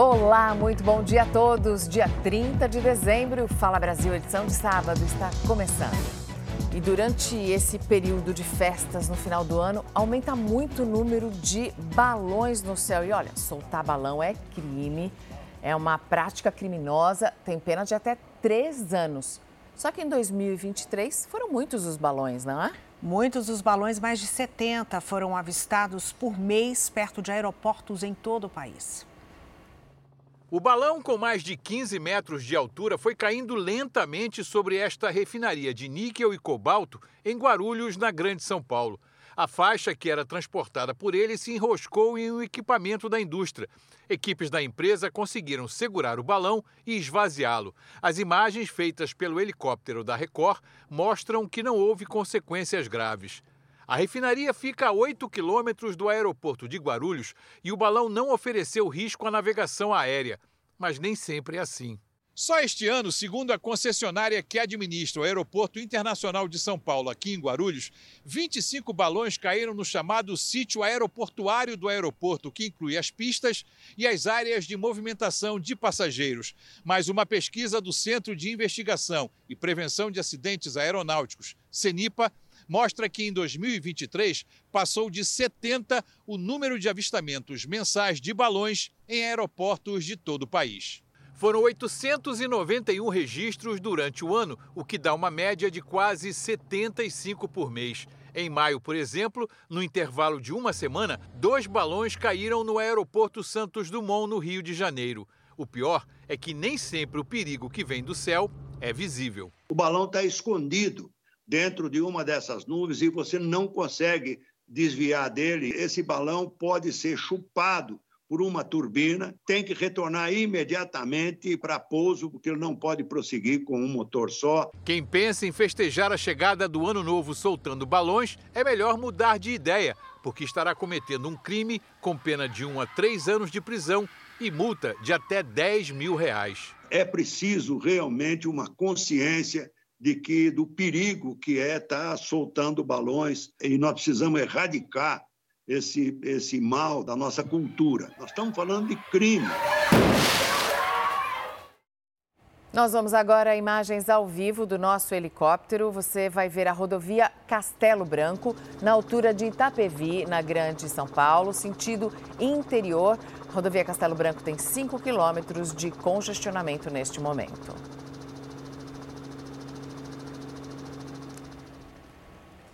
Olá, muito bom dia a todos. Dia 30 de dezembro, Fala Brasil, edição de sábado, está começando. E durante esse período de festas no final do ano, aumenta muito o número de balões no céu. E olha, soltar balão é crime, é uma prática criminosa, tem pena de até três anos. Só que em 2023 foram muitos os balões, não é? Muitos dos balões, mais de 70, foram avistados por mês perto de aeroportos em todo o país. O balão, com mais de 15 metros de altura, foi caindo lentamente sobre esta refinaria de níquel e cobalto em Guarulhos, na Grande São Paulo. A faixa que era transportada por ele se enroscou em um equipamento da indústria. Equipes da empresa conseguiram segurar o balão e esvaziá-lo. As imagens feitas pelo helicóptero da Record mostram que não houve consequências graves. A refinaria fica a 8 quilômetros do aeroporto de Guarulhos e o balão não ofereceu risco à navegação aérea. Mas nem sempre é assim. Só este ano, segundo a concessionária que administra o Aeroporto Internacional de São Paulo, aqui em Guarulhos, 25 balões caíram no chamado sítio aeroportuário do aeroporto, que inclui as pistas e as áreas de movimentação de passageiros. Mas uma pesquisa do Centro de Investigação e Prevenção de Acidentes Aeronáuticos, CENIPA, mostra que em 2023 passou de 70 o número de avistamentos mensais de balões em aeroportos de todo o país. Foram 891 registros durante o ano, o que dá uma média de quase 75 por mês. Em maio, por exemplo, no intervalo de uma semana, dois balões caíram no aeroporto Santos Dumont, no Rio de Janeiro. O pior é que nem sempre o perigo que vem do céu é visível. O balão está escondido dentro de uma dessas nuvens e você não consegue desviar dele. Esse balão pode ser chupado por uma turbina, tem que retornar imediatamente para pouso, porque ele não pode prosseguir com um motor só. Quem pensa em festejar a chegada do Ano Novo soltando balões, é melhor mudar de ideia, porque estará cometendo um crime com pena de um a três anos de prisão e multa de até 10 mil reais. É preciso realmente uma consciência de que do perigo que é estar tá soltando balões e nós precisamos erradicar esse, esse mal da nossa cultura. Nós estamos falando de crime. Nós vamos agora a imagens ao vivo do nosso helicóptero. Você vai ver a rodovia Castelo Branco, na altura de Itapevi, na Grande São Paulo, sentido interior. A rodovia Castelo Branco tem 5 quilômetros de congestionamento neste momento.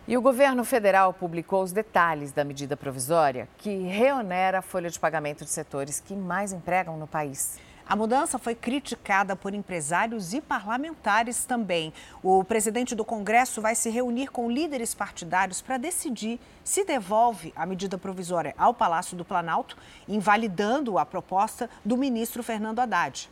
E o governo federal publicou os detalhes da medida provisória que reonera a folha de pagamento de setores que mais empregam no país. A mudança foi criticada por empresários e parlamentares também. O presidente do Congresso vai se reunir com líderes partidários para decidir se devolve a medida provisória ao Palácio do Planalto, invalidando a proposta do ministro Fernando Haddad.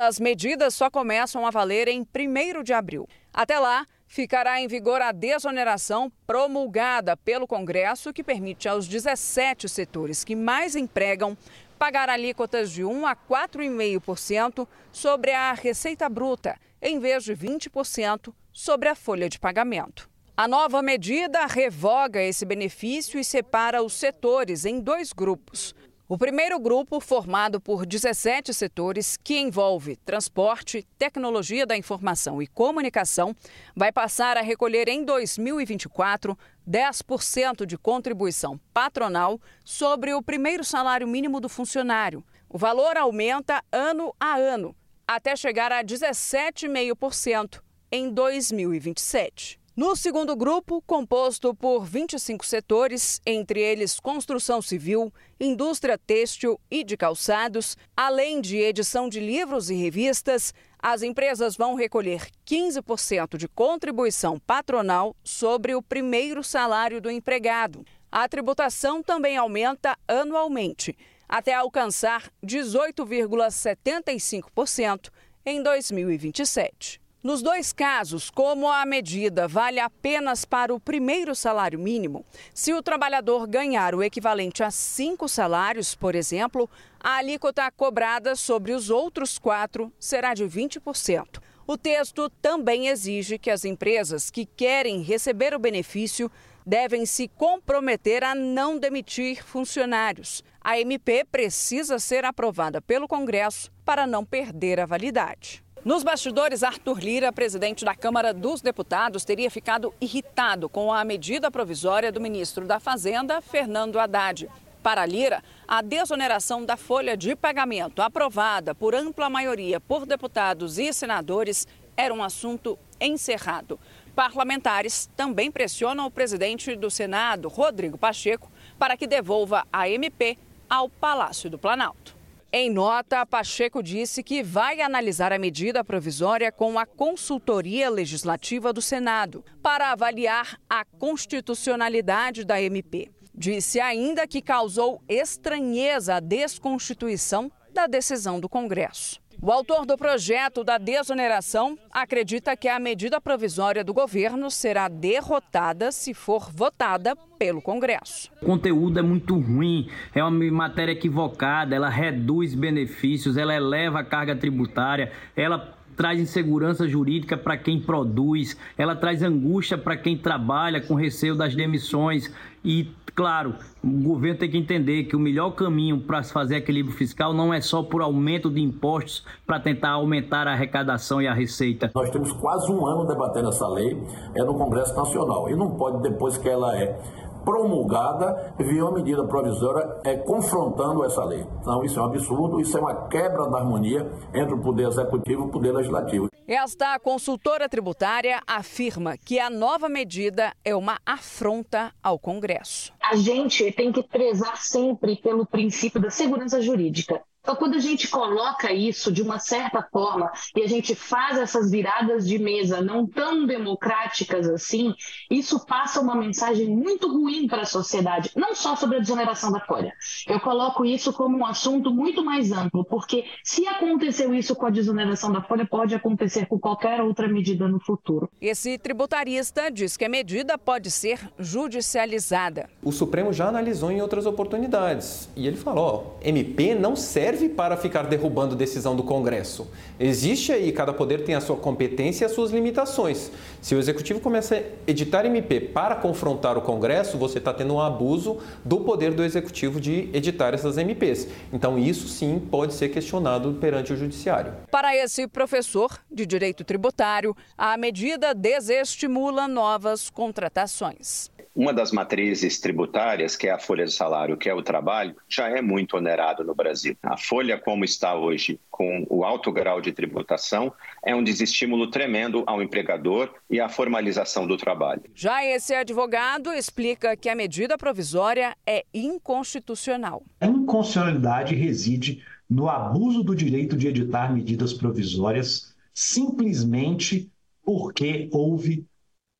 As medidas só começam a valer em 1 de abril. Até lá, ficará em vigor a desoneração promulgada pelo Congresso, que permite aos 17 setores que mais empregam pagar alíquotas de 1 a 4,5% sobre a receita bruta, em vez de 20% sobre a folha de pagamento. A nova medida revoga esse benefício e separa os setores em dois grupos. O primeiro grupo, formado por 17 setores, que envolve transporte, tecnologia da informação e comunicação, vai passar a recolher em 2024 10% de contribuição patronal sobre o primeiro salário mínimo do funcionário. O valor aumenta ano a ano, até chegar a 17,5% em 2027. No segundo grupo, composto por 25 setores, entre eles construção civil, indústria têxtil e de calçados, além de edição de livros e revistas, as empresas vão recolher 15% de contribuição patronal sobre o primeiro salário do empregado. A tributação também aumenta anualmente, até alcançar 18,75% em 2027. Nos dois casos, como a medida vale apenas para o primeiro salário mínimo, se o trabalhador ganhar o equivalente a cinco salários, por exemplo, a alíquota cobrada sobre os outros quatro será de 20%. O texto também exige que as empresas que querem receber o benefício devem se comprometer a não demitir funcionários. A MP precisa ser aprovada pelo Congresso para não perder a validade. Nos bastidores, Arthur Lira, presidente da Câmara dos Deputados, teria ficado irritado com a medida provisória do ministro da Fazenda, Fernando Haddad. Para Lira, a desoneração da folha de pagamento aprovada por ampla maioria por deputados e senadores era um assunto encerrado. Parlamentares também pressionam o presidente do Senado, Rodrigo Pacheco, para que devolva a MP ao Palácio do Planalto. Em nota, Pacheco disse que vai analisar a medida provisória com a consultoria legislativa do Senado para avaliar a constitucionalidade da MP. Disse ainda que causou estranheza a desconstituição da decisão do Congresso. O autor do projeto da desoneração acredita que a medida provisória do governo será derrotada se for votada pelo Congresso. O conteúdo é muito ruim, é uma matéria equivocada, ela reduz benefícios, ela eleva a carga tributária, ela traz insegurança jurídica para quem produz, ela traz angústia para quem trabalha com receio das demissões e Claro, o governo tem que entender que o melhor caminho para se fazer equilíbrio fiscal não é só por aumento de impostos para tentar aumentar a arrecadação e a receita. Nós temos quase um ano debatendo essa lei é no Congresso Nacional e não pode, depois que ela é promulgada via uma medida provisória é, confrontando essa lei. Então, isso é um absurdo, isso é uma quebra da harmonia entre o Poder Executivo e o Poder Legislativo. Esta consultora tributária afirma que a nova medida é uma afronta ao Congresso. A gente tem que prezar sempre pelo princípio da segurança jurídica. Então, quando a gente coloca isso de uma certa forma e a gente faz essas viradas de mesa não tão democráticas assim, isso passa uma mensagem muito ruim para a sociedade, não só sobre a desoneração da folha. Eu coloco isso como um assunto muito mais amplo, porque se aconteceu isso com a desoneração da folha, pode acontecer com qualquer outra medida no futuro. Esse tributarista diz que a medida pode ser judicializada. O Supremo já analisou em outras oportunidades e ele falou: ó, MP não serve serve para ficar derrubando decisão do Congresso. Existe aí, cada poder tem a sua competência e as suas limitações. Se o Executivo começa a editar MP para confrontar o Congresso, você está tendo um abuso do poder do Executivo de editar essas MPs. Então, isso sim pode ser questionado perante o Judiciário. Para esse professor de Direito Tributário, a medida desestimula novas contratações. Uma das matrizes tributárias, que é a folha de salário, que é o trabalho, já é muito onerado no Brasil. A folha, como está hoje, com o alto grau de tributação, é um desestímulo tremendo ao empregador e à formalização do trabalho. Já esse advogado explica que a medida provisória é inconstitucional. A inconstitucionalidade reside no abuso do direito de editar medidas provisórias simplesmente porque houve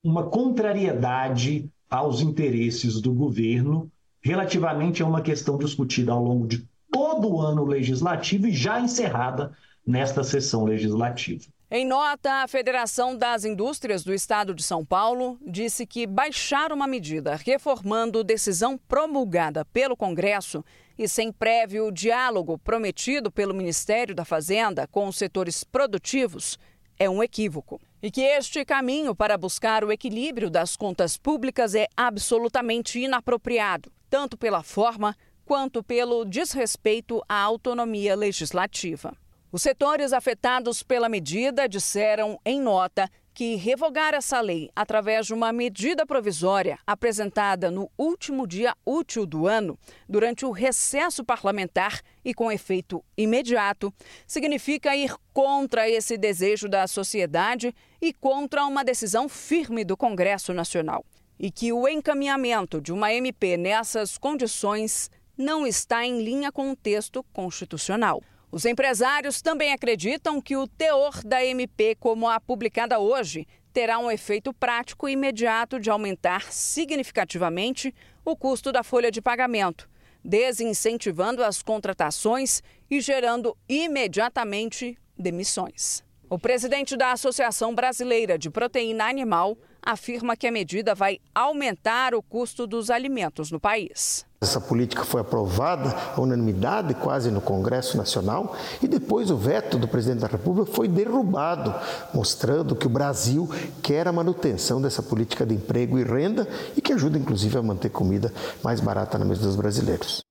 uma contrariedade aos interesses do governo relativamente a uma questão discutida ao longo de todo o ano legislativo e já encerrada nesta sessão legislativa. Em nota, a Federação das Indústrias do Estado de São Paulo disse que baixar uma medida reformando decisão promulgada pelo Congresso e sem prévio diálogo prometido pelo Ministério da Fazenda com os setores produtivos é um equívoco e que este caminho para buscar o equilíbrio das contas públicas é absolutamente inapropriado, tanto pela forma quanto pelo desrespeito à autonomia legislativa. Os setores afetados pela medida disseram em nota que revogar essa lei através de uma medida provisória apresentada no último dia útil do ano, durante o recesso parlamentar e com efeito imediato, significa ir contra esse desejo da sociedade e contra uma decisão firme do Congresso Nacional. E que o encaminhamento de uma MP nessas condições não está em linha com o texto constitucional. Os empresários também acreditam que o teor da MP, como a publicada hoje, terá um efeito prático e imediato de aumentar significativamente o custo da folha de pagamento, desincentivando as contratações e gerando imediatamente demissões. O presidente da Associação Brasileira de Proteína Animal afirma que a medida vai aumentar o custo dos alimentos no país. Essa política foi aprovada à unanimidade quase no Congresso Nacional e depois o veto do presidente da República foi derrubado, mostrando que o Brasil quer a manutenção dessa política de emprego e renda e que ajuda inclusive a manter comida mais barata na mesa dos brasileiros.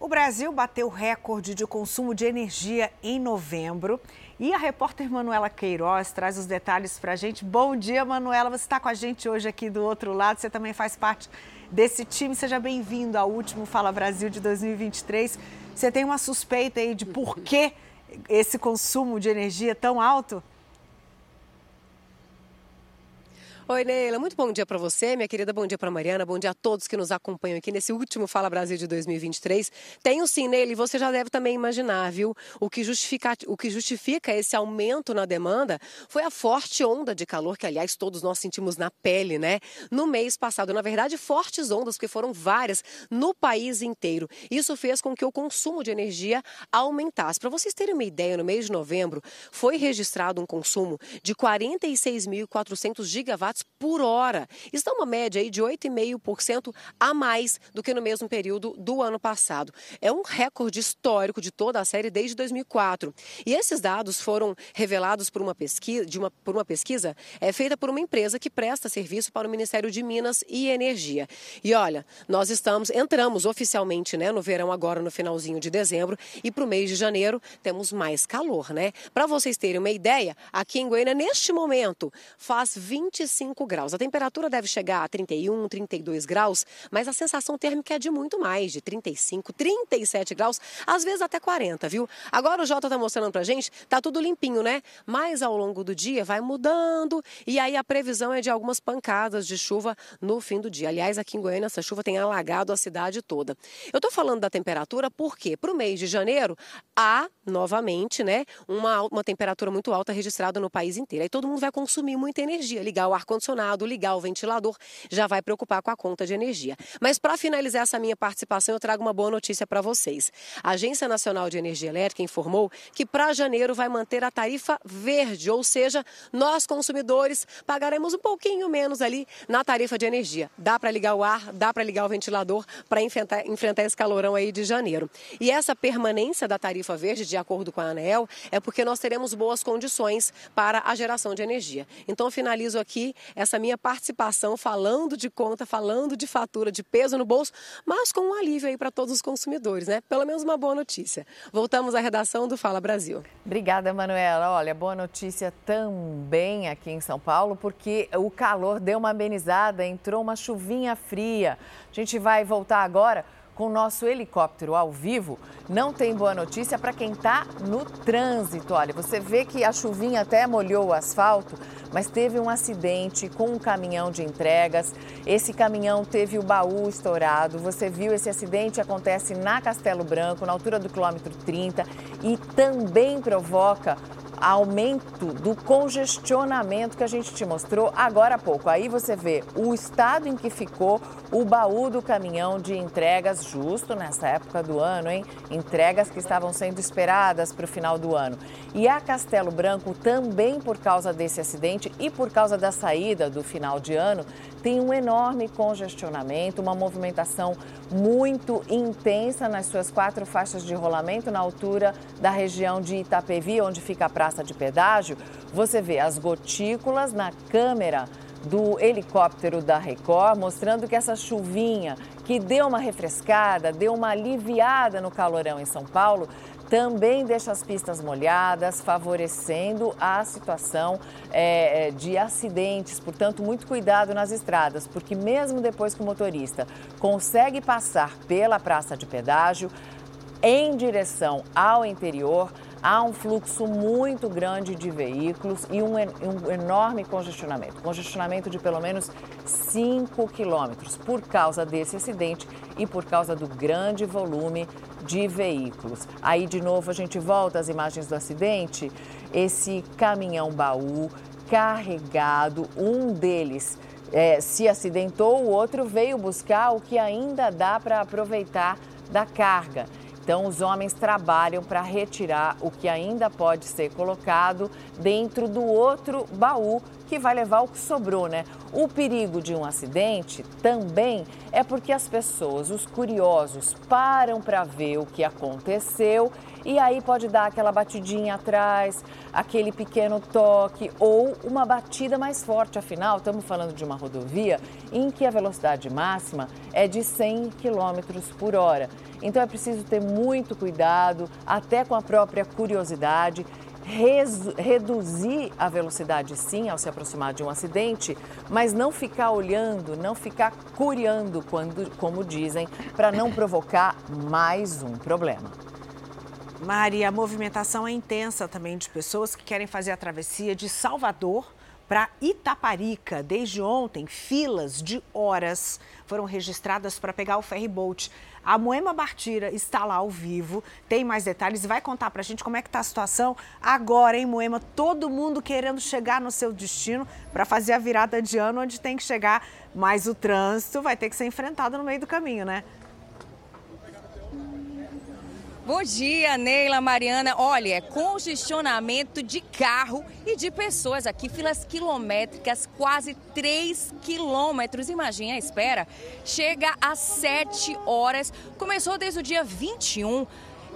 O Brasil bateu recorde de consumo de energia em novembro e a repórter Manuela Queiroz traz os detalhes para a gente. Bom dia, Manuela. Você está com a gente hoje aqui do outro lado. Você também faz parte desse time. Seja bem-vindo ao último Fala Brasil de 2023. Você tem uma suspeita aí de por que esse consumo de energia tão alto? Oi, Neila. Muito bom dia para você, minha querida. Bom dia para Mariana. Bom dia a todos que nos acompanham aqui nesse último Fala Brasil de 2023. Tenho sim, Neila, e você já deve também imaginar, viu? O que, justifica, o que justifica esse aumento na demanda foi a forte onda de calor que, aliás, todos nós sentimos na pele, né? No mês passado. Na verdade, fortes ondas, porque foram várias no país inteiro. Isso fez com que o consumo de energia aumentasse. Para vocês terem uma ideia, no mês de novembro foi registrado um consumo de 46.400 gigawatts por hora. Isso dá uma média aí de 8,5% a mais do que no mesmo período do ano passado. É um recorde histórico de toda a série desde 2004. E esses dados foram revelados por uma pesquisa, de uma, por uma pesquisa é, feita por uma empresa que presta serviço para o Ministério de Minas e Energia. E olha, nós estamos, entramos oficialmente né, no verão agora no finalzinho de dezembro e para o mês de janeiro temos mais calor, né? Para vocês terem uma ideia, aqui em Goiânia, neste momento, faz 25 25 graus. A temperatura deve chegar a 31, 32 graus, mas a sensação térmica é de muito mais, de 35, 37 graus, às vezes até 40, viu? Agora o Jota tá mostrando pra gente, tá tudo limpinho, né? Mas ao longo do dia vai mudando e aí a previsão é de algumas pancadas de chuva no fim do dia. Aliás, aqui em Goiânia essa chuva tem alagado a cidade toda. Eu tô falando da temperatura porque pro mês de janeiro há novamente, né, uma, uma temperatura muito alta registrada no país inteiro. Aí todo mundo vai consumir muita energia, ligar o ar ar-condicionado, ligar o ventilador, já vai preocupar com a conta de energia. Mas para finalizar essa minha participação, eu trago uma boa notícia para vocês. A Agência Nacional de Energia Elétrica informou que para janeiro vai manter a tarifa verde, ou seja, nós consumidores pagaremos um pouquinho menos ali na tarifa de energia. Dá para ligar o ar, dá para ligar o ventilador para enfrentar, enfrentar esse calorão aí de janeiro. E essa permanência da tarifa verde, de acordo com a ANEEL, é porque nós teremos boas condições para a geração de energia. Então, finalizo aqui essa minha participação falando de conta, falando de fatura, de peso no bolso, mas com um alívio aí para todos os consumidores, né? Pelo menos uma boa notícia. Voltamos à redação do Fala Brasil. Obrigada, Manuela. Olha, boa notícia também aqui em São Paulo, porque o calor deu uma amenizada, entrou uma chuvinha fria. A gente vai voltar agora com o nosso helicóptero ao vivo, não tem boa notícia para quem está no trânsito. Olha, você vê que a chuvinha até molhou o asfalto, mas teve um acidente com um caminhão de entregas. Esse caminhão teve o baú estourado. Você viu esse acidente acontece na Castelo Branco, na altura do quilômetro 30, e também provoca aumento do congestionamento que a gente te mostrou agora há pouco. Aí você vê o estado em que ficou o baú do caminhão de entregas, justo nessa época do ano, hein? Entregas que estavam sendo esperadas para o final do ano. E a Castelo Branco, também por causa desse acidente e por causa da saída do final de ano, tem um enorme congestionamento, uma movimentação muito intensa nas suas quatro faixas de rolamento na altura da região de Itapevi, onde fica a praça de pedágio. Você vê as gotículas na câmera do helicóptero da Record, mostrando que essa chuvinha que deu uma refrescada, deu uma aliviada no calorão em São Paulo, também deixa as pistas molhadas, favorecendo a situação é, de acidentes. Portanto, muito cuidado nas estradas, porque mesmo depois que o motorista consegue passar pela praça de pedágio em direção ao interior, há um fluxo muito grande de veículos e um, um enorme congestionamento congestionamento de pelo menos 5 quilômetros por causa desse acidente e por causa do grande volume de veículos. Aí, de novo, a gente volta às imagens do acidente. Esse caminhão baú carregado, um deles é, se acidentou, o outro veio buscar o que ainda dá para aproveitar da carga. Então, os homens trabalham para retirar o que ainda pode ser colocado dentro do outro baú que vai levar o que sobrou, né? O perigo de um acidente também é porque as pessoas, os curiosos, param para ver o que aconteceu e aí pode dar aquela batidinha atrás, aquele pequeno toque ou uma batida mais forte. Afinal, estamos falando de uma rodovia em que a velocidade máxima é de 100 km por hora. Então é preciso ter muito cuidado, até com a própria curiosidade. Reduzir a velocidade sim ao se aproximar de um acidente, mas não ficar olhando, não ficar curiando, quando, como dizem, para não provocar mais um problema. Mari, a movimentação é intensa também de pessoas que querem fazer a travessia de Salvador para Itaparica. Desde ontem, filas de horas foram registradas para pegar o ferry boat. A Moema Bartira está lá ao vivo, tem mais detalhes e vai contar para a gente como é que está a situação agora, hein, Moema? Todo mundo querendo chegar no seu destino para fazer a virada de ano onde tem que chegar, mas o trânsito vai ter que ser enfrentado no meio do caminho, né? Bom dia, Neila, Mariana. Olha, é congestionamento de carro e de pessoas aqui, filas quilométricas, quase 3 quilômetros. Imagina a espera. Chega às 7 horas. Começou desde o dia 21.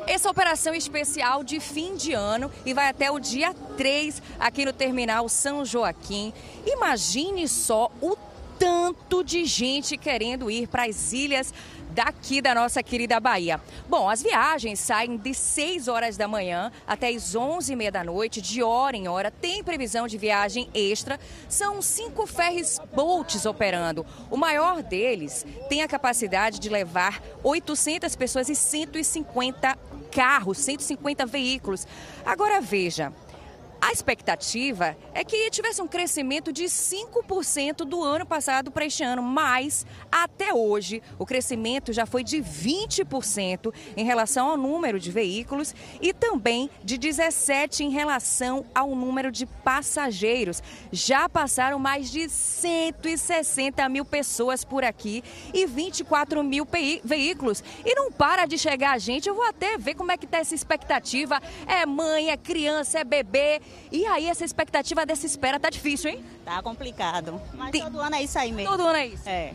Essa operação especial de fim de ano e vai até o dia 3 aqui no terminal São Joaquim. Imagine só o tanto de gente querendo ir para as ilhas daqui da nossa querida Bahia. Bom, as viagens saem de 6 horas da manhã até as 11 e meia da noite, de hora em hora. Tem previsão de viagem extra. São cinco ferries boats operando. O maior deles tem a capacidade de levar 800 pessoas e 150 carros, 150 veículos. Agora veja, a expectativa é que tivesse um crescimento de 5% do ano passado para este ano, mas até hoje o crescimento já foi de 20% em relação ao número de veículos e também de 17% em relação ao número de passageiros. Já passaram mais de 160 mil pessoas por aqui e 24 mil veículos. E não para de chegar gente, eu vou até ver como é que está essa expectativa. É mãe, é criança, é bebê. E aí, essa expectativa dessa espera tá difícil, hein? Tá complicado. Mas Tem... todo ano é isso aí mesmo. Todo ano é isso? É.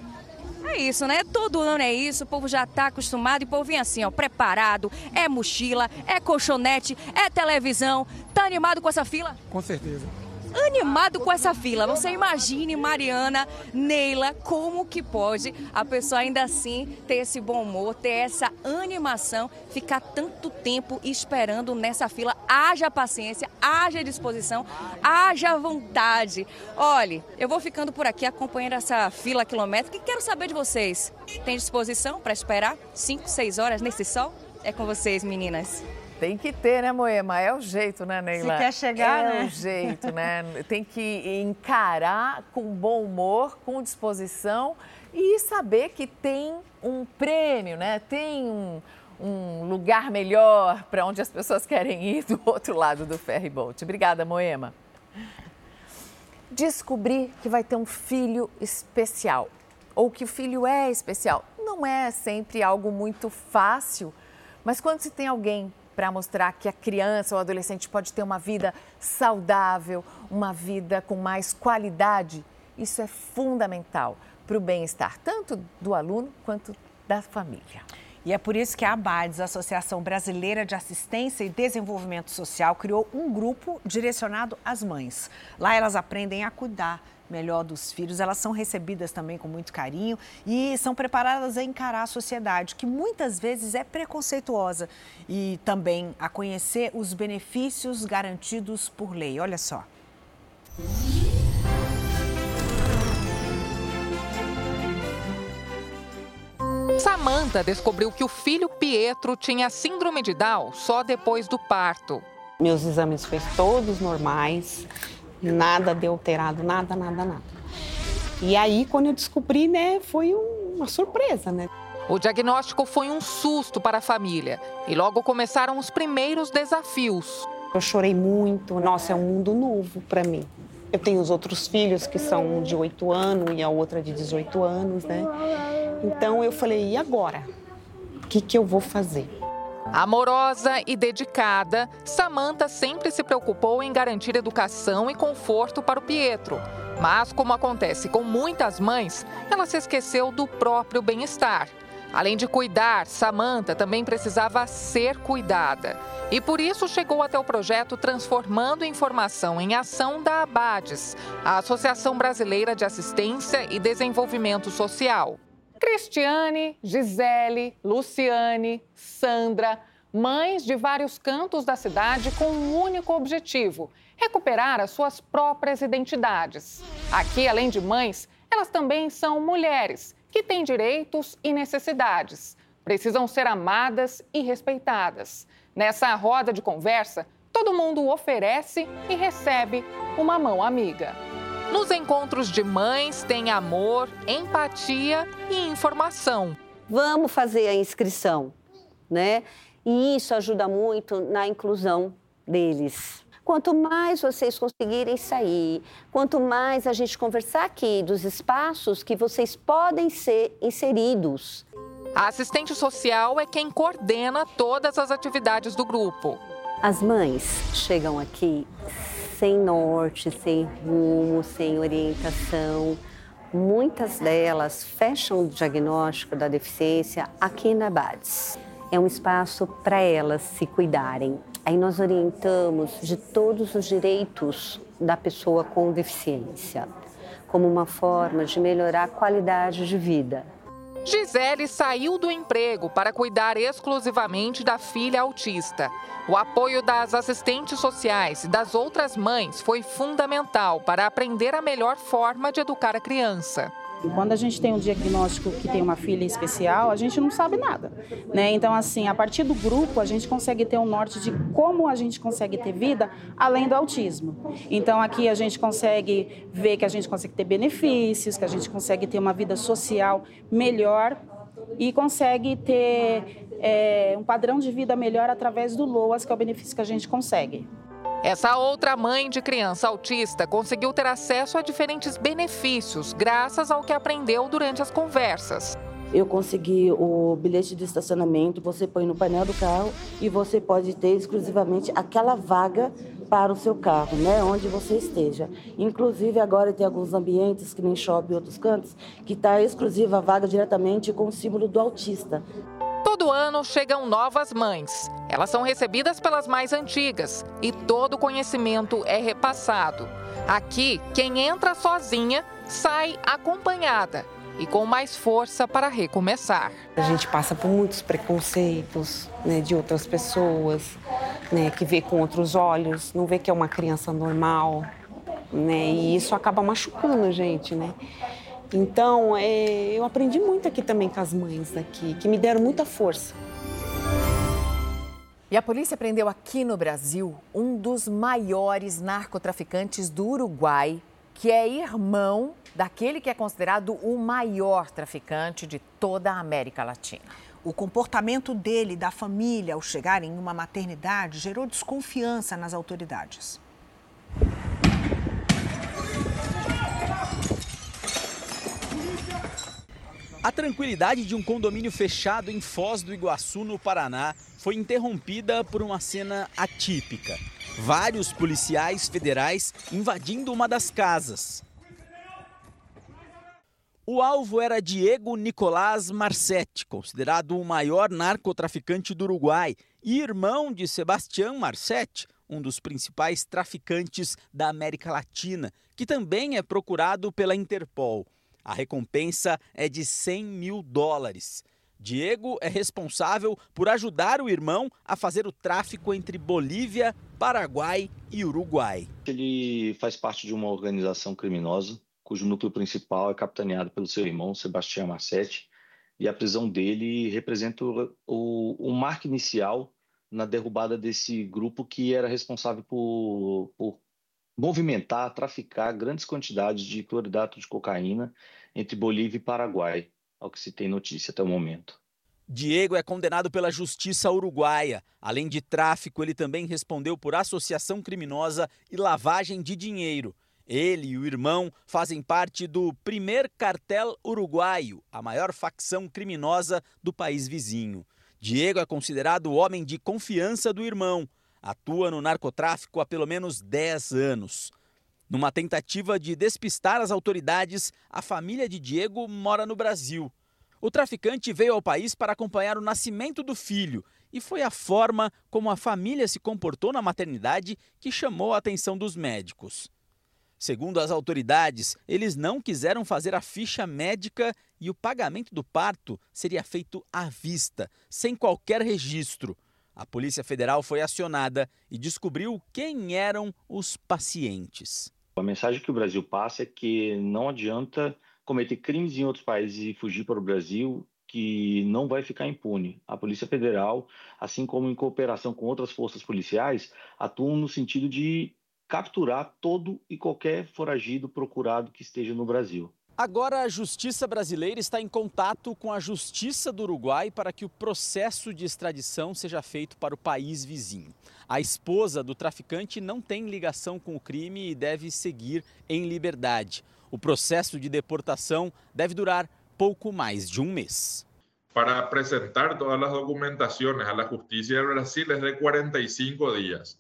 É isso, né? Todo ano é isso, o povo já tá acostumado e o povo vem assim, ó, preparado, é mochila, é colchonete, é televisão. Tá animado com essa fila? Com certeza animado com essa fila. Você imagine, Mariana, Neila, como que pode a pessoa ainda assim ter esse bom humor, ter essa animação, ficar tanto tempo esperando nessa fila. Haja paciência, haja disposição, haja vontade. Olhe, eu vou ficando por aqui acompanhando essa fila quilométrica e quero saber de vocês. Tem disposição para esperar 5, 6 horas nesse sol? É com vocês, meninas. Tem que ter, né, Moema? É o jeito, né, Neila? Se quer chegar, é né? É o jeito, né? Tem que encarar com bom humor, com disposição e saber que tem um prêmio, né? Tem um, um lugar melhor para onde as pessoas querem ir do outro lado do ferry boat. Obrigada, Moema. Descobrir que vai ter um filho especial ou que o filho é especial não é sempre algo muito fácil, mas quando se tem alguém para mostrar que a criança ou adolescente pode ter uma vida saudável, uma vida com mais qualidade. Isso é fundamental para o bem-estar, tanto do aluno quanto da família. E é por isso que a ABADES, Associação Brasileira de Assistência e Desenvolvimento Social, criou um grupo direcionado às mães. Lá elas aprendem a cuidar melhor dos filhos, elas são recebidas também com muito carinho e são preparadas a encarar a sociedade, que muitas vezes é preconceituosa, e também a conhecer os benefícios garantidos por lei. Olha só. Samantha descobriu que o filho Pietro tinha síndrome de Down só depois do parto. Meus exames foram todos normais, Nada de alterado, nada, nada, nada. E aí, quando eu descobri, né, foi uma surpresa, né? O diagnóstico foi um susto para a família e logo começaram os primeiros desafios. Eu chorei muito, nossa, é um mundo novo para mim. Eu tenho os outros filhos que são de 8 anos e a outra de 18 anos, né? Então eu falei, e agora? O que, que eu vou fazer? Amorosa e dedicada, Samantha sempre se preocupou em garantir educação e conforto para o Pietro. Mas, como acontece com muitas mães, ela se esqueceu do próprio bem-estar. Além de cuidar, Samantha também precisava ser cuidada. E por isso chegou até o projeto Transformando Informação em Ação da Abades, a Associação Brasileira de Assistência e Desenvolvimento Social. Cristiane, Gisele, Luciane, Sandra, mães de vários cantos da cidade com um único objetivo: recuperar as suas próprias identidades. Aqui, além de mães, elas também são mulheres que têm direitos e necessidades. Precisam ser amadas e respeitadas. Nessa roda de conversa, todo mundo oferece e recebe uma mão amiga. Nos encontros de mães tem amor, empatia e informação. Vamos fazer a inscrição, né? E isso ajuda muito na inclusão deles. Quanto mais vocês conseguirem sair, quanto mais a gente conversar aqui dos espaços que vocês podem ser inseridos. A assistente social é quem coordena todas as atividades do grupo. As mães chegam aqui sem norte, sem rumo, sem orientação. Muitas delas fecham o diagnóstico da deficiência aqui na BADS. É um espaço para elas se cuidarem. Aí nós orientamos de todos os direitos da pessoa com deficiência, como uma forma de melhorar a qualidade de vida. Gisele saiu do emprego para cuidar exclusivamente da filha autista. O apoio das assistentes sociais e das outras mães foi fundamental para aprender a melhor forma de educar a criança. Quando a gente tem um diagnóstico que tem uma filha especial, a gente não sabe nada, né? Então, assim, a partir do grupo, a gente consegue ter um norte de como a gente consegue ter vida além do autismo. Então, aqui a gente consegue ver que a gente consegue ter benefícios, que a gente consegue ter uma vida social melhor e consegue ter é, um padrão de vida melhor através do LOAS, que é o benefício que a gente consegue. Essa outra mãe de criança autista conseguiu ter acesso a diferentes benefícios graças ao que aprendeu durante as conversas. Eu consegui o bilhete de estacionamento, você põe no painel do carro e você pode ter exclusivamente aquela vaga para o seu carro, né, onde você esteja. Inclusive agora tem alguns ambientes, que nem shopping e outros cantos, que está exclusiva a vaga diretamente com o símbolo do autista. Todo ano chegam novas mães. Elas são recebidas pelas mais antigas e todo o conhecimento é repassado. Aqui, quem entra sozinha sai acompanhada e com mais força para recomeçar. A gente passa por muitos preconceitos né, de outras pessoas, né, que vê com outros olhos, não vê que é uma criança normal, né, e isso acaba machucando a gente, né. Então, é, eu aprendi muito aqui também com as mães daqui, que me deram muita força. E a polícia prendeu aqui no Brasil um dos maiores narcotraficantes do Uruguai, que é irmão daquele que é considerado o maior traficante de toda a América Latina. O comportamento dele e da família ao chegar em uma maternidade gerou desconfiança nas autoridades. A tranquilidade de um condomínio fechado em Foz do Iguaçu, no Paraná, foi interrompida por uma cena atípica. Vários policiais federais invadindo uma das casas. O alvo era Diego Nicolás Marcetti, considerado o maior narcotraficante do Uruguai e irmão de Sebastião Marcetti, um dos principais traficantes da América Latina, que também é procurado pela Interpol. A recompensa é de 100 mil dólares. Diego é responsável por ajudar o irmão a fazer o tráfico entre Bolívia, Paraguai e Uruguai. Ele faz parte de uma organização criminosa cujo núcleo principal é capitaneado pelo seu irmão Sebastião Massetti e a prisão dele representa o, o, o marco inicial na derrubada desse grupo que era responsável por, por movimentar, traficar grandes quantidades de cloridato de cocaína entre Bolívia e Paraguai, ao que se tem notícia até o momento. Diego é condenado pela justiça uruguaia. Além de tráfico, ele também respondeu por associação criminosa e lavagem de dinheiro. Ele e o irmão fazem parte do primeiro cartel uruguaio, a maior facção criminosa do país vizinho. Diego é considerado o homem de confiança do irmão. Atua no narcotráfico há pelo menos 10 anos. Numa tentativa de despistar as autoridades, a família de Diego mora no Brasil. O traficante veio ao país para acompanhar o nascimento do filho e foi a forma como a família se comportou na maternidade que chamou a atenção dos médicos. Segundo as autoridades, eles não quiseram fazer a ficha médica e o pagamento do parto seria feito à vista, sem qualquer registro. A Polícia Federal foi acionada e descobriu quem eram os pacientes. A mensagem que o Brasil passa é que não adianta cometer crimes em outros países e fugir para o Brasil, que não vai ficar impune. A Polícia Federal, assim como em cooperação com outras forças policiais, atuam no sentido de capturar todo e qualquer foragido procurado que esteja no Brasil. Agora, a justiça brasileira está em contato com a justiça do Uruguai para que o processo de extradição seja feito para o país vizinho. A esposa do traficante não tem ligação com o crime e deve seguir em liberdade. O processo de deportação deve durar pouco mais de um mês. Para apresentar todas as documentações à Justiça do Brasil é de 45 dias.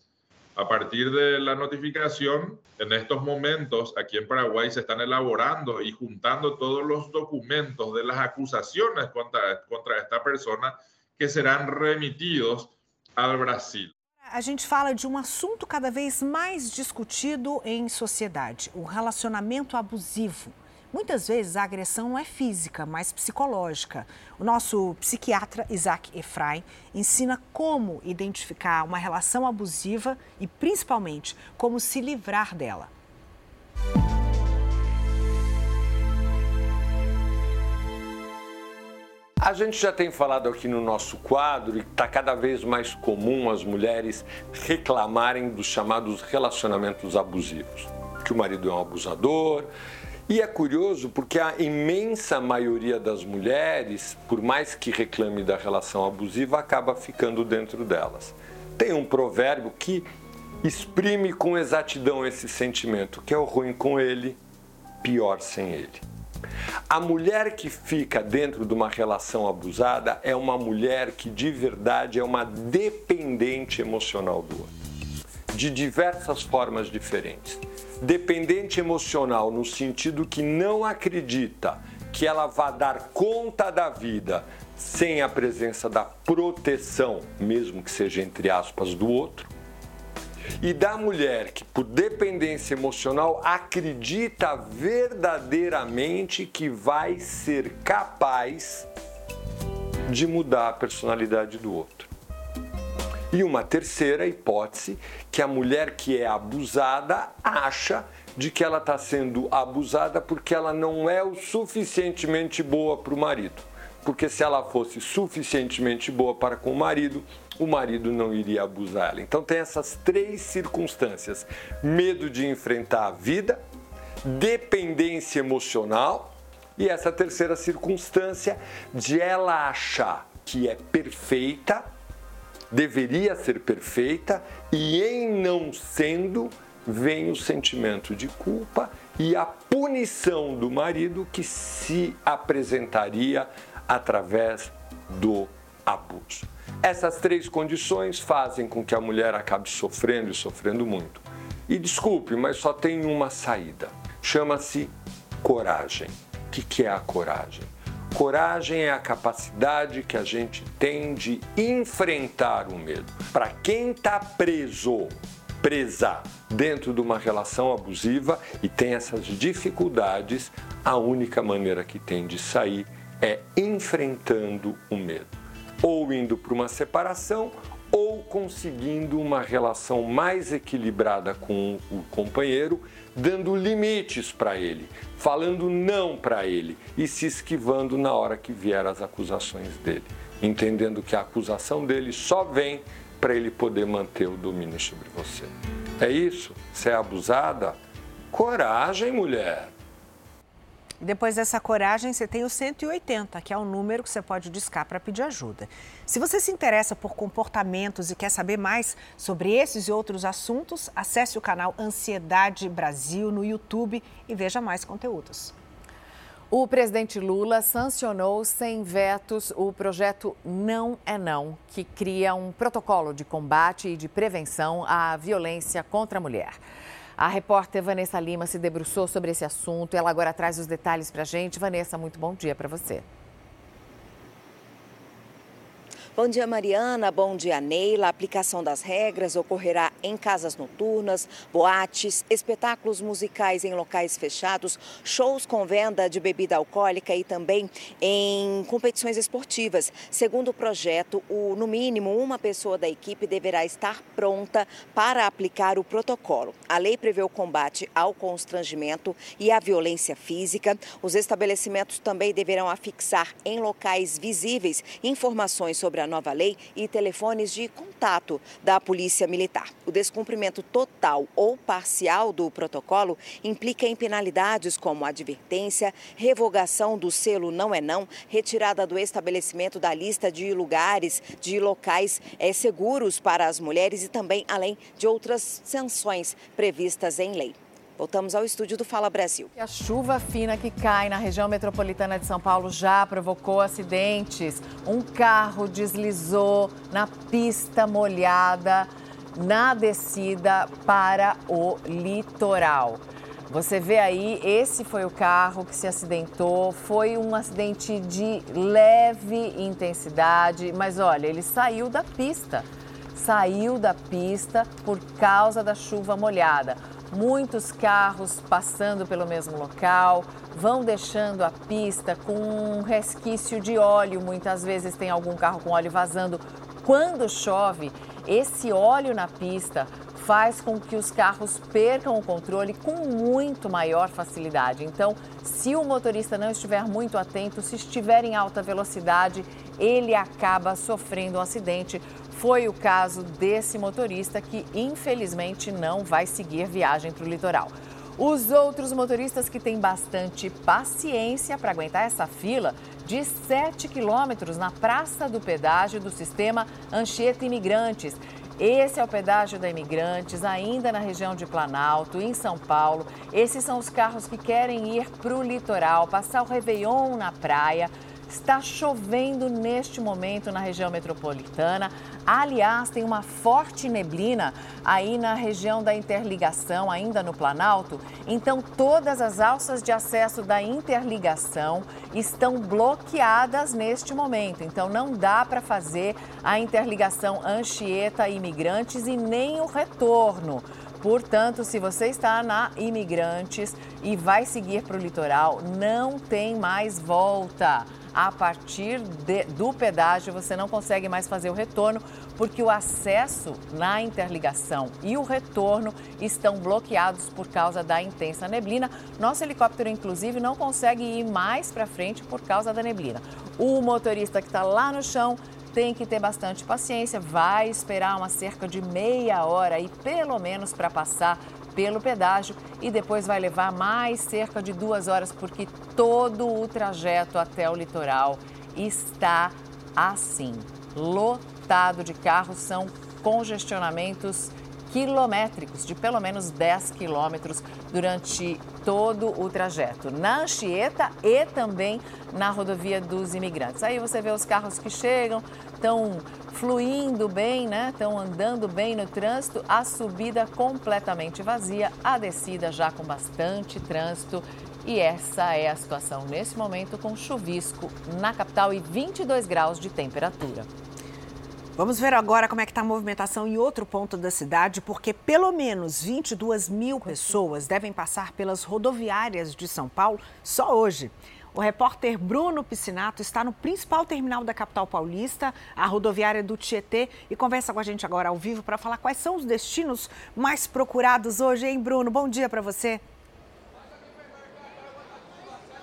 A partir de la notificación, en estos momentos aquí en Paraguay se están elaborando y juntando todos los documentos de las acusaciones contra, contra esta persona que serán remitidos al Brasil. A gente fala de um assunto cada vez mais discutido em sociedade: o relacionamento abusivo. Muitas vezes a agressão não é física, mas psicológica. O nosso psiquiatra Isaac Efraim ensina como identificar uma relação abusiva e, principalmente, como se livrar dela. A gente já tem falado aqui no nosso quadro e está cada vez mais comum as mulheres reclamarem dos chamados relacionamentos abusivos. Que o marido é um abusador, e é curioso porque a imensa maioria das mulheres, por mais que reclame da relação abusiva, acaba ficando dentro delas. Tem um provérbio que exprime com exatidão esse sentimento, que é o ruim com ele, pior sem ele. A mulher que fica dentro de uma relação abusada é uma mulher que de verdade é uma dependente emocional do outro, de diversas formas diferentes dependente emocional no sentido que não acredita que ela vá dar conta da vida sem a presença da proteção, mesmo que seja entre aspas, do outro. E da mulher que, por dependência emocional, acredita verdadeiramente que vai ser capaz de mudar a personalidade do outro. E uma terceira hipótese, que a mulher que é abusada acha de que ela está sendo abusada porque ela não é o suficientemente boa para o marido. Porque se ela fosse suficientemente boa para com o marido, o marido não iria abusar ela. Então tem essas três circunstâncias: medo de enfrentar a vida, dependência emocional e essa terceira circunstância de ela achar que é perfeita deveria ser perfeita e, em não sendo, vem o sentimento de culpa e a punição do marido que se apresentaria através do abuso. Essas três condições fazem com que a mulher acabe sofrendo e sofrendo muito. E desculpe, mas só tem uma saída. Chama-se coragem. O que é a coragem? Coragem é a capacidade que a gente tem de enfrentar o medo. Para quem está preso, presa dentro de uma relação abusiva e tem essas dificuldades, a única maneira que tem de sair é enfrentando o medo. Ou indo para uma separação ou conseguindo uma relação mais equilibrada com o companheiro, dando limites para ele, falando não para ele e se esquivando na hora que vier as acusações dele, entendendo que a acusação dele só vem para ele poder manter o domínio sobre você. É isso? Você é abusada? Coragem, mulher! Depois dessa coragem, você tem o 180, que é o número que você pode discar para pedir ajuda. Se você se interessa por comportamentos e quer saber mais sobre esses e outros assuntos, acesse o canal Ansiedade Brasil no YouTube e veja mais conteúdos. O presidente Lula sancionou sem vetos o projeto Não é Não, que cria um protocolo de combate e de prevenção à violência contra a mulher. A repórter Vanessa Lima se debruçou sobre esse assunto. Ela agora traz os detalhes para a gente. Vanessa, muito bom dia para você. Bom dia, Mariana. Bom dia, Neila. A aplicação das regras ocorrerá em casas noturnas, boates, espetáculos musicais em locais fechados, shows com venda de bebida alcoólica e também em competições esportivas. Segundo o projeto, o, no mínimo uma pessoa da equipe deverá estar pronta para aplicar o protocolo. A lei prevê o combate ao constrangimento e à violência física. Os estabelecimentos também deverão afixar em locais visíveis informações sobre a nova lei e telefones de contato da Polícia Militar. O descumprimento total ou parcial do protocolo implica em penalidades como advertência, revogação do selo não é não, retirada do estabelecimento da lista de lugares, de locais é, seguros para as mulheres e também além de outras sanções previstas em lei. Voltamos ao estúdio do Fala Brasil. A chuva fina que cai na região metropolitana de São Paulo já provocou acidentes. Um carro deslizou na pista molhada na descida para o litoral. Você vê aí, esse foi o carro que se acidentou. Foi um acidente de leve intensidade, mas olha, ele saiu da pista. Saiu da pista por causa da chuva molhada muitos carros passando pelo mesmo local, vão deixando a pista com um resquício de óleo. Muitas vezes tem algum carro com óleo vazando. Quando chove, esse óleo na pista faz com que os carros percam o controle com muito maior facilidade. Então, se o motorista não estiver muito atento, se estiver em alta velocidade, ele acaba sofrendo um acidente foi o caso desse motorista que, infelizmente, não vai seguir viagem para o litoral. Os outros motoristas que têm bastante paciência para aguentar essa fila de 7 quilômetros na Praça do Pedágio do sistema Anchieta Imigrantes. Esse é o pedágio da Imigrantes, ainda na região de Planalto, em São Paulo. Esses são os carros que querem ir para o litoral, passar o Réveillon na praia. Está chovendo neste momento na região metropolitana. Aliás, tem uma forte neblina aí na região da interligação, ainda no Planalto. Então, todas as alças de acesso da interligação estão bloqueadas neste momento. Então, não dá para fazer a interligação Anchieta-Imigrantes e nem o retorno. Portanto, se você está na Imigrantes e vai seguir para o litoral, não tem mais volta a partir de, do pedágio você não consegue mais fazer o retorno, porque o acesso na interligação e o retorno estão bloqueados por causa da intensa neblina. Nosso helicóptero, inclusive, não consegue ir mais para frente por causa da neblina. O motorista que está lá no chão tem que ter bastante paciência, vai esperar uma cerca de meia hora aí, pelo menos, para passar pelo pedágio e depois vai levar mais cerca de duas horas, porque todo o trajeto até o litoral está assim, lotado de carros, são congestionamentos quilométricos, de pelo menos 10 quilômetros durante todo o trajeto, na Anchieta e também na rodovia dos imigrantes. Aí você vê os carros que chegam, estão fluindo bem, né? Estão andando bem no trânsito, a subida completamente vazia, a descida já com bastante trânsito. E essa é a situação nesse momento com chuvisco na capital e 22 graus de temperatura. Vamos ver agora como é que está a movimentação em outro ponto da cidade, porque pelo menos 22 mil pessoas devem passar pelas rodoviárias de São Paulo só hoje. O repórter Bruno Piscinato está no principal terminal da capital paulista, a rodoviária do Tietê, e conversa com a gente agora ao vivo para falar quais são os destinos mais procurados hoje, hein, Bruno? Bom dia para você.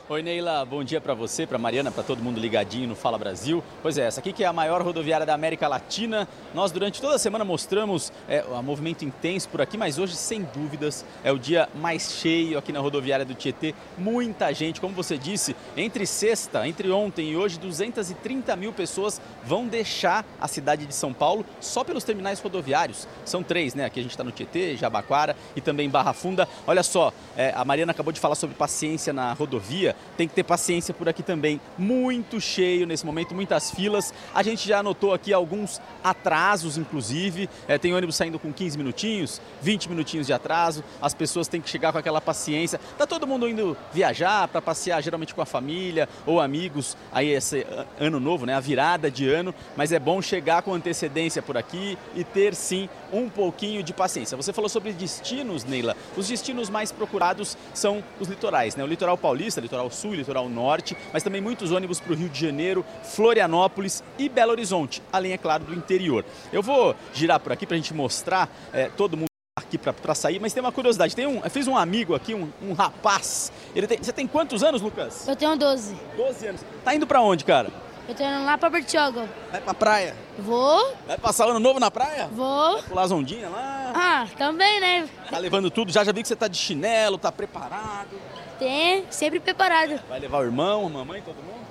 Oi Neila, bom dia para você, para Mariana, para todo mundo ligadinho no Fala Brasil. Pois é, essa aqui que é a maior rodoviária da América Latina. Nós durante toda a semana mostramos é, o movimento intenso por aqui, mas hoje sem dúvidas é o dia mais cheio aqui na rodoviária do Tietê. Muita gente, como você disse, entre sexta, entre ontem e hoje, 230 mil pessoas vão deixar a cidade de São Paulo só pelos terminais rodoviários. São três, né? Aqui a gente está no Tietê, Jabaquara e também Barra Funda. Olha só, é, a Mariana acabou de falar sobre paciência na rodovia. Tem que ter paciência por aqui também. Muito cheio nesse momento, muitas filas. A gente já anotou aqui alguns atrasos, inclusive. É, tem ônibus saindo com 15 minutinhos, 20 minutinhos de atraso. As pessoas têm que chegar com aquela paciência. Tá todo mundo indo viajar para passear, geralmente com a família ou amigos. Aí esse ano novo, né? A virada de ano. Mas é bom chegar com antecedência por aqui e ter sim um pouquinho de paciência. Você falou sobre destinos, Neila. Os destinos mais procurados são os litorais, né? O litoral paulista, litoral sul, litoral norte, mas também muitos ônibus para o Rio de Janeiro, Florianópolis e Belo Horizonte, além, é claro, do interior. Eu vou girar por aqui para a gente mostrar é, todo mundo aqui para sair, mas tem uma curiosidade. Tem um, eu fiz um amigo aqui, um, um rapaz. Ele tem, você tem quantos anos, Lucas? Eu tenho 12. 12 anos. Tá indo para onde, cara? Eu tô indo lá pra Bertioga. Vai pra praia? Vou. Vai passar o ano novo na praia? Vou. Vai pular as ondinhas lá? Ah, também, né? Tá levando tudo? Já já vi que você tá de chinelo, tá preparado. Tem, sempre preparado. Vai levar o irmão, a mamãe, todo mundo?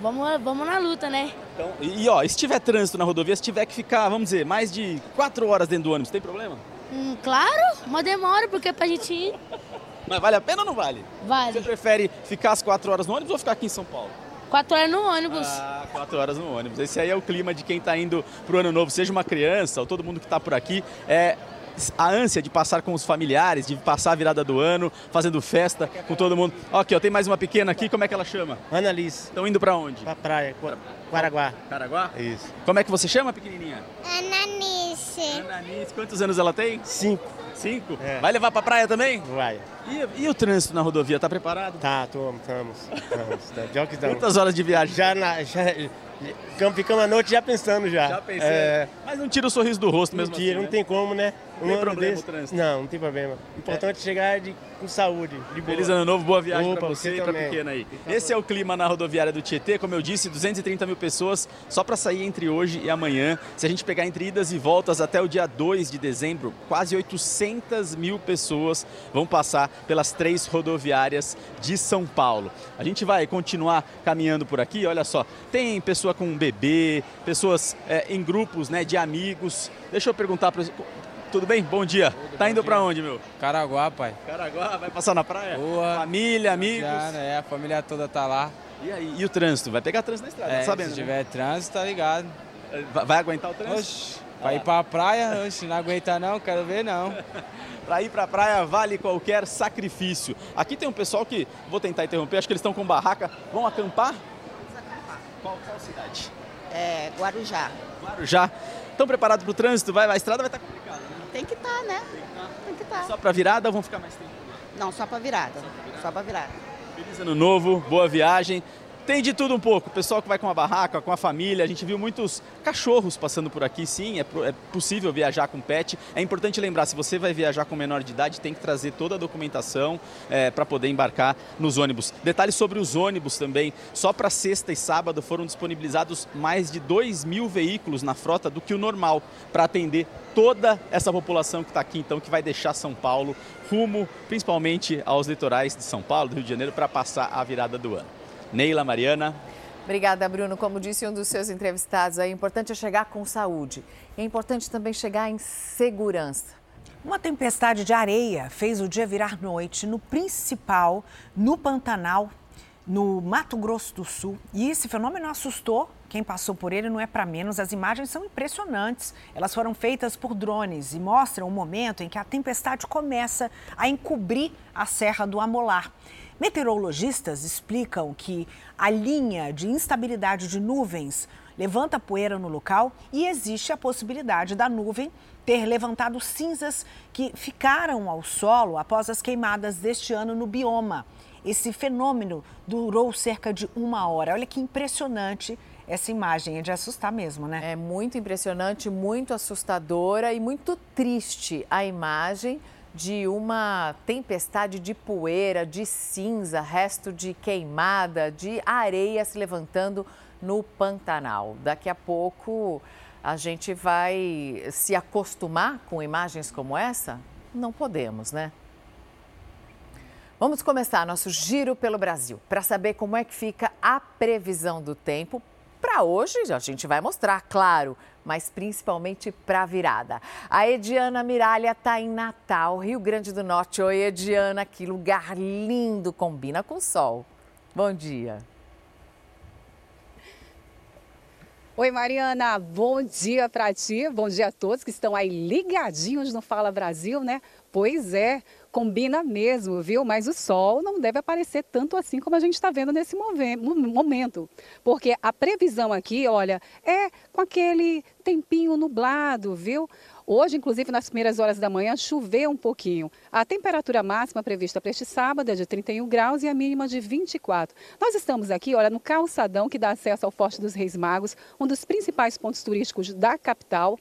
Vamos, vamos na luta, né? Então, e, e ó, se tiver trânsito na rodovia, se tiver que ficar, vamos dizer, mais de quatro horas dentro do ônibus, tem problema? Hum, claro, uma demora, porque é pra gente ir. Mas vale a pena ou não vale? Vale. Você prefere ficar as quatro horas no ônibus ou ficar aqui em São Paulo? Quatro horas no ônibus. Ah, quatro horas no ônibus. Esse aí é o clima de quem está indo pro ano novo, seja uma criança ou todo mundo que está por aqui. É a ânsia de passar com os familiares, de passar a virada do ano, fazendo festa com todo mundo. Aqui, ó, tem mais uma pequena aqui, como é que ela chama? Ana Liz. Estão indo para onde? Pra praia, Guaraguá. Caraguá? Isso. Como é que você chama, pequenininha? Ananice. Ananice. Quantos anos ela tem? Cinco. Cinco? É. Vai levar pra praia também? Vai. E, e, o trânsito na rodovia, tá preparado? Tá, estamos, estamos. Quantas horas de viagem? Já, na, já ficamos a noite já pensando já. Já pensando. É... Mas não tira o sorriso do rosto mesmo não tira, assim, não né? tem como, né? Não tem problema desse... o trânsito? Não, não tem problema. O importante é chegar de, com saúde, de boa. Feliz ano novo, boa viagem Opa, pra você, você e pra também. pequena aí. Esse é o clima na rodoviária do Tietê, como eu disse, 230 mil pessoas só para sair entre hoje e amanhã. Se a gente pegar entre idas e voltas até o dia 2 de dezembro, quase 800 mil pessoas vão passar pelas três rodoviárias de São Paulo. A gente vai continuar caminhando por aqui, olha só, tem pessoa com bebê, pessoas é, em grupos né, de amigos. Deixa eu perguntar para tudo bem? Bom dia. Tudo, tá bom indo para onde, meu? Caraguá, pai. Caraguá, vai passar na praia? Boa. Família, amigos? Já, né? A família toda tá lá. E aí, e o trânsito? Vai pegar trânsito na estrada, é, tá sabendo? Se né? tiver trânsito, tá ligado. Vai, vai aguentar o trânsito? Oxi, pra ir pra praia, oxi, não aguentar não, quero ver não. para ir para a praia vale qualquer sacrifício. Aqui tem um pessoal que, vou tentar interromper, acho que eles estão com barraca. Vão acampar? Qual, qual cidade? É, Guarujá. Guarujá. Estão preparados para o trânsito? Vai, a estrada vai estar complicada, né? Tem que estar, né? Tem que estar. Só para virada ou vão ficar mais tempo? Não, só para virada. Só para virada. Feliz ano novo, boa viagem. Tem de tudo um pouco. Pessoal que vai com a barraca, com a família. A gente viu muitos cachorros passando por aqui, sim. É, é possível viajar com pet. É importante lembrar, se você vai viajar com menor de idade, tem que trazer toda a documentação é, para poder embarcar nos ônibus. Detalhes sobre os ônibus também. Só para sexta e sábado foram disponibilizados mais de 2 mil veículos na frota do que o normal para atender toda essa população que está aqui, então, que vai deixar São Paulo rumo principalmente aos litorais de São Paulo, do Rio de Janeiro, para passar a virada do ano. Neila, Mariana. Obrigada, Bruno. Como disse um dos seus entrevistados, é importante chegar com saúde. É importante também chegar em segurança. Uma tempestade de areia fez o dia virar noite no principal, no Pantanal, no Mato Grosso do Sul. E esse fenômeno assustou quem passou por ele, não é para menos. As imagens são impressionantes. Elas foram feitas por drones e mostram o momento em que a tempestade começa a encobrir a Serra do Amolar. Meteorologistas explicam que a linha de instabilidade de nuvens levanta poeira no local e existe a possibilidade da nuvem ter levantado cinzas que ficaram ao solo após as queimadas deste ano no bioma. Esse fenômeno durou cerca de uma hora. Olha que impressionante essa imagem, é de assustar mesmo, né? É muito impressionante, muito assustadora e muito triste a imagem de uma tempestade de poeira, de cinza, resto de queimada, de areia se levantando no Pantanal. Daqui a pouco a gente vai se acostumar com imagens como essa? Não podemos, né? Vamos começar nosso giro pelo Brasil para saber como é que fica a previsão do tempo. Para hoje, a gente vai mostrar, claro, mas principalmente para a virada. A Ediana Miralha está em Natal, Rio Grande do Norte. Oi, Ediana, que lugar lindo, combina com sol. Bom dia. Oi, Mariana, bom dia para ti, bom dia a todos que estão aí ligadinhos no Fala Brasil, né? Pois é, combina mesmo, viu? Mas o sol não deve aparecer tanto assim como a gente está vendo nesse momento. Porque a previsão aqui, olha, é com aquele tempinho nublado, viu? Hoje, inclusive, nas primeiras horas da manhã, choveu um pouquinho. A temperatura máxima prevista para este sábado é de 31 graus e a mínima de 24. Nós estamos aqui, olha, no calçadão que dá acesso ao Forte dos Reis Magos, um dos principais pontos turísticos da capital.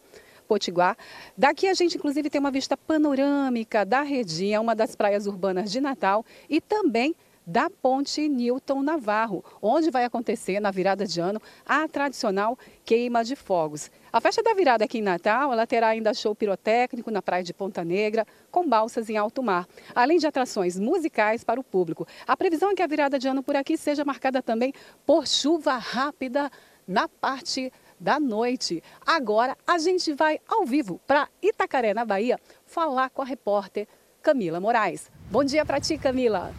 Potiguar. Daqui a gente, inclusive, tem uma vista panorâmica da Redinha, uma das praias urbanas de Natal, e também da Ponte Newton Navarro, onde vai acontecer, na virada de ano, a tradicional queima de fogos. A festa da virada aqui em Natal, ela terá ainda show pirotécnico na praia de Ponta Negra, com balsas em alto mar, além de atrações musicais para o público. A previsão é que a virada de ano por aqui seja marcada também por chuva rápida na parte da noite. Agora a gente vai ao vivo para Itacaré, na Bahia, falar com a repórter Camila Moraes. Bom dia para ti, Camila.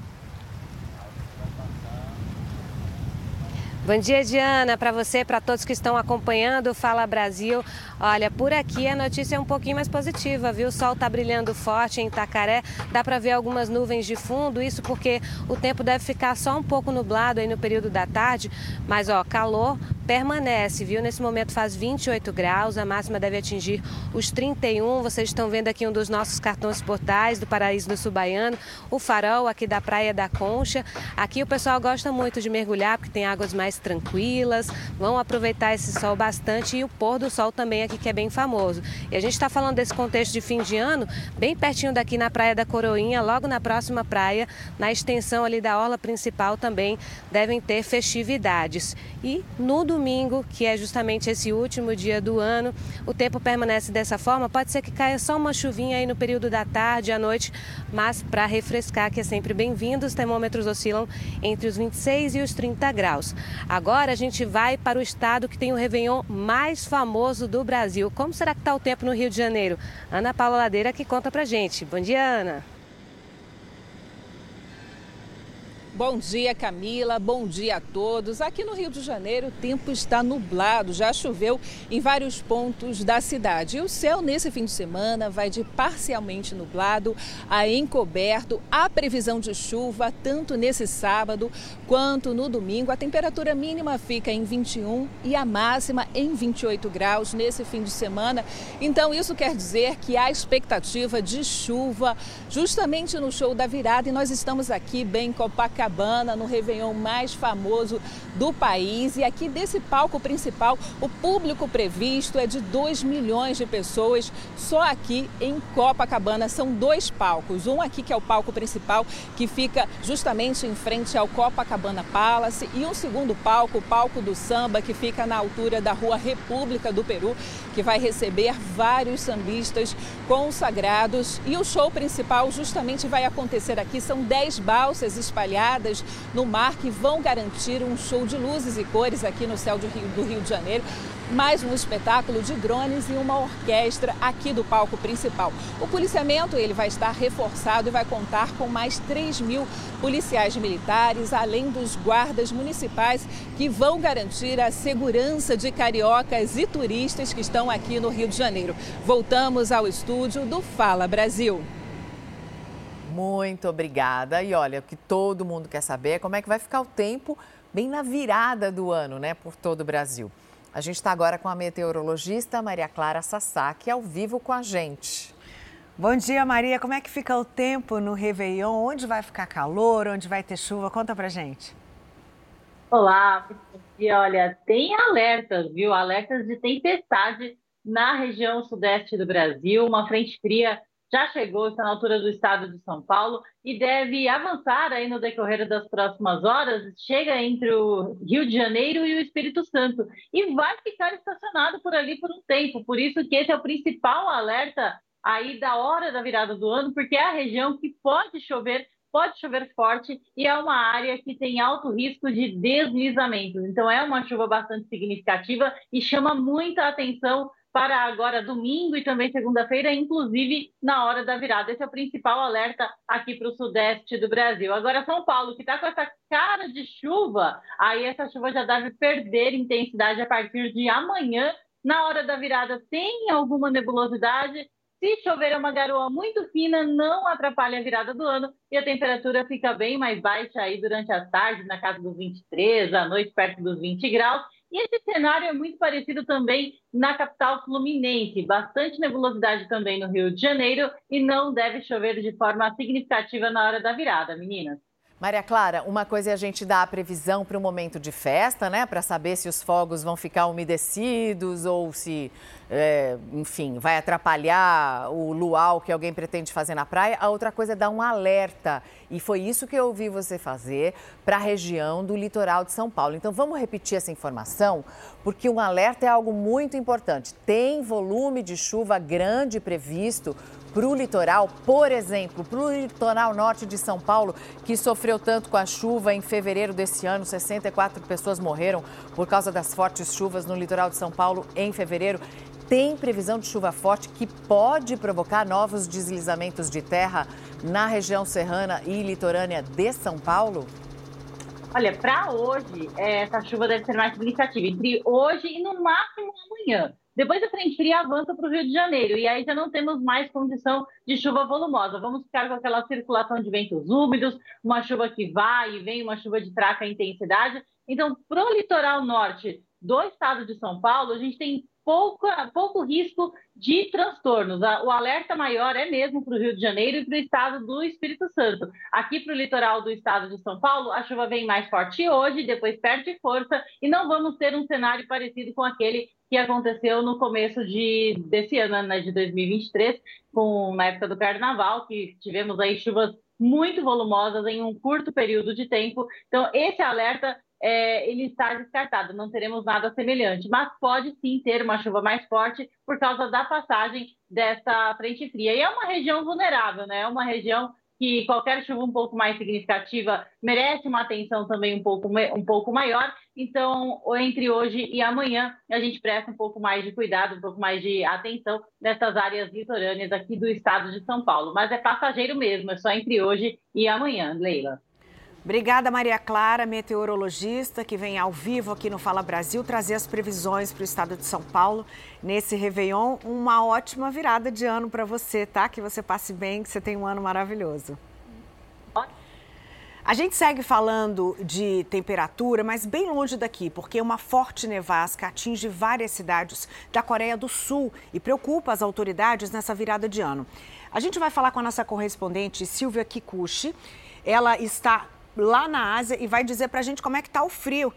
Bom dia, Diana, para você, para todos que estão acompanhando o Fala Brasil. Olha, por aqui a notícia é um pouquinho mais positiva, viu? O sol está brilhando forte em Itacaré, dá para ver algumas nuvens de fundo, isso porque o tempo deve ficar só um pouco nublado aí no período da tarde, mas ó, calor permanece, viu? Nesse momento faz 28 graus, a máxima deve atingir os 31. Vocês estão vendo aqui um dos nossos cartões portais do Paraíso do Subaiano, o farol aqui da Praia da Concha. Aqui o pessoal gosta muito de mergulhar porque tem águas mais tranquilas, vão aproveitar esse sol bastante e o pôr do sol também aqui que é bem famoso. E a gente está falando desse contexto de fim de ano, bem pertinho daqui na Praia da Coroinha, logo na próxima praia, na extensão ali da orla principal também devem ter festividades. E no domingo que é justamente esse último dia do ano, o tempo permanece dessa forma. Pode ser que caia só uma chuvinha aí no período da tarde, à noite, mas para refrescar, que é sempre bem-vindo, os termômetros oscilam entre os 26 e os 30 graus. Agora a gente vai para o estado que tem o Réveillon mais famoso do Brasil. Como será que está o tempo no Rio de Janeiro? Ana Paula Ladeira que conta pra gente. Bom dia, Ana. Bom dia, Camila. Bom dia a todos. Aqui no Rio de Janeiro, o tempo está nublado, já choveu em vários pontos da cidade. E o céu, nesse fim de semana, vai de parcialmente nublado a encoberto. Há previsão de chuva tanto nesse sábado quanto no domingo. A temperatura mínima fica em 21 e a máxima em 28 graus nesse fim de semana. Então, isso quer dizer que há expectativa de chuva justamente no show da virada. E nós estamos aqui bem em Copacabana Copacabana, no Réveillon mais famoso do país. E aqui desse palco principal, o público previsto é de 2 milhões de pessoas só aqui em Copacabana. São dois palcos. Um aqui que é o palco principal, que fica justamente em frente ao Copacabana Palace, e um segundo palco, o palco do samba, que fica na altura da Rua República do Peru, que vai receber vários sambistas consagrados. E o show principal justamente vai acontecer aqui. São 10 balsas espalhadas no mar que vão garantir um show de luzes e cores aqui no céu do Rio, do Rio de Janeiro mais um espetáculo de drones e uma orquestra aqui do palco principal. O policiamento ele vai estar reforçado e vai contar com mais 3 mil policiais militares, além dos guardas municipais que vão garantir a segurança de cariocas e turistas que estão aqui no Rio de Janeiro. Voltamos ao estúdio do Fala Brasil. Muito obrigada. E olha, o que todo mundo quer saber é como é que vai ficar o tempo bem na virada do ano, né, por todo o Brasil. A gente está agora com a meteorologista Maria Clara Sasaki ao vivo com a gente. Bom dia, Maria. Como é que fica o tempo no Réveillon? Onde vai ficar calor? Onde vai ter chuva? Conta pra gente. Olá, e olha, tem alertas, viu? Alertas de tempestade na região sudeste do Brasil. Uma frente fria já chegou, está na altura do estado de São Paulo e deve avançar aí no decorrer das próximas horas. Chega entre o Rio de Janeiro e o Espírito Santo e vai ficar estacionado por ali por um tempo. Por isso que esse é o principal alerta aí da hora da virada do ano, porque é a região que pode chover, pode chover forte e é uma área que tem alto risco de deslizamentos. Então é uma chuva bastante significativa e chama muita atenção para agora domingo e também segunda-feira, inclusive na hora da virada. Esse é o principal alerta aqui para o sudeste do Brasil. Agora, São Paulo, que está com essa cara de chuva, aí essa chuva já deve perder intensidade a partir de amanhã. Na hora da virada, tem alguma nebulosidade, se chover uma garoa muito fina, não atrapalha a virada do ano e a temperatura fica bem mais baixa aí durante as tardes, na casa dos 23, à noite perto dos 20 graus. E esse cenário é muito parecido também na capital fluminense. Bastante nebulosidade também no Rio de Janeiro e não deve chover de forma significativa na hora da virada, meninas. Maria Clara, uma coisa é a gente dar a previsão para o momento de festa, né? Para saber se os fogos vão ficar umedecidos ou se, é, enfim, vai atrapalhar o luau que alguém pretende fazer na praia. A outra coisa é dar um alerta. E foi isso que eu ouvi você fazer para a região do litoral de São Paulo. Então vamos repetir essa informação, porque um alerta é algo muito importante. Tem volume de chuva grande previsto para o litoral, por exemplo, para o litoral norte de São Paulo, que sofreu tanto com a chuva em fevereiro desse ano, 64 pessoas morreram por causa das fortes chuvas no litoral de São Paulo em fevereiro. Tem previsão de chuva forte que pode provocar novos deslizamentos de terra na região serrana e litorânea de São Paulo? Olha, para hoje, essa chuva deve ser mais significativa, entre hoje e no máximo amanhã. Depois a frente fria avança para o Rio de Janeiro e aí já não temos mais condição de chuva volumosa. Vamos ficar com aquela circulação de ventos úmidos, uma chuva que vai e vem, uma chuva de fraca intensidade. Então, para o litoral norte do estado de São Paulo, a gente tem pouco, pouco risco de transtornos. O alerta maior é mesmo para o Rio de Janeiro e para o estado do Espírito Santo. Aqui para o litoral do estado de São Paulo, a chuva vem mais forte hoje, depois perde força e não vamos ter um cenário parecido com aquele que aconteceu no começo de, desse ano, né, de 2023, com, na época do Carnaval, que tivemos aí chuvas muito volumosas em um curto período de tempo. Então, esse alerta é, ele está descartado, não teremos nada semelhante, mas pode sim ter uma chuva mais forte por causa da passagem dessa frente fria. E é uma região vulnerável, né? É uma região que qualquer chuva um pouco mais significativa merece uma atenção também um pouco, um pouco maior. Então, entre hoje e amanhã, a gente presta um pouco mais de cuidado, um pouco mais de atenção nessas áreas litorâneas aqui do estado de São Paulo. Mas é passageiro mesmo, é só entre hoje e amanhã, Leila. Obrigada, Maria Clara, meteorologista, que vem ao vivo aqui no Fala Brasil trazer as previsões para o estado de São Paulo nesse Réveillon. Uma ótima virada de ano para você, tá? Que você passe bem, que você tenha um ano maravilhoso. A gente segue falando de temperatura, mas bem longe daqui, porque uma forte nevasca atinge várias cidades da Coreia do Sul e preocupa as autoridades nessa virada de ano. A gente vai falar com a nossa correspondente Silvia Kikuchi. Ela está lá na Ásia e vai dizer para a gente como é que está o frio.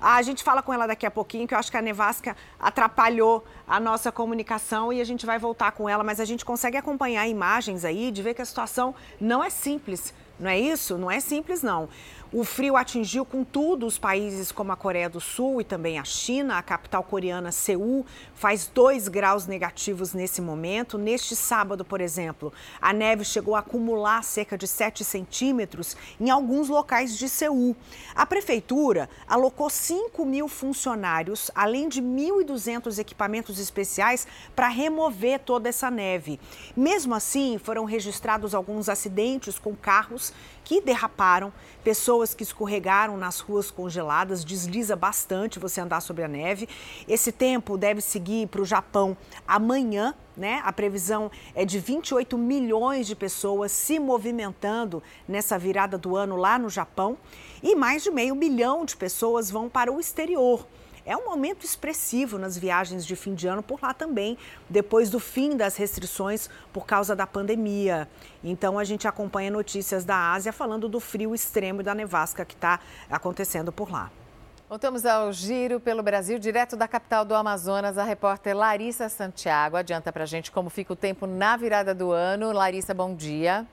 A gente fala com ela daqui a pouquinho, que eu acho que a nevasca atrapalhou a nossa comunicação e a gente vai voltar com ela, mas a gente consegue acompanhar imagens aí de ver que a situação não é simples. Não é isso? Não é simples, não. O frio atingiu com tudo os países como a Coreia do Sul e também a China. A capital coreana, Seul, faz 2 graus negativos nesse momento. Neste sábado, por exemplo, a neve chegou a acumular cerca de 7 centímetros em alguns locais de Seul. A prefeitura alocou 5 mil funcionários, além de 1.200 equipamentos especiais, para remover toda essa neve. Mesmo assim, foram registrados alguns acidentes com carros que derraparam, pessoas que escorregaram nas ruas congeladas, desliza bastante você andar sobre a neve. Esse tempo deve seguir para o Japão amanhã, né? A previsão é de 28 milhões de pessoas se movimentando nessa virada do ano lá no Japão e mais de meio milhão de pessoas vão para o exterior é um aumento expressivo nas viagens de fim de ano por lá também, depois do fim das restrições por causa da pandemia. Então a gente acompanha notícias da Ásia falando do frio extremo e da nevasca que está acontecendo por lá. Voltamos ao Giro pelo Brasil, direto da capital do Amazonas. A repórter Larissa Santiago adianta para gente como fica o tempo na virada do ano. Larissa, bom dia.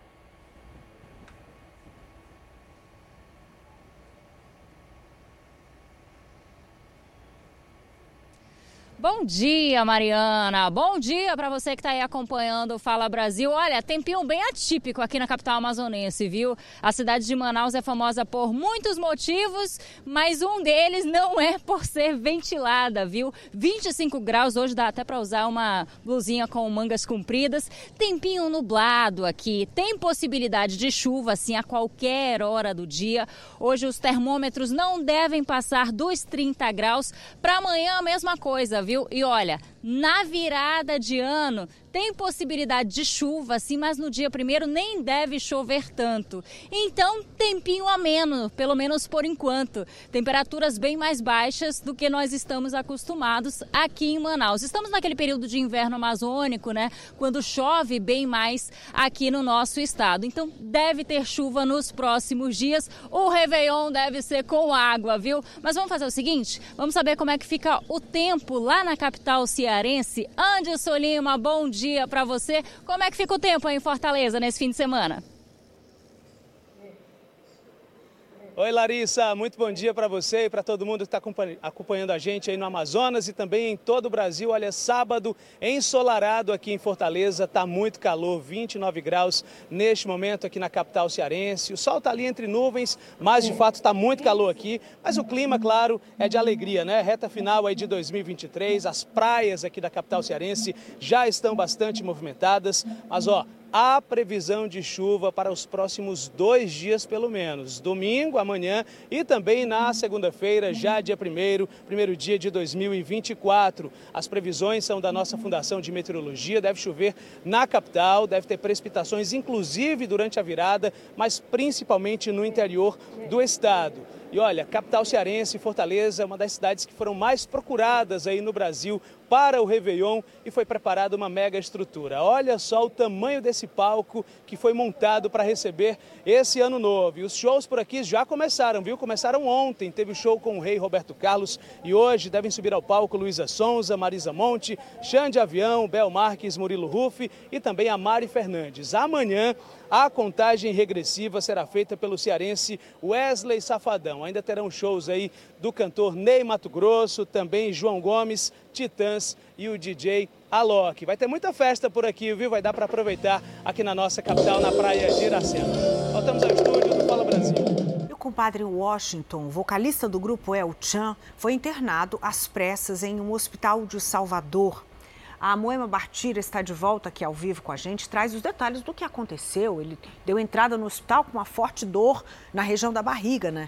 Bom dia, Mariana. Bom dia para você que está aí acompanhando o Fala Brasil. Olha, tempinho bem atípico aqui na capital amazonense, viu? A cidade de Manaus é famosa por muitos motivos, mas um deles não é por ser ventilada, viu? 25 graus hoje dá até para usar uma blusinha com mangas compridas. Tempinho nublado aqui. Tem possibilidade de chuva assim a qualquer hora do dia. Hoje os termômetros não devem passar dos 30 graus. Para amanhã a mesma coisa, viu? Viu? E olha, na virada de ano tem possibilidade de chuva, sim, mas no dia primeiro nem deve chover tanto. Então, tempinho ameno, pelo menos por enquanto. Temperaturas bem mais baixas do que nós estamos acostumados aqui em Manaus. Estamos naquele período de inverno amazônico, né? Quando chove bem mais aqui no nosso estado. Então, deve ter chuva nos próximos dias. O Réveillon deve ser com água, viu? Mas vamos fazer o seguinte: vamos saber como é que fica o tempo lá na capital cearense. Anderson Lima, bom dia para você. Como é que fica o tempo aí em Fortaleza nesse fim de semana? Oi Larissa, muito bom dia para você e para todo mundo que está acompanhando a gente aí no Amazonas e também em todo o Brasil. Olha, sábado ensolarado aqui em Fortaleza, está muito calor, 29 graus neste momento aqui na capital cearense. O sol está ali entre nuvens, mas de fato está muito calor aqui. Mas o clima, claro, é de alegria, né? Reta final aí de 2023, as praias aqui da capital cearense já estão bastante movimentadas. Mas ó, há previsão de chuva para os próximos dois dias, pelo menos. Domingo, amanhã e também na segunda-feira, já dia 1 primeiro dia de 2024. As previsões são da nossa Fundação de Meteorologia. Deve chover na capital, deve ter precipitações, inclusive durante a virada, mas principalmente no interior do estado. E olha, capital cearense, Fortaleza, uma das cidades que foram mais procuradas aí no Brasil para o Réveillon e foi preparada uma mega estrutura. Olha só o tamanho desse palco que foi montado para receber esse ano novo. E os shows por aqui já começaram, viu? Começaram ontem. Teve show com o rei Roberto Carlos e hoje devem subir ao palco Luísa Sonza, Marisa Monte, Xande Avião, Bel Marques, Murilo Ruff e também a Mari Fernandes. Amanhã a contagem regressiva será feita pelo cearense Wesley Safadão. Ainda terão shows aí do cantor Ney Mato Grosso, também João Gomes, Titãs e o DJ Alok. Vai ter muita festa por aqui, viu? Vai dar para aproveitar aqui na nossa capital, na praia de Iracema. Voltamos ao estúdio do Fala Brasil. E o compadre Washington, vocalista do grupo El Chan, foi internado às pressas em um hospital de Salvador. A Moema Bartira está de volta aqui ao vivo com a gente, traz os detalhes do que aconteceu. Ele deu entrada no hospital com uma forte dor na região da barriga, né?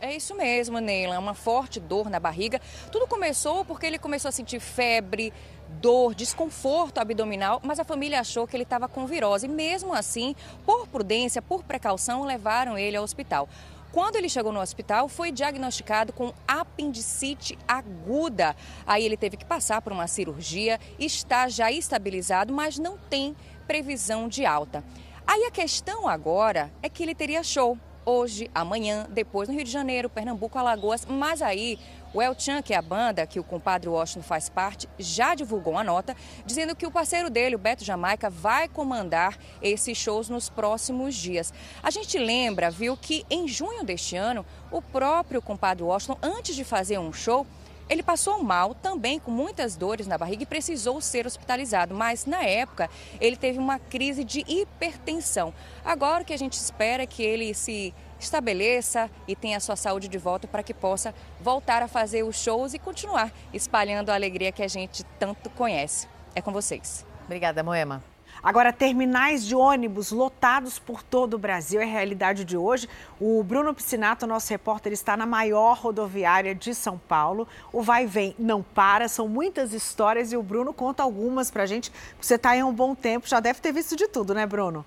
É isso mesmo, Neila, uma forte dor na barriga. Tudo começou porque ele começou a sentir febre, dor, desconforto abdominal, mas a família achou que ele estava com virose. E mesmo assim, por prudência, por precaução, levaram ele ao hospital. Quando ele chegou no hospital, foi diagnosticado com apendicite aguda. Aí ele teve que passar por uma cirurgia, está já estabilizado, mas não tem previsão de alta. Aí a questão agora é que ele teria show hoje, amanhã, depois no Rio de Janeiro, Pernambuco, Alagoas, mas aí o El Chan, que é a banda que o compadre Washington faz parte, já divulgou uma nota dizendo que o parceiro dele, o Beto Jamaica, vai comandar esses shows nos próximos dias. A gente lembra, viu, que em junho deste ano, o próprio compadre Washington, antes de fazer um show, ele passou mal, também com muitas dores na barriga e precisou ser hospitalizado, mas na época ele teve uma crise de hipertensão. Agora o que a gente espera é que ele se estabeleça e tenha sua saúde de volta para que possa voltar a fazer os shows e continuar espalhando a alegria que a gente tanto conhece. É com vocês. Obrigada, Moema. Agora, terminais de ônibus lotados por todo o Brasil é a realidade de hoje. O Bruno Piscinato, nosso repórter, está na maior rodoviária de São Paulo. O vai e vem não para, são muitas histórias e o Bruno conta algumas para a gente. Você está aí há um bom tempo, já deve ter visto de tudo, né, Bruno?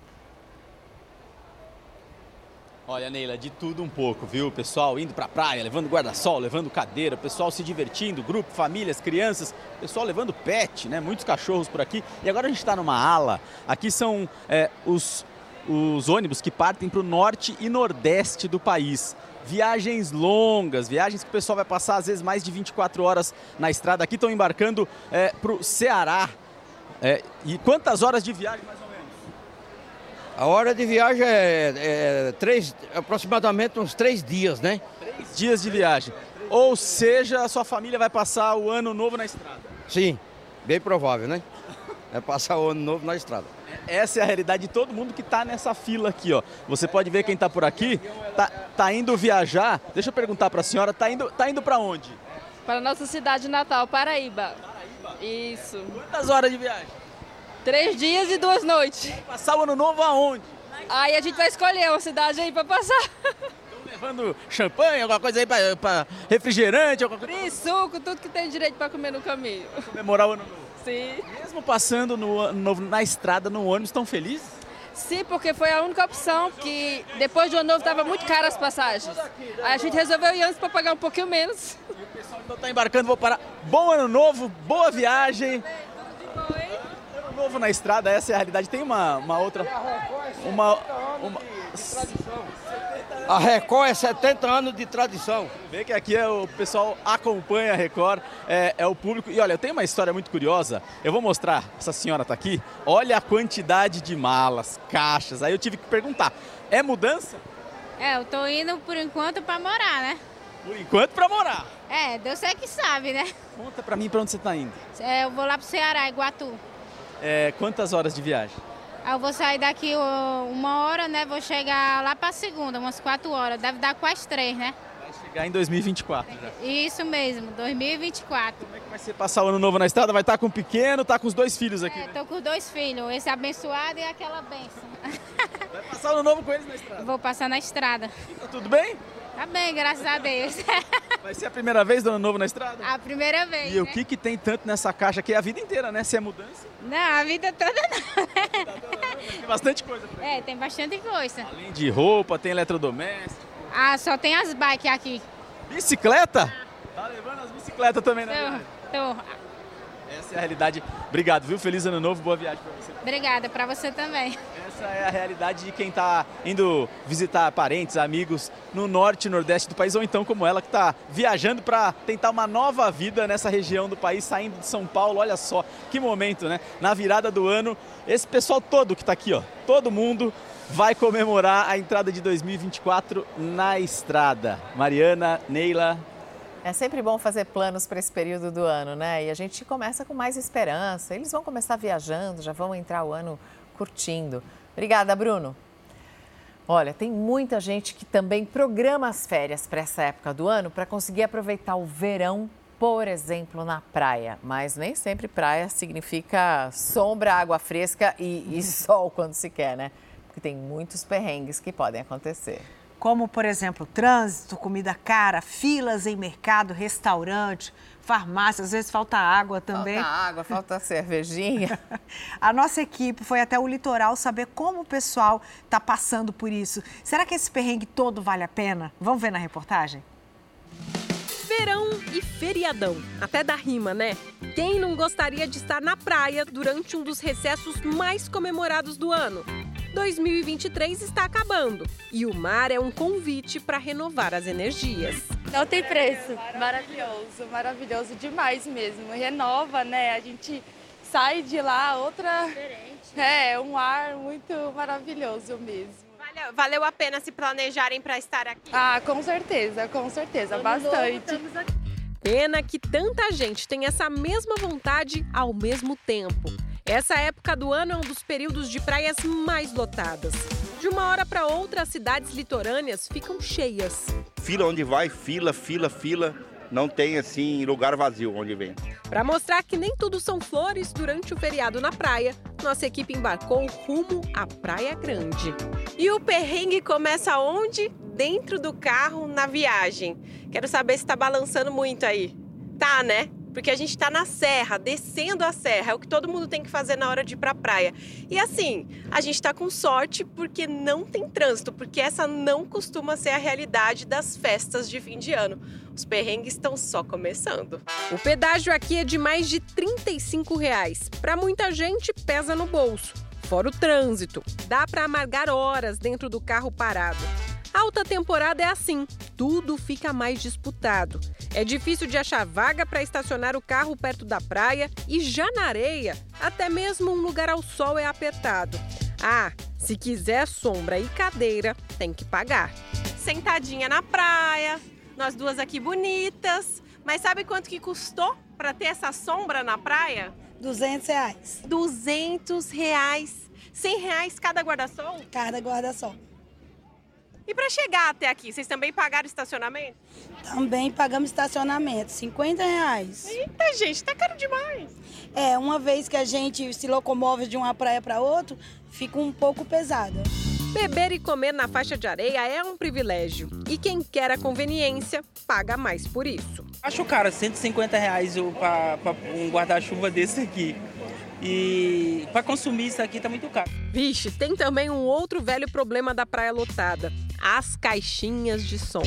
Olha, Neila, de tudo um pouco, viu? Pessoal indo pra praia, levando guarda-sol, levando cadeira, pessoal se divertindo, grupo, famílias, crianças, pessoal levando pet, né? Muitos cachorros por aqui. E agora a gente está numa ala. Aqui são é, os, os ônibus que partem para o norte e nordeste do país. Viagens longas, viagens que o pessoal vai passar às vezes mais de 24 horas na estrada. Aqui estão embarcando é, para o Ceará. É, e quantas horas de viagem mais? A hora de viagem é, é três, aproximadamente uns três dias, né? Três dias de viagem. Ou seja, a sua família vai passar o ano novo na estrada. Sim, bem provável, né? É passar o ano novo na estrada. Essa é a realidade de todo mundo que está nessa fila aqui, ó. Você pode ver quem está por aqui, tá, tá indo viajar. Deixa eu perguntar para a senhora, tá indo, tá indo para onde? Para nossa cidade natal, Paraíba. Isso. Quantas horas de viagem? Três dias e duas noites. Passar o ano novo aonde? Aí a gente vai escolher uma cidade aí para passar. levando champanhe, alguma coisa aí para refrigerante, alguma coisa? Suco, tudo que tem direito para comer no caminho. Pra comemorar o ano novo. Sim. Mesmo passando no ano novo na estrada, no ônibus, estão felizes? Sim, porque foi a única opção que depois do ano novo estava muito caro as passagens. Aí a gente resolveu ir antes para pagar um pouquinho menos. E o pessoal então está embarcando, vou parar. Bom ano novo, boa viagem. Novo na estrada, essa é a realidade. Tem uma, uma outra. Uma, uma... A Record é 70 anos de tradição. Vê que aqui é o pessoal acompanha a Record, é, é, o público. E olha, eu tenho uma história muito curiosa. Eu vou mostrar, essa senhora está aqui. Olha a quantidade de malas, caixas. Aí eu tive que perguntar: é mudança? É, eu tô indo por enquanto para morar, né? Por enquanto para morar. É, Deus é que sabe, né? Conta para mim para onde você está indo. É, eu vou lá pro Ceará, Iguatu. É, quantas horas de viagem? Eu vou sair daqui uma hora, né? Vou chegar lá para segunda, umas quatro horas. Deve dar quase três, né? Vai chegar em 2024 já. Isso mesmo, 2024. Como é que vai ser passar o ano novo na estrada? Vai estar com o pequeno, tá com os dois filhos aqui? É, né? tô com os dois filhos, esse abençoado e aquela benção. Vai passar o ano novo com eles na estrada? Vou passar na estrada. E tá tudo bem? Tá bem, graças a Deus. Vai ser a primeira vez do ano novo na estrada? A primeira vez. E né? o que, que tem tanto nessa caixa aqui? É a vida inteira, né? Se é mudança? Não, a vida toda não. Tem bastante coisa. Por É, tem bastante coisa. Além de roupa, tem eletrodoméstico. Ah, só tem as bikes aqui. Bicicleta? Tá levando as bicicletas também, né? Tô, tô. Essa é a realidade. Obrigado, viu? Feliz ano novo, boa viagem pra você. Obrigada, pra você também. Essa é a realidade de quem está indo visitar parentes, amigos no norte e nordeste do país, ou então como ela que está viajando para tentar uma nova vida nessa região do país, saindo de São Paulo. Olha só que momento, né? Na virada do ano, esse pessoal todo que está aqui, ó, todo mundo vai comemorar a entrada de 2024 na estrada. Mariana, Neila, é sempre bom fazer planos para esse período do ano, né? E a gente começa com mais esperança. Eles vão começar viajando, já vão entrar o ano curtindo. Obrigada, Bruno. Olha, tem muita gente que também programa as férias para essa época do ano para conseguir aproveitar o verão, por exemplo, na praia. Mas nem sempre praia significa sombra, água fresca e, e sol quando se quer, né? Porque tem muitos perrengues que podem acontecer como, por exemplo, trânsito, comida cara, filas em mercado, restaurante, farmácia, às vezes falta água também. Falta água, falta cervejinha. A nossa equipe foi até o litoral saber como o pessoal está passando por isso. Será que esse perrengue todo vale a pena? Vamos ver na reportagem? Verão e feriadão. Até da rima, né? Quem não gostaria de estar na praia durante um dos recessos mais comemorados do ano? 2023 está acabando e o mar é um convite para renovar as energias. Não tem preço. Maravilhoso, maravilhoso demais mesmo. Renova, né? A gente sai de lá outra. Diferente. É, um ar muito maravilhoso mesmo. Valeu, valeu a pena se planejarem para estar aqui? Ah, com certeza, com certeza, bastante. Pena que tanta gente tem essa mesma vontade ao mesmo tempo. Essa época do ano é um dos períodos de praias mais lotadas. De uma hora para outra, as cidades litorâneas ficam cheias. Fila onde vai, fila, fila, fila. Não tem assim lugar vazio onde vem. Para mostrar que nem tudo são flores, durante o feriado na praia, nossa equipe embarcou rumo à Praia Grande. E o perrengue começa onde? Dentro do carro, na viagem. Quero saber se está balançando muito aí. Tá, né? Porque a gente está na serra, descendo a serra, é o que todo mundo tem que fazer na hora de ir para a praia. E assim, a gente está com sorte porque não tem trânsito, porque essa não costuma ser a realidade das festas de fim de ano. Os perrengues estão só começando. O pedágio aqui é de mais de 35 reais. Para muita gente, pesa no bolso. Fora o trânsito, dá para amargar horas dentro do carro parado. Alta temporada é assim, tudo fica mais disputado. É difícil de achar vaga para estacionar o carro perto da praia e já na areia, até mesmo um lugar ao sol é apertado. Ah, se quiser sombra e cadeira, tem que pagar. Sentadinha na praia, Nós duas aqui bonitas. Mas sabe quanto que custou para ter essa sombra na praia? 200 reais. 200 reais. 100 reais cada guarda-sol? Cada guarda-sol. E para chegar até aqui, vocês também pagaram estacionamento? Também pagamos estacionamento, 50 reais. Eita, gente, tá caro demais. É, uma vez que a gente se locomove de uma praia para outra, fica um pouco pesada. Beber e comer na faixa de areia é um privilégio. E quem quer a conveniência, paga mais por isso. Acho caro, 150 reais para um guarda-chuva desse aqui. E para consumir isso aqui tá muito caro. Vixe, tem também um outro velho problema da praia lotada: as caixinhas de som.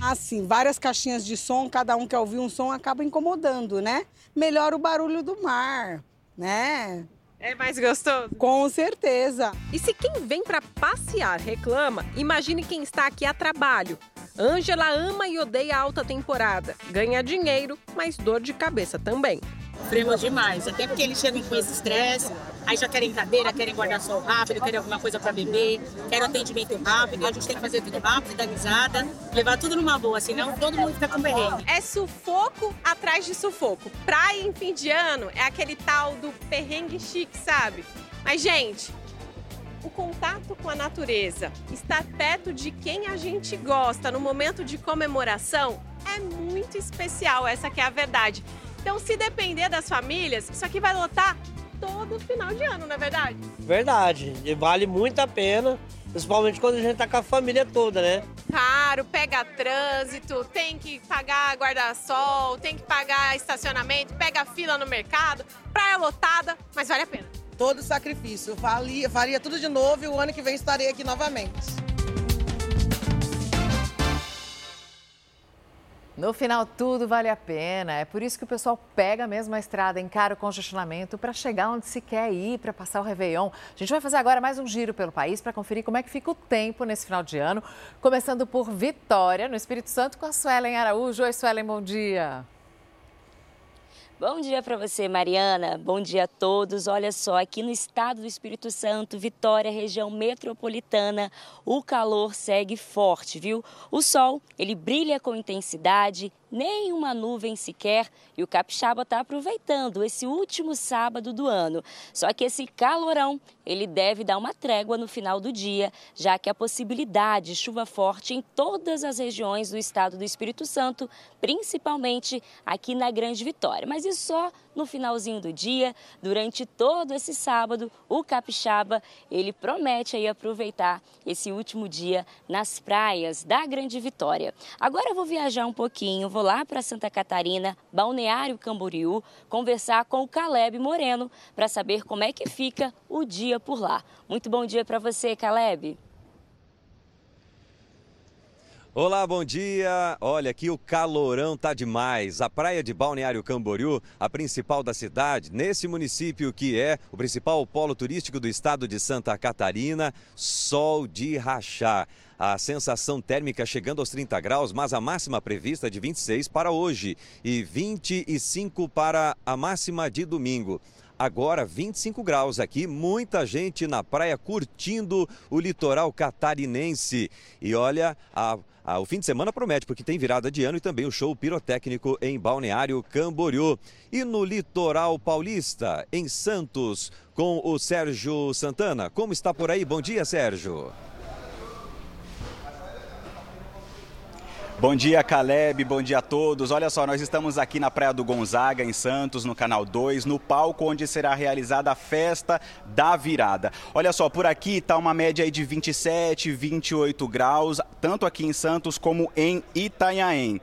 Assim, várias caixinhas de som, cada um quer ouvir um som, acaba incomodando, né? Melhora o barulho do mar, né? É mais gostoso? Com certeza. E se quem vem para passear reclama, imagine quem está aqui a trabalho. Ângela ama e odeia a alta temporada. Ganha dinheiro, mas dor de cabeça também. Sofremos demais, até porque eles chegam com esse estresse, aí já querem cadeira, querem guarda-sol rápido, querem alguma coisa para beber, querem atendimento rápido, a gente tem que fazer tudo rápido, dar risada, levar tudo numa boa, senão todo mundo fica com perrengue. É sufoco atrás de sufoco. Praia em fim de ano é aquele tal do perrengue chique, sabe? Mas, gente, o contato com a natureza, estar perto de quem a gente gosta no momento de comemoração é muito especial, essa é a verdade. Então, se depender das famílias, isso aqui vai lotar todo final de ano, não é verdade? Verdade. E vale muito a pena, principalmente quando a gente tá com a família toda, né? Caro, pega trânsito, tem que pagar guarda-sol, tem que pagar estacionamento, pega fila no mercado, praia lotada, mas vale a pena. Todo sacrifício. Faria, faria tudo de novo e o ano que vem estarei aqui novamente. No final, tudo vale a pena. É por isso que o pessoal pega mesmo a estrada, encara o congestionamento para chegar onde se quer ir, para passar o Réveillon. A gente vai fazer agora mais um giro pelo país para conferir como é que fica o tempo nesse final de ano. Começando por Vitória, no Espírito Santo, com a Suelen Araújo. Oi, Suelen, bom dia. Bom dia para você, Mariana. Bom dia a todos. Olha só, aqui no estado do Espírito Santo, Vitória, região metropolitana, o calor segue forte, viu? O sol, ele brilha com intensidade, nem uma nuvem sequer e o Capixaba está aproveitando esse último sábado do ano. Só que esse calorão, ele deve dar uma trégua no final do dia, já que a possibilidade de chuva forte em todas as regiões do estado do Espírito Santo, principalmente aqui na Grande Vitória. Mas isso só no finalzinho do dia, durante todo esse sábado, o Capixaba, ele promete aí aproveitar esse último dia nas praias da Grande Vitória. Agora eu vou viajar um pouquinho, vou lá para Santa Catarina, Balneário Camboriú, conversar com o Caleb Moreno para saber como é que fica o dia por lá. Muito bom dia para você, Caleb. Olá, bom dia. Olha, aqui o calorão tá demais. A praia de Balneário Camboriú, a principal da cidade, nesse município que é o principal polo turístico do estado de Santa Catarina, sol de rachar. A sensação térmica chegando aos 30 graus, mas a máxima prevista é de 26 para hoje e 25 para a máxima de domingo. Agora 25 graus aqui, muita gente na praia curtindo o litoral catarinense. E olha, a ah, o fim de semana promete, porque tem virada de ano e também o show pirotécnico em Balneário Camboriú. E no litoral paulista, em Santos, com o Sérgio Santana. Como está por aí? Bom dia, Sérgio. Bom dia, Caleb. Bom dia a todos. Olha só, nós estamos aqui na Praia do Gonzaga, em Santos, no Canal 2, no palco onde será realizada a festa da virada. Olha só, por aqui está uma média aí de 27, 28 graus, tanto aqui em Santos como em Itanhaém.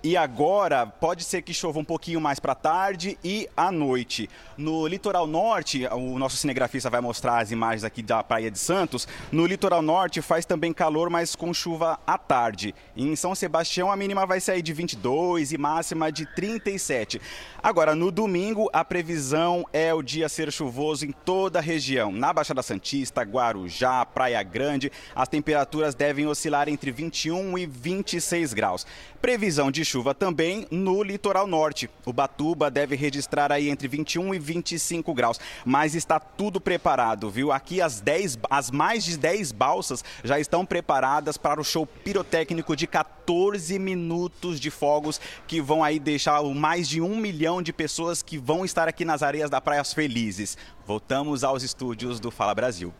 E agora pode ser que chova um pouquinho mais para tarde e à noite. No litoral norte, o nosso cinegrafista vai mostrar as imagens aqui da Praia de Santos. No litoral norte faz também calor, mas com chuva à tarde. Em São Sebastião a mínima vai sair de 22 e máxima de 37. Agora no domingo a previsão é o dia ser chuvoso em toda a região. Na Baixada Santista, Guarujá, Praia Grande, as temperaturas devem oscilar entre 21 e 26 graus. Previsão de chuva também no litoral norte. O Batuba deve registrar aí entre 21 e 25 graus, mas está tudo preparado, viu? Aqui as 10, as mais de 10 balsas já estão preparadas para o show pirotécnico de 14 minutos de fogos que vão aí deixar mais de um milhão de pessoas que vão estar aqui nas areias da Praias Felizes. Voltamos aos estúdios do Fala Brasil.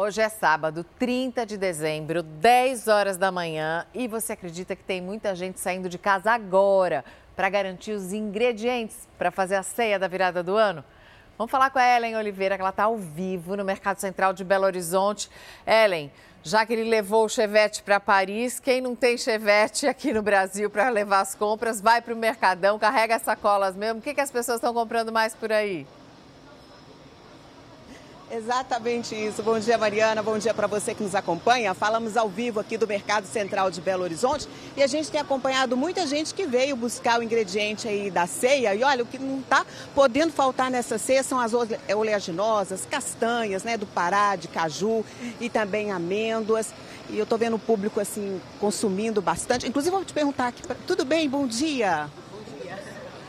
Hoje é sábado, 30 de dezembro, 10 horas da manhã, e você acredita que tem muita gente saindo de casa agora para garantir os ingredientes para fazer a ceia da virada do ano? Vamos falar com a Ellen Oliveira, que ela está ao vivo no Mercado Central de Belo Horizonte. Ellen, já que ele levou o Chevette para Paris, quem não tem Chevette aqui no Brasil para levar as compras, vai para o Mercadão, carrega as sacolas mesmo. O que, que as pessoas estão comprando mais por aí? Exatamente isso. Bom dia, Mariana. Bom dia para você que nos acompanha. Falamos ao vivo aqui do Mercado Central de Belo Horizonte e a gente tem acompanhado muita gente que veio buscar o ingrediente aí da ceia. E olha, o que não está podendo faltar nessa ceia são as oleaginosas, castanhas, né, do Pará, de caju e também amêndoas. E eu estou vendo o público assim consumindo bastante. Inclusive, vou te perguntar aqui, tudo bem? Bom dia.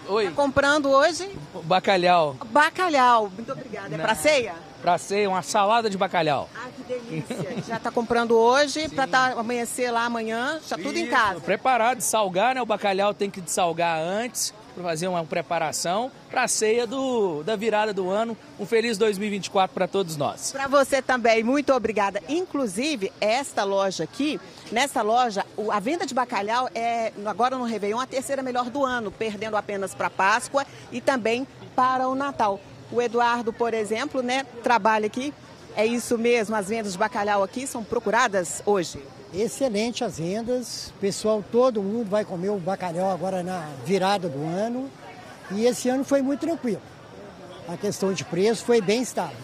Oi. Tá comprando hoje? Bacalhau. Bacalhau. Muito obrigada. É para ceia? Para ceia, uma salada de bacalhau. Ah, que delícia. já está comprando hoje para tá, amanhecer lá amanhã, já tudo em casa. Preparado, salgar, né? O bacalhau tem que salgar antes para fazer uma preparação para a ceia do, da virada do ano. Um feliz 2024 para todos nós. Para você também, muito obrigada. Inclusive, esta loja aqui, nessa loja, a venda de bacalhau é agora no Réveillon a terceira melhor do ano, perdendo apenas para Páscoa e também para o Natal. O Eduardo, por exemplo, né, trabalha aqui. É isso mesmo, as vendas de bacalhau aqui são procuradas hoje? Excelente as vendas. Pessoal, todo mundo vai comer o bacalhau agora na virada do ano. E esse ano foi muito tranquilo. A questão de preço foi bem estável.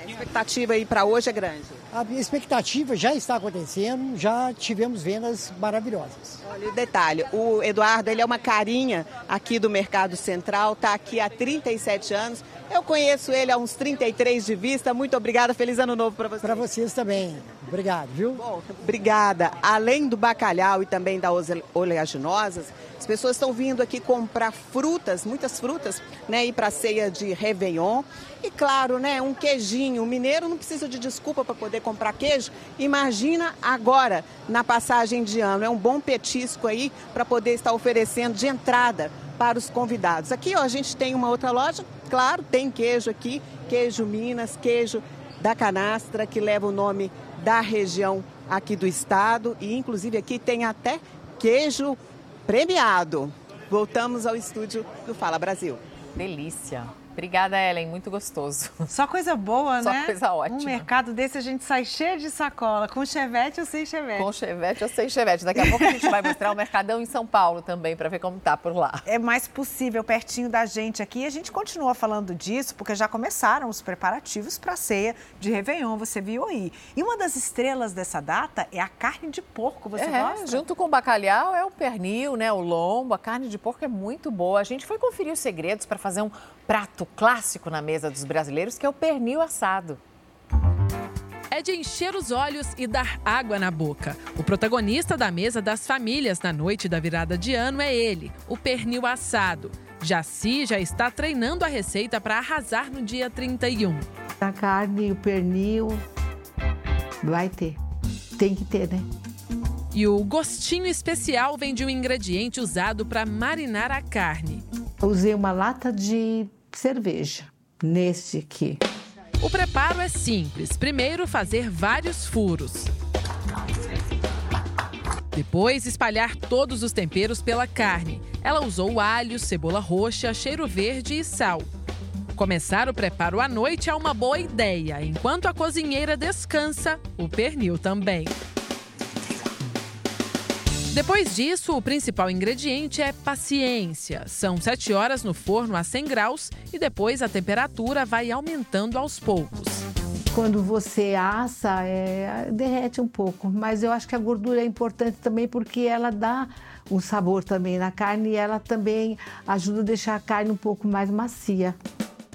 A expectativa aí para hoje é grande? A expectativa já está acontecendo, já tivemos vendas maravilhosas. Olha o detalhe, o Eduardo ele é uma carinha aqui do Mercado Central, está aqui há 37 anos. Eu conheço ele há uns 33 de vista. Muito obrigada, feliz ano novo para vocês. Para vocês também. Obrigado, viu? Bom, obrigada. Além do bacalhau e também das oleaginosas, as pessoas estão vindo aqui comprar frutas, muitas frutas, né? Ir para a ceia de Réveillon. E claro, né? Um queijinho. O mineiro não precisa de desculpa para poder comprar queijo. Imagina agora, na passagem de ano. É um bom petisco aí para poder estar oferecendo de entrada para os convidados. Aqui, ó, a gente tem uma outra loja. Claro, tem queijo aqui. Queijo Minas, queijo da canastra, que leva o nome da região aqui do estado. E, inclusive, aqui tem até queijo premiado. Voltamos ao estúdio do Fala Brasil. Delícia. Obrigada, Ellen. Muito gostoso. Só coisa boa, Só né? Só coisa ótima. Um mercado desse a gente sai cheio de sacola, com chevette ou sem chevette. Com chevette ou sem chevette. Daqui a pouco a gente vai mostrar o Mercadão em São Paulo também, para ver como tá por lá. É mais possível, pertinho da gente aqui. E a gente continua falando disso, porque já começaram os preparativos para a ceia de Réveillon, você viu aí. E uma das estrelas dessa data é a carne de porco, você é, gosta? junto com o bacalhau é o pernil, né? O lombo, a carne de porco é muito boa. A gente foi conferir os segredos para fazer um prato clássico na mesa dos brasileiros, que é o pernil assado. É de encher os olhos e dar água na boca. O protagonista da mesa das famílias na noite da virada de ano é ele, o pernil assado. Jaci já está treinando a receita para arrasar no dia 31. A carne e o pernil vai ter. Tem que ter, né? E o gostinho especial vem de um ingrediente usado para marinar a carne. Usei uma lata de cerveja neste aqui. O preparo é simples. Primeiro, fazer vários furos. Depois, espalhar todos os temperos pela carne. Ela usou alho, cebola roxa, cheiro verde e sal. Começar o preparo à noite é uma boa ideia. Enquanto a cozinheira descansa, o pernil também. Depois disso, o principal ingrediente é paciência. São 7 horas no forno a 100 graus e depois a temperatura vai aumentando aos poucos. Quando você assa, é, derrete um pouco, mas eu acho que a gordura é importante também porque ela dá um sabor também na carne e ela também ajuda a deixar a carne um pouco mais macia.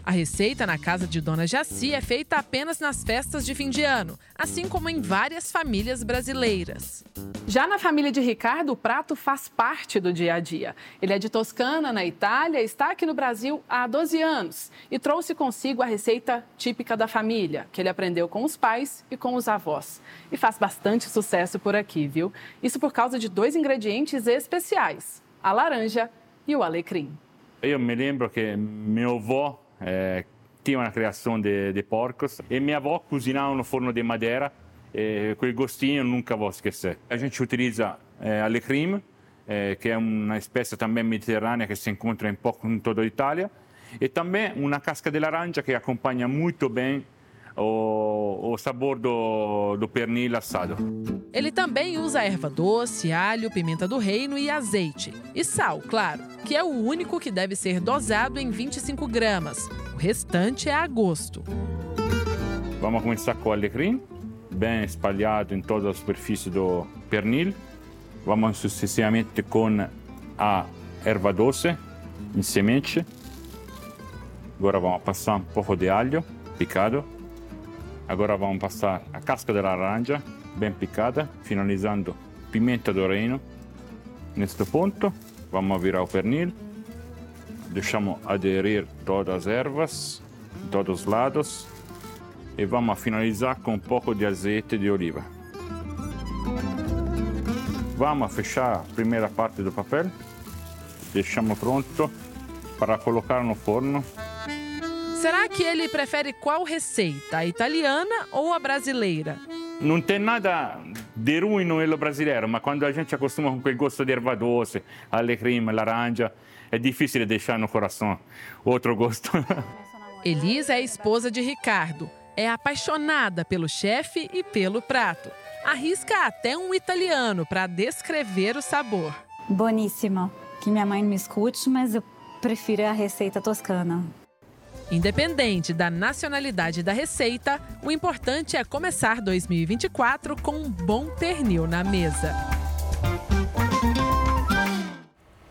A receita na casa de Dona Jaci é feita apenas nas festas de fim de ano, assim como em várias famílias brasileiras. Já na família de Ricardo, o prato faz parte do dia a dia. Ele é de Toscana, na Itália, está aqui no Brasil há 12 anos e trouxe consigo a receita típica da família, que ele aprendeu com os pais e com os avós. E faz bastante sucesso por aqui, viu? Isso por causa de dois ingredientes especiais: a laranja e o alecrim. Eu me lembro que meu avô eh, tinha uma criação de, de, porcos e minha avó cozinhava no forno de madeira e quel gostinho nunca vou esquecer. A gente utiliza eh, alecrim, eh, que é uma espécie também mediterrânea que se encontra em pouco em toda a Itália, e também uma casca de laranja que acompanha muito bem o, o sabor do, do pernil assado. Ele também usa erva doce, alho, pimenta do reino e azeite. E sal, claro, que é o único que deve ser dosado em 25 gramas. O restante é a gosto. Vamos começar com o alecrim, bem espalhado em toda a superfície do pernil. Vamos sucessivamente com a erva doce em semente. Agora vamos passar um pouco de alho picado Agora vamos passar a casca de laranja, bem picada, finalizando pimenta do reino. Neste ponto, vamos virar o pernil. Deixamos aderir todas as ervas, todos os lados. E vamos finalizar com um pouco de azeite de oliva. Vamos fechar a primeira parte do papel. Deixamos pronto para colocar no forno Será que ele prefere qual receita, a italiana ou a brasileira? Não tem nada de ruim no brasileiro, mas quando a gente acostuma com aquele gosto de erva doce, alecrim, laranja, é difícil deixar no coração outro gosto. Elisa é esposa de Ricardo. É apaixonada pelo chefe e pelo prato. Arrisca até um italiano para descrever o sabor. Boníssima. Que minha mãe me escute, mas eu prefiro a receita toscana. Independente da nacionalidade da receita, o importante é começar 2024 com um bom pernil na mesa.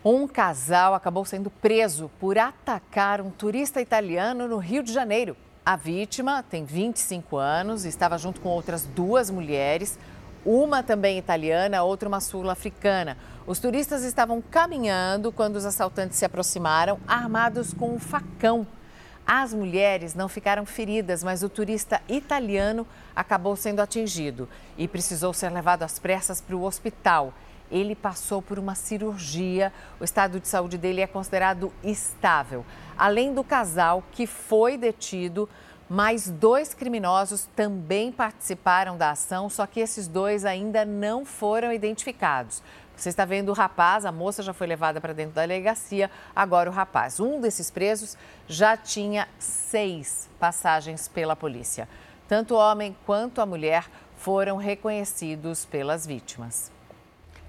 Um casal acabou sendo preso por atacar um turista italiano no Rio de Janeiro. A vítima tem 25 anos e estava junto com outras duas mulheres, uma também italiana, outra uma sul-africana. Os turistas estavam caminhando quando os assaltantes se aproximaram, armados com um facão. As mulheres não ficaram feridas, mas o turista italiano acabou sendo atingido e precisou ser levado às pressas para o hospital. Ele passou por uma cirurgia, o estado de saúde dele é considerado estável. Além do casal que foi detido, mais dois criminosos também participaram da ação, só que esses dois ainda não foram identificados. Você está vendo o rapaz, a moça já foi levada para dentro da delegacia, agora o rapaz. Um desses presos já tinha seis passagens pela polícia. Tanto o homem quanto a mulher foram reconhecidos pelas vítimas.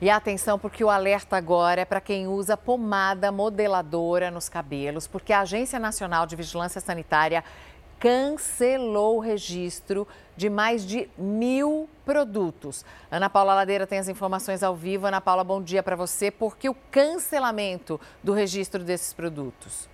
E atenção, porque o alerta agora é para quem usa pomada modeladora nos cabelos, porque a Agência Nacional de Vigilância Sanitária cancelou o registro de mais de mil produtos. Ana Paula Ladeira tem as informações ao vivo. Ana Paula, bom dia para você. Por que o cancelamento do registro desses produtos?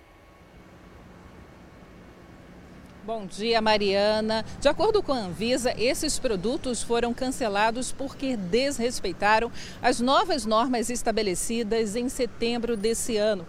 Bom dia, Mariana. De acordo com a Anvisa, esses produtos foram cancelados porque desrespeitaram as novas normas estabelecidas em setembro desse ano.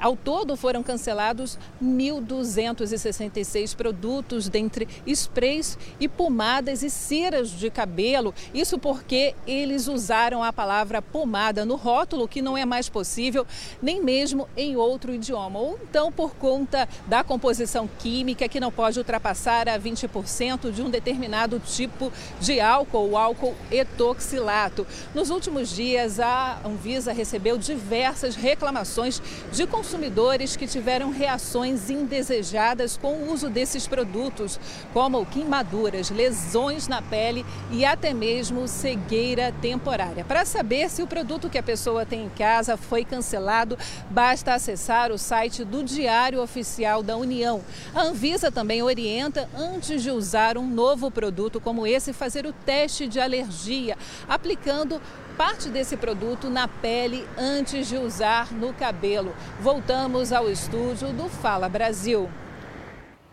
Ao todo, foram cancelados 1.266 produtos, dentre sprays e pomadas e ceras de cabelo. Isso porque eles usaram a palavra pomada no rótulo, que não é mais possível, nem mesmo em outro idioma. Ou então por conta da composição química, que não pode ultrapassar a 20% de um determinado tipo de álcool, o álcool etoxilato. Nos últimos dias, a Anvisa recebeu diversas reclamações de consumidores consumidores que tiveram reações indesejadas com o uso desses produtos, como queimaduras, lesões na pele e até mesmo cegueira temporária. Para saber se o produto que a pessoa tem em casa foi cancelado, basta acessar o site do Diário Oficial da União. A Anvisa também orienta, antes de usar um novo produto como esse, fazer o teste de alergia, aplicando parte desse produto na pele antes de usar no cabelo. Voltamos ao estúdio do Fala Brasil.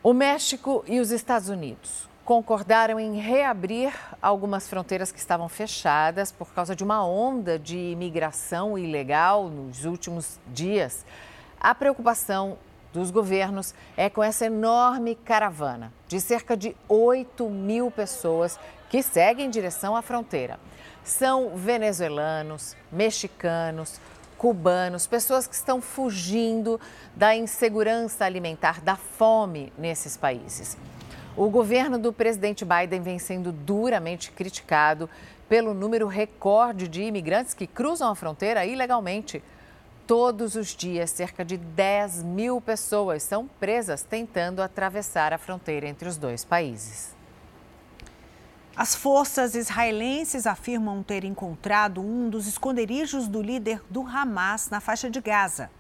O México e os Estados Unidos concordaram em reabrir algumas fronteiras que estavam fechadas por causa de uma onda de imigração ilegal nos últimos dias. A preocupação dos governos é com essa enorme caravana de cerca de 8 mil pessoas que seguem em direção à fronteira. São venezuelanos, mexicanos, cubanos, pessoas que estão fugindo da insegurança alimentar, da fome nesses países. O governo do presidente Biden vem sendo duramente criticado pelo número recorde de imigrantes que cruzam a fronteira ilegalmente. Todos os dias, cerca de 10 mil pessoas são presas tentando atravessar a fronteira entre os dois países. As forças israelenses afirmam ter encontrado um dos esconderijos do líder do Hamas na faixa de Gaza.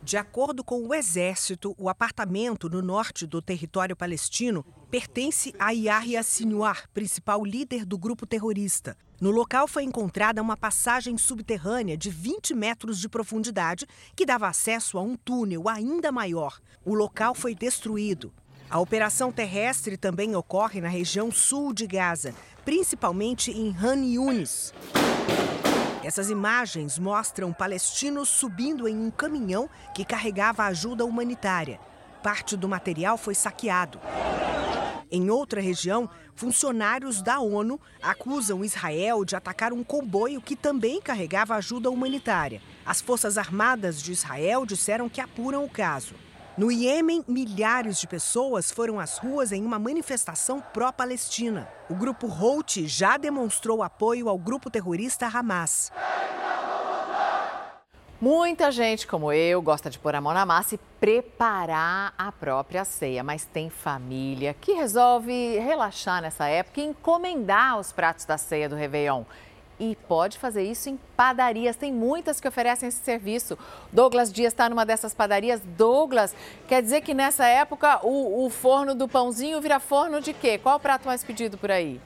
De acordo com o exército, o apartamento no norte do território palestino pertence a Yahya Sinwar, principal líder do grupo terrorista. No local foi encontrada uma passagem subterrânea de 20 metros de profundidade que dava acesso a um túnel ainda maior. O local foi destruído. A operação terrestre também ocorre na região sul de Gaza, principalmente em Han Yunis. Essas imagens mostram palestinos subindo em um caminhão que carregava ajuda humanitária. Parte do material foi saqueado. Em outra região, funcionários da ONU acusam Israel de atacar um comboio que também carregava ajuda humanitária. As Forças Armadas de Israel disseram que apuram o caso. No Iêmen, milhares de pessoas foram às ruas em uma manifestação pró-Palestina. O grupo Houthi já demonstrou apoio ao grupo terrorista Hamas. Muita gente, como eu, gosta de pôr a mão na massa e preparar a própria ceia, mas tem família que resolve relaxar nessa época e encomendar os pratos da ceia do Réveillon e pode fazer isso em padarias. Tem muitas que oferecem esse serviço. Douglas Dias está numa dessas padarias. Douglas, quer dizer que nessa época o, o forno do pãozinho vira forno de quê? Qual o prato mais pedido por aí?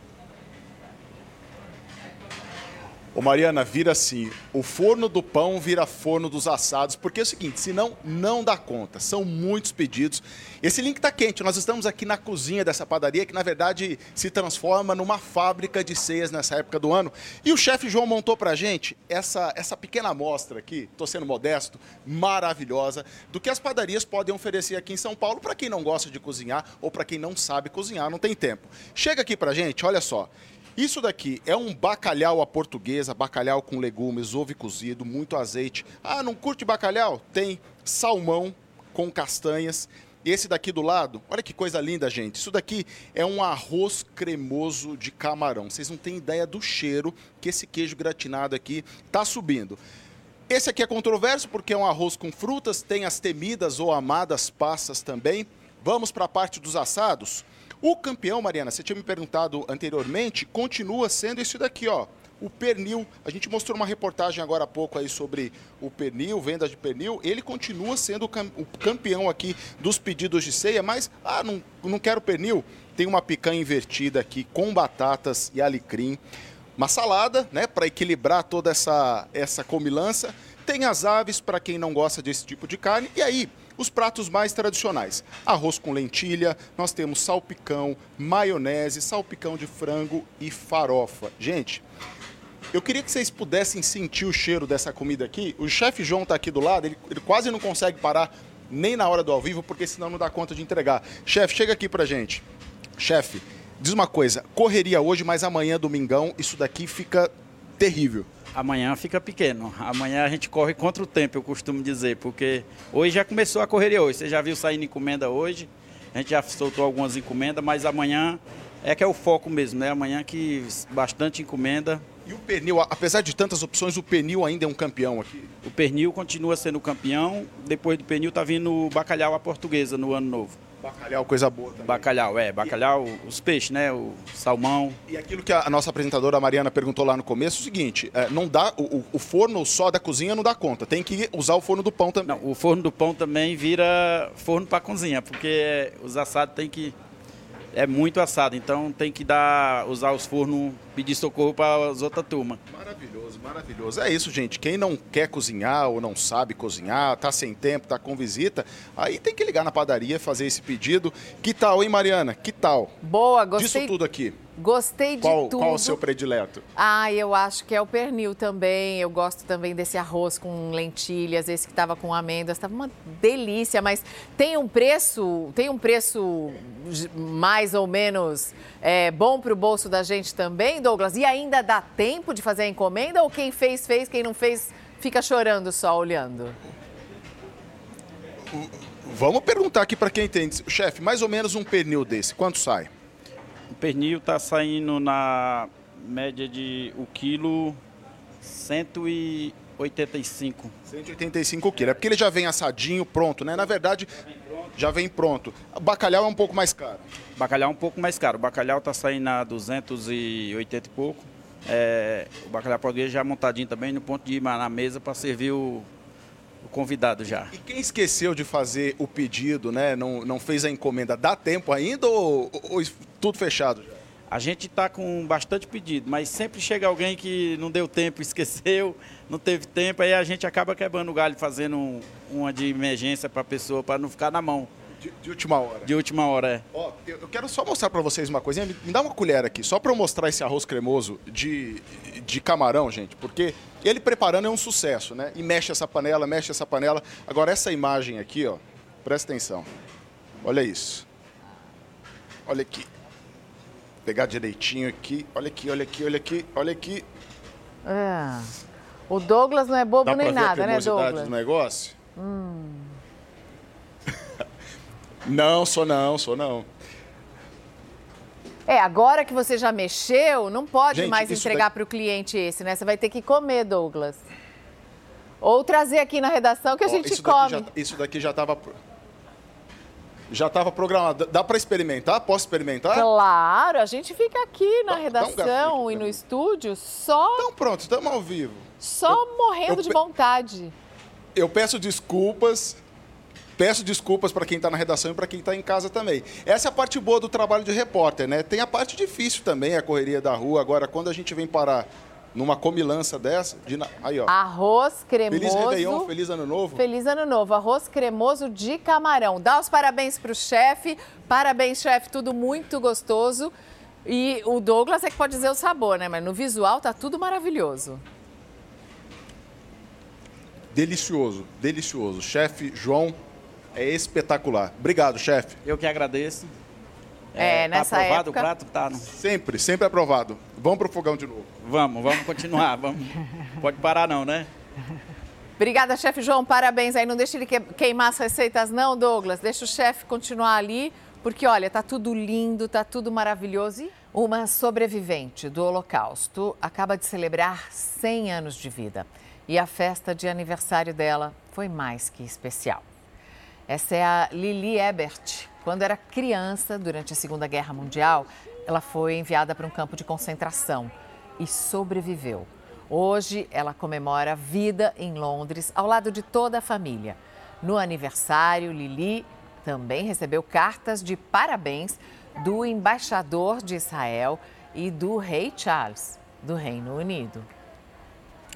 Ô Mariana, vira assim, o forno do pão vira forno dos assados, porque é o seguinte, senão não dá conta, são muitos pedidos. Esse link está quente, nós estamos aqui na cozinha dessa padaria, que na verdade se transforma numa fábrica de ceias nessa época do ano. E o chefe João montou pra gente essa, essa pequena amostra aqui, tô sendo modesto, maravilhosa, do que as padarias podem oferecer aqui em São Paulo para quem não gosta de cozinhar ou para quem não sabe cozinhar, não tem tempo. Chega aqui pra gente, olha só. Isso daqui é um bacalhau à portuguesa, bacalhau com legumes, ovo cozido, muito azeite. Ah, não curte bacalhau? Tem salmão com castanhas. Esse daqui do lado, olha que coisa linda, gente. Isso daqui é um arroz cremoso de camarão. Vocês não têm ideia do cheiro que esse queijo gratinado aqui está subindo. Esse aqui é controverso porque é um arroz com frutas, tem as temidas ou amadas passas também. Vamos para a parte dos assados. O campeão, Mariana, você tinha me perguntado anteriormente, continua sendo isso daqui, ó. O pernil, a gente mostrou uma reportagem agora há pouco aí sobre o pernil, venda de pernil. Ele continua sendo o campeão aqui dos pedidos de ceia, mas, ah, não, não quero pernil. Tem uma picanha invertida aqui com batatas e alecrim. Uma salada, né, para equilibrar toda essa, essa comilança. Tem as aves para quem não gosta desse tipo de carne. E aí, os pratos mais tradicionais. Arroz com lentilha, nós temos salpicão, maionese, salpicão de frango e farofa. Gente, eu queria que vocês pudessem sentir o cheiro dessa comida aqui. O chefe João está aqui do lado, ele, ele, quase não consegue parar nem na hora do ao vivo, porque senão não dá conta de entregar. Chefe, chega aqui pra gente. Chefe, diz uma coisa, correria hoje, mas amanhã, domingão, isso daqui fica terrível amanhã fica pequeno. Amanhã a gente corre contra o tempo, eu costumo dizer, porque hoje já começou a correria hoje. Você já viu saindo encomenda hoje, a gente já soltou algumas encomendas, mas amanhã é que é o foco mesmo, né? Amanhã que bastante encomenda. E o pernil, apesar de tantas opções, o pernil ainda é um campeão aqui? O pernil continua sendo campeão. Depois do pernil tá vindo o bacalhau à portuguesa no ano novo. Bacalhau, coisa boa também. Bacalhau, é. Bacalhau, e... os peixes, né? O salmão. E aquilo que a nossa apresentadora Mariana perguntou lá no começo, é o seguinte, é, não dá, o, o, forno só da cozinha não dá conta, tem que usar o forno do pão também. Não, o forno do pão também vira forno para cozinha, porque os assados tem que... É muito assado, então tem que dar, usar os fornos pedir socorro para as outras turmas. Maravilhoso, maravilhoso. É isso, gente. Quem não quer cozinhar ou não sabe cozinhar, tá sem tempo, tá com visita, aí tem que ligar na padaria, fazer esse pedido. Que tal, hein, Mariana? Que tal? Boa, gostei. Disso tudo aqui. Gostei de Qual, tudo. qual o seu predileto? Ah, eu acho que é o pernil também. Eu gosto também desse arroz com lentilhas, esse que estava com amêndoas, estava uma delícia, mas tem um preço, tem um preço mais ou menos é, bom para o bolso da gente também, Douglas? E ainda dá tempo de fazer a encomenda ou quem fez, fez, quem não fez, fica chorando só olhando? Vamos perguntar aqui para quem entende. Chefe, mais ou menos um pernil desse, quanto sai? O pernil tá saindo na média de o quilo 185. 185 quilos. É porque ele já vem assadinho, pronto, né? Na verdade, já vem pronto. O bacalhau é um pouco mais caro. Bacalhau é um pouco mais caro. O bacalhau tá saindo a 280 e pouco. É, o bacalhau português já montadinho também no ponto de ir na mesa para servir o, o convidado já. E quem esqueceu de fazer o pedido, né? Não, não fez a encomenda, dá tempo ainda ou, ou isso tudo fechado? já? A gente está com bastante pedido, mas sempre chega alguém que não deu tempo, esqueceu, não teve tempo, aí a gente acaba quebrando o galho, fazendo um- uma de emergência para a pessoa, para não ficar na mão. De, de última hora. De última hora, é. Ó, eu eu quero só mostrar para vocês uma coisinha. Me me dá uma colher aqui, só para eu mostrar esse arroz cremoso de, de camarão, gente, porque ele preparando é um sucesso, né? E mexe essa panela, mexe essa panela. Agora, essa imagem aqui, ó, presta atenção. Olha isso. Olha aqui. Pegar direitinho aqui. Olha aqui, olha aqui, olha aqui, olha aqui. Ah, o Douglas não é bobo Dá nem nada, né, Douglas? do negócio? Hum. Não, sou não, sou não. É, agora que você já mexeu, não pode Gente, mais entregar daqui- para o cliente esse, né? Você vai ter que comer, Douglas. Ou trazer aqui na redação que a Ó, gente isso daqui come. já- isso daqui já estava já estava programado. Dá para experimentar? Posso experimentar? Claro, a gente fica aqui na Dá- dá um redação e no estúdio só, Então pronto, estamos ao vivo. só morrendo eu de vontade. Eu peço desculpas. Peço desculpas para quem está na redação e para quem está em casa também. Essa é a parte boa do trabalho de repórter, né? Tem a parte difícil também, a correria da rua. Agora, quando a gente vem parar numa comilança dessa, de aí ó. Arroz cremoso. Feliz Réveillon, feliz Ano Novo. Feliz ano novo. Arroz cremoso de camarão. Dá os parabéns para o chefe. Parabéns, chefe. Tudo muito gostoso. E o Douglas é que pode dizer o sabor, né? Mas no visual tá tudo maravilhoso. Delicioso, delicioso. Chefe João é espetacular. Obrigado, chefe. Eu que agradeço. É, tá nessa aprovado época- o prato? Tá. né? Sempre, sempre aprovado. Vamos pro fogão de novo. Vamos, vamos continuar. Vamos. Pode parar não, né? Obrigada, chefe João. Parabéns aí. Não deixe ele que- queimar as receitas, não, Douglas. Deixa o chefe continuar ali, porque olha, tá tudo lindo, tá tudo maravilhoso. E uma sobrevivente do Holocausto acaba de celebrar 100 anos de vida. E a festa de aniversário dela foi mais que especial. Essa é a Lili Ebert. Quando era criança, durante a Segunda Guerra Mundial, ela foi enviada para um campo de concentração e sobreviveu. Hoje, ela comemora a vida em Londres, ao lado de toda a família. No aniversário, Lili também recebeu cartas de parabéns do embaixador de Israel e do rei Charles, do Reino Unido.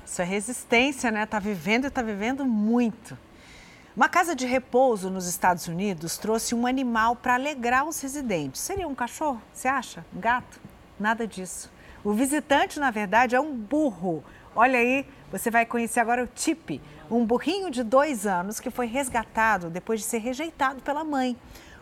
Isso é resistência, né? Tá vivendo e tá vivendo muito. Uma casa de repouso nos Estados Unidos trouxe um animal para alegrar os residentes. Seria um cachorro? Você acha? Um gato? Nada disso. O visitante, na verdade, é um burro. Olha aí, você vai conhecer agora o Tipe, um burrinho de dois anos que foi resgatado depois de ser rejeitado pela mãe.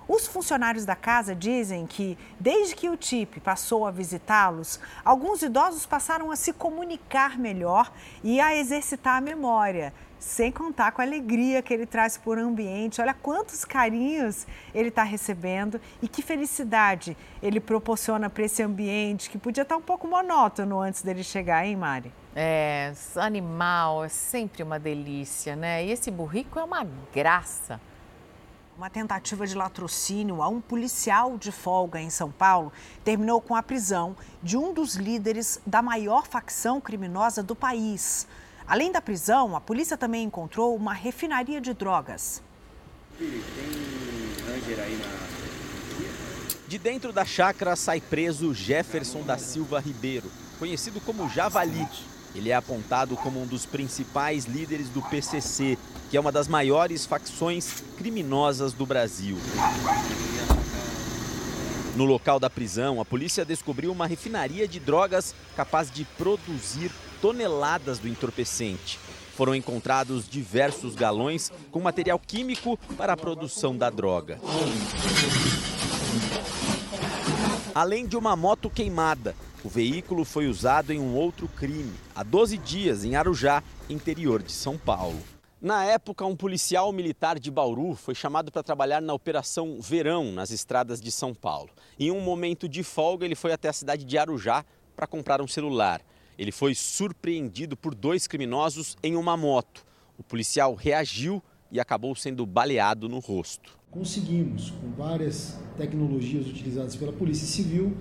Os funcionários da casa dizem que, desde que o Tipe passou a visitá-los, alguns idosos passaram a se comunicar melhor e a exercitar a memória, sem contar com a alegria que ele traz por ambiente. Olha quantos carinhos ele está recebendo e que felicidade ele proporciona para esse ambiente que podia estar um pouco monótono antes dele chegar, hein, Mari? É, animal é sempre uma delícia, né? E esse burrico é uma graça. Uma tentativa de latrocínio a um policial de folga em São Paulo terminou com a prisão de um dos líderes da maior facção criminosa do país. Além da prisão, a polícia também encontrou uma refinaria de drogas. De dentro da chácara sai preso Jefferson da Silva Ribeiro. conhecido como Javali. Ele é apontado como um dos principais líderes do PCC, que é uma das maiores facções criminosas do Brasil. No local da prisão, a polícia descobriu uma refinaria de drogas capaz de produzir toneladas do entorpecente. Foram encontrados diversos galões com material químico para a produção da droga. Além de uma moto queimada, o veículo foi usado em um outro crime, há 12 dias, em Arujá, interior de São Paulo. Na época, um policial militar de Bauru foi chamado para trabalhar na Operação Verão, nas estradas de São Paulo. Em um momento de folga, ele foi até a cidade de Arujá para comprar um celular. Ele foi surpreendido por dois criminosos em uma moto. O policial reagiu e acabou sendo baleado no rosto. Conseguimos, com várias tecnologias utilizadas pela Polícia Civil,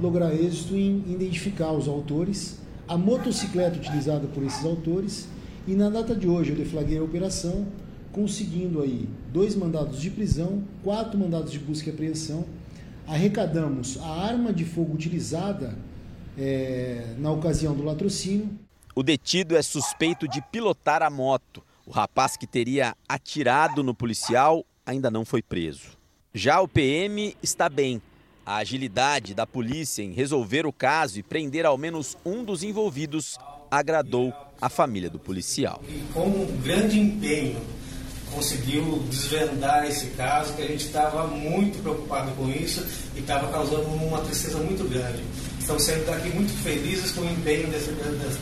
lograr êxito em identificar os autores, a motocicleta utilizada por esses autores e na data de hoje eu deflagrei a operação, conseguindo aí dois mandados de prisão, quatro mandados de busca e apreensão. Arrecadamos a arma de fogo utilizada é, na ocasião do latrocínio. O detido é suspeito de pilotar a moto. O rapaz que teria atirado no policial ainda não foi preso. Já o PM está bem. A agilidade da polícia em resolver o caso e prender ao menos um dos envolvidos agradou a família do policial. E com um grande empenho conseguiu desvendar esse caso, que a gente estava muito preocupado com isso e estava causando uma tristeza muito grande. Estamos sendo daqui muito felizes com o empenho desse, desse,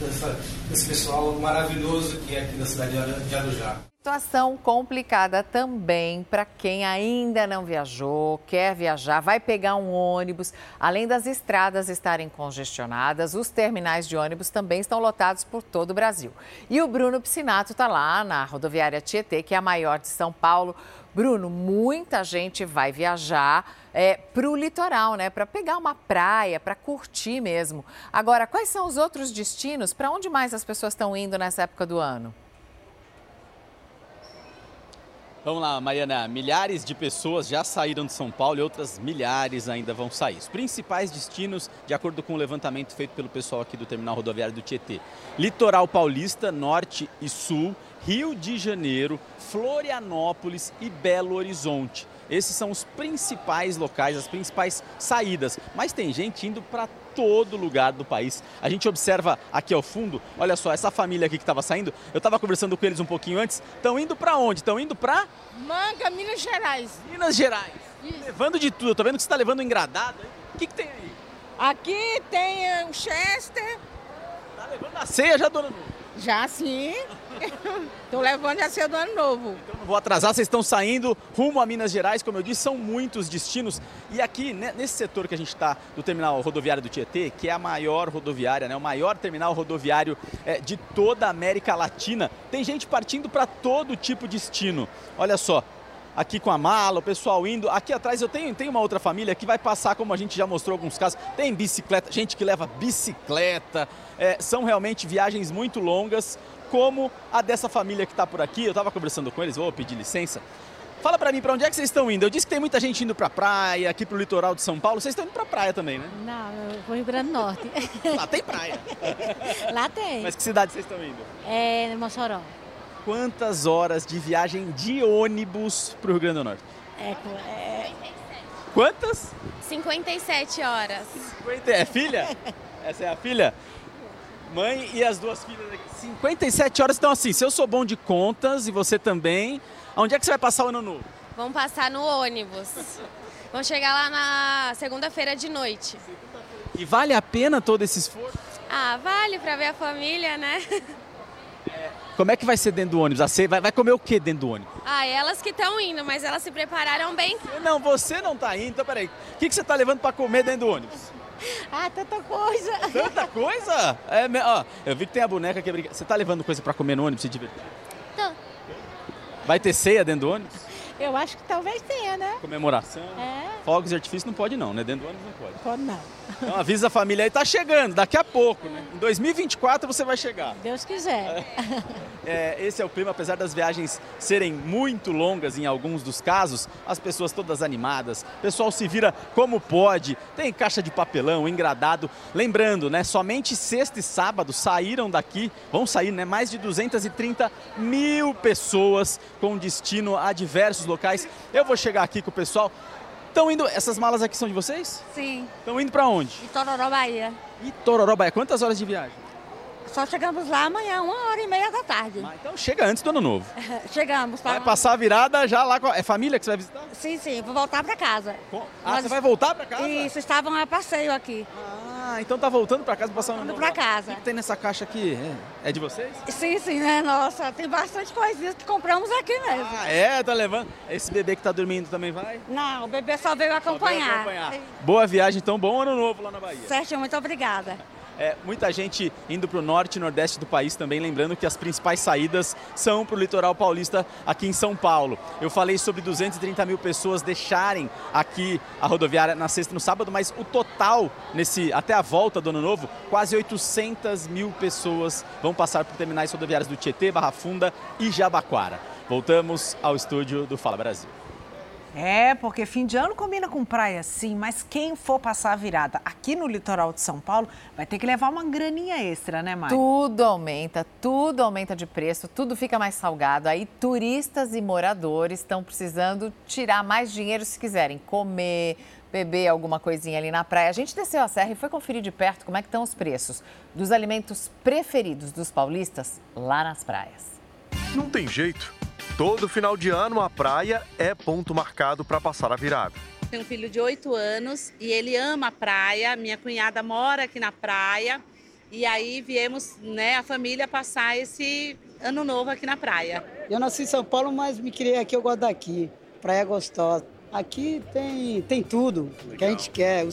desse pessoal maravilhoso que é aqui da cidade de Arujá. Situação complicada também para quem ainda não viajou, quer viajar, vai pegar um ônibus. Além das estradas estarem congestionadas, os terminais de ônibus também estão lotados por todo o Brasil. E o Bruno Piscinato está lá na rodoviária Tietê, que é a maior de São Paulo. Bruno, muita gente vai viajar é, para o litoral, né? Para pegar uma praia, para curtir mesmo. Agora, quais são os outros destinos? Para onde mais as pessoas estão indo nessa época do ano? Vamos lá, Mariana. Milhares de pessoas já saíram de São Paulo e outras milhares ainda vão sair. Os principais destinos, de acordo com o levantamento feito pelo pessoal aqui do Terminal Rodoviário do Tietê: Litoral Paulista, Norte e Sul, Rio de Janeiro, Florianópolis e Belo Horizonte. Esses são os principais locais, as principais saídas. Mas tem gente indo para todo lugar do país. A gente observa aqui ao fundo, olha só, essa família aqui que estava saindo, eu estava conversando com eles um pouquinho antes, estão indo para onde? Estão indo para Manga, Minas Gerais. Minas Gerais. Isso. Levando de tudo, eu tô vendo que você está levando um engradado. O que, que tem aí? Aqui tem eh, o Chester. Tá levando a ceia já, dona Novo? Já sim. Estou levando a ceia do ano novo. Então não vou atrasar, vocês estão saindo rumo a Minas Gerais, como eu disse, são muitos destinos. E aqui, né, nesse setor que a gente está, do terminal rodoviário do Tietê, que é a maior rodoviária, né, o maior terminal rodoviário é, de toda a América Latina, tem gente partindo para todo tipo de destino. Olha só, aqui com a mala, o pessoal indo. Aqui atrás eu tenho, tenho uma outra família que vai passar, como a gente já mostrou alguns casos, tem bicicleta, gente que leva bicicleta. É, são realmente viagens muito longas, como a dessa família que está por aqui. Eu estava conversando com eles, vou pedir licença. Fala para mim, para onde é que vocês estão indo? Eu disse que tem muita gente indo para praia, aqui para o litoral de São Paulo. Vocês estão indo para praia também, né? Não, eu vou Rio Grande do Norte. Lá tem praia. Lá tem. Mas que cidade vocês estão indo? É, Mossoró. Quantas horas de viagem de ônibus para o Rio Grande do Norte? É, é... Quantas? 57 horas. 50... É filha? Essa é a filha? Mãe e as duas filhas aqui. 57 horas. Então, assim, se eu sou bom de contas e você também, onde é que você vai passar o ano novo? Vamos passar no ônibus. Vamos chegar lá na segunda-feira de noite. E vale a pena todo esse esforço? Ah, vale para ver a família, né? É, como é que vai ser dentro do ônibus? Vai, vai comer o que dentro do ônibus? Ah, elas que estão indo, mas elas se prepararam bem. Não, você não está indo. Então, peraí. O que, que você está levando para comer dentro do ônibus? Ah, tanta coisa. Tanta coisa? É, ó, eu vi que tem a boneca que é. Você tá levando coisa para comer no ônibus, se divertir? Tô. Vai ter ceia dentro do ônibus? Eu acho que talvez tenha, né? Comemoração? É. fogos de artifício não pode não, né? Dentro do ônibus não pode. Pode não. Então avisa a família aí, tá chegando, daqui a pouco, né? Em 2024 você vai chegar. Deus quiser. É, esse é o clima, apesar das viagens serem muito longas em alguns dos casos, as pessoas todas animadas, o pessoal se vira como pode, tem caixa de papelão, engradado. Lembrando, né, somente sexta e sábado saíram daqui, vão sair, né, mais de 230 mil pessoas com destino a diversos locais. Eu vou chegar aqui com o pessoal. Estão indo, essas malas aqui são de vocês? Sim. Estão indo para onde? Itororó, Bahia. Itororó, Bahia. Quantas horas de viagem? Só chegamos lá amanhã, uma hora e meia da tarde. Então chega antes do ano novo. chegamos. Pra... Vai passar a virada já lá com a... É família que você vai visitar? Sim, sim, vou voltar para casa. Ah, Nós... você vai voltar para casa? Isso, estavam a passeio aqui. Ah, então tá voltando para casa passar o ano novo? para casa. O que tem nessa caixa aqui? É, é de vocês? Sim, sim, né? Nossa, tem bastante coisinhas que compramos aqui mesmo. Ah, é? Tá levando? Esse bebê que tá dormindo também vai? Não, o bebê só veio acompanhar. Só veio acompanhar. Boa viagem, então. Bom ano novo lá na Bahia. Certo, muito obrigada. É, muita gente indo para o norte e nordeste do país também, lembrando que as principais saídas são para o litoral paulista aqui em São Paulo. Eu falei sobre 230 mil pessoas deixarem aqui a rodoviária na sexta e no sábado, mas o total nesse até a volta do ano novo, quase 800 mil pessoas vão passar por terminais rodoviários do Tietê, Barra Funda e Jabaquara. Voltamos ao estúdio do Fala Brasil. É, porque fim de ano combina com praia, sim, mas quem for passar a virada aqui no litoral de São Paulo vai ter que levar uma graninha extra, né, Mari? Tudo aumenta, tudo aumenta de preço, tudo fica mais salgado. Aí turistas e moradores estão precisando tirar mais dinheiro se quiserem comer, beber alguma coisinha ali na praia. A gente desceu a serra e foi conferir de perto como é que estão os preços dos alimentos preferidos dos paulistas lá nas praias. Não tem jeito. Todo final de ano a praia é ponto marcado para passar a virada. Tenho um filho de 8 anos e ele ama a praia. Minha cunhada mora aqui na praia. E aí viemos, né, a família passar esse ano novo aqui na praia. Eu nasci em São Paulo, mas me criei aqui, eu gosto daqui. Praia gostosa. Aqui tem, tem tudo Legal. que a gente quer.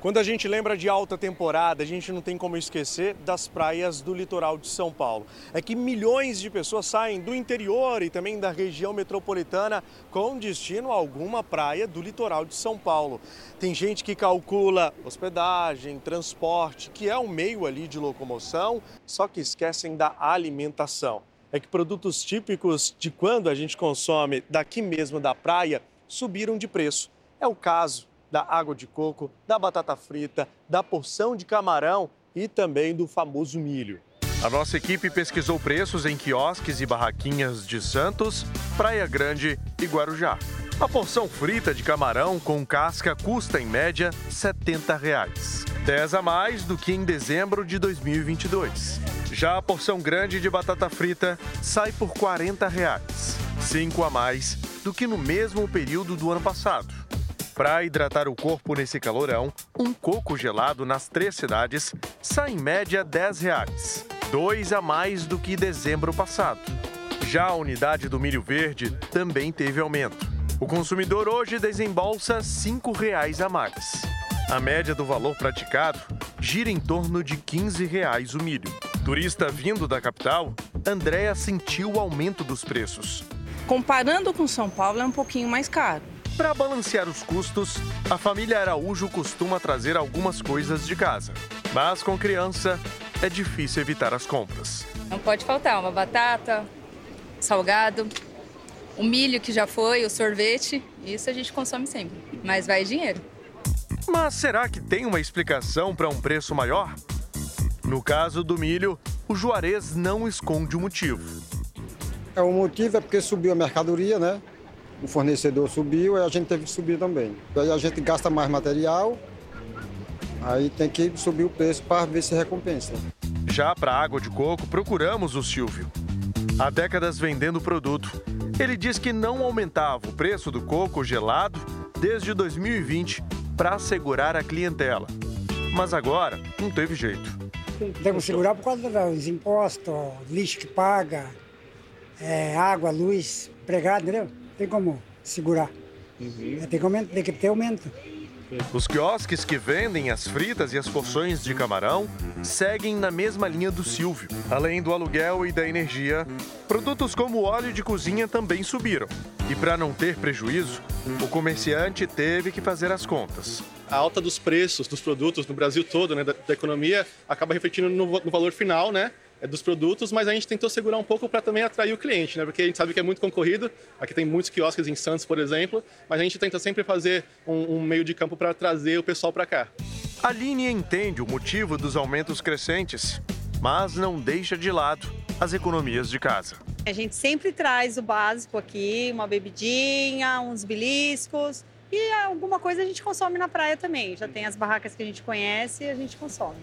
Quando a gente lembra de alta temporada, a gente não tem como esquecer das praias do litoral de São Paulo. É que milhões de pessoas saem do interior e também da região metropolitana com destino a alguma praia do litoral de São Paulo. Tem gente que calcula hospedagem, transporte, que é um meio ali de locomoção, só que esquecem da alimentação. É que produtos típicos de quando a gente consome daqui mesmo da praia subiram de preço. É o caso da água de coco, da batata frita, da porção de camarão e também do famoso milho. A nossa equipe pesquisou preços em quiosques e barraquinhas de Santos, Praia Grande e Guarujá. A porção frita de camarão com casca custa, em média, 70 reais. 10 a mais do que em dezembro de 2022. Já a porção grande de batata frita sai por 40 reais. 5 a mais do que no mesmo período do ano passado. Para hidratar o corpo nesse calorão, um coco gelado nas três cidades sai em média 10 reais, dois a mais do que dezembro passado. Já a unidade do milho verde também teve aumento. O consumidor hoje desembolsa 5 reais a mais. A média do valor praticado gira em torno de 15 reais o milho. Turista vindo da capital, Andréa sentiu o aumento dos preços. Comparando com São Paulo, é um pouquinho mais caro para balancear os custos, a família Araújo costuma trazer algumas coisas de casa. Mas com criança, é difícil evitar as compras. Não pode faltar uma batata, salgado, o milho que já foi, o sorvete, isso a gente consome sempre. Mas vai dinheiro. Mas será que tem uma explicação para um preço maior? No caso do milho, o Juarez não esconde o motivo. É, o motivo é porque subiu a mercadoria, né? O fornecedor subiu e a gente teve que subir também. Aí a gente gasta mais material, aí tem que subir o preço para ver se recompensa. Já para água de coco, procuramos o Silvio. Há décadas vendendo o produto. Ele diz que não aumentava o preço do coco gelado desde 2020 para assegurar a clientela. Mas agora não teve jeito. Tem que segurar por causa dos impostos, lixo que paga, é, água, luz, empregado, entendeu? Tem como segurar. Uhum. Tem, que aumento, tem que ter aumento. Os quiosques que vendem as fritas e as porções de camarão seguem na mesma linha do Silvio. Além do aluguel e da energia, produtos como óleo de cozinha também subiram. E para não ter prejuízo, o comerciante teve que fazer as contas. A alta dos preços dos produtos no Brasil todo, né, da, da economia, acaba refletindo no, no valor final, né? É dos produtos, mas a gente tentou segurar um pouco para também atrair o cliente, né? Porque a gente sabe que é muito concorrido. Aqui tem muitos quiosques em Santos, por exemplo, mas a gente tenta sempre fazer um, um meio de campo para trazer o pessoal para cá. A Aline entende o motivo dos aumentos crescentes, mas não deixa de lado as economias de casa. A gente sempre traz o básico aqui, uma bebidinha, uns beliscos e alguma coisa a gente consome na praia também. Já tem as barracas que a gente conhece e a gente consome.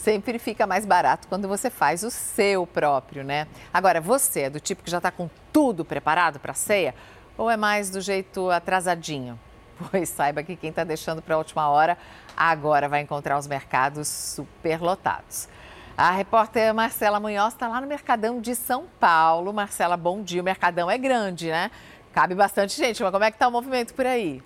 Sempre fica mais barato quando você faz o seu próprio, né? Agora, você é do tipo que já está com tudo preparado para a ceia? Ou é mais do jeito atrasadinho? Pois saiba que quem está deixando para a última hora agora vai encontrar os mercados superlotados. A repórter Marcela Munhoz está lá no Mercadão de São Paulo. Marcela, bom dia. O Mercadão é grande, né? Cabe bastante gente, mas como é que está o movimento por aí?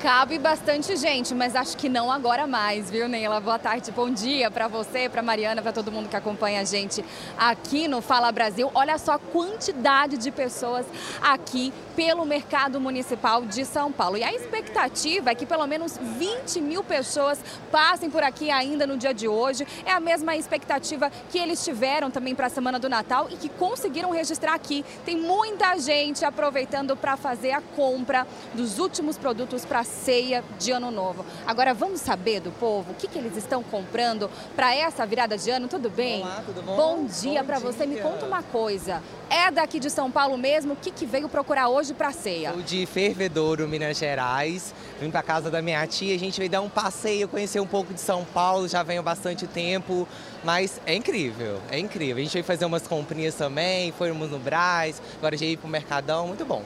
Cabe bastante gente, mas acho que não agora mais, viu, Neila? Boa tarde, bom dia para você, para Mariana, para todo mundo que acompanha a gente aqui no Fala Brasil. Olha só a quantidade de pessoas aqui pelo mercado municipal de São Paulo. E a expectativa é que pelo menos 20 mil pessoas passem por aqui ainda no dia de hoje. É a mesma expectativa que eles tiveram também para a semana do Natal e que conseguiram registrar aqui. Tem muita gente aproveitando para fazer a compra dos últimos produtos para ceia de Ano Novo. Agora vamos saber do povo o que, que eles estão comprando para essa virada de ano. Tudo bem? Olá, tudo bom? Bom dia para você. Me conta uma coisa. É daqui de São Paulo mesmo? O que, que veio procurar hoje para ceia? Sou de Fervedouro, Minas Gerais. Vim para casa da minha tia. A gente veio dar um passeio, conhecer um pouco de São Paulo. Já venho bastante tempo. Mas é incrível, é incrível. A gente veio fazer umas comprinhas também. Fomos no Brás. Agora já ir para o Mercadão. Muito bom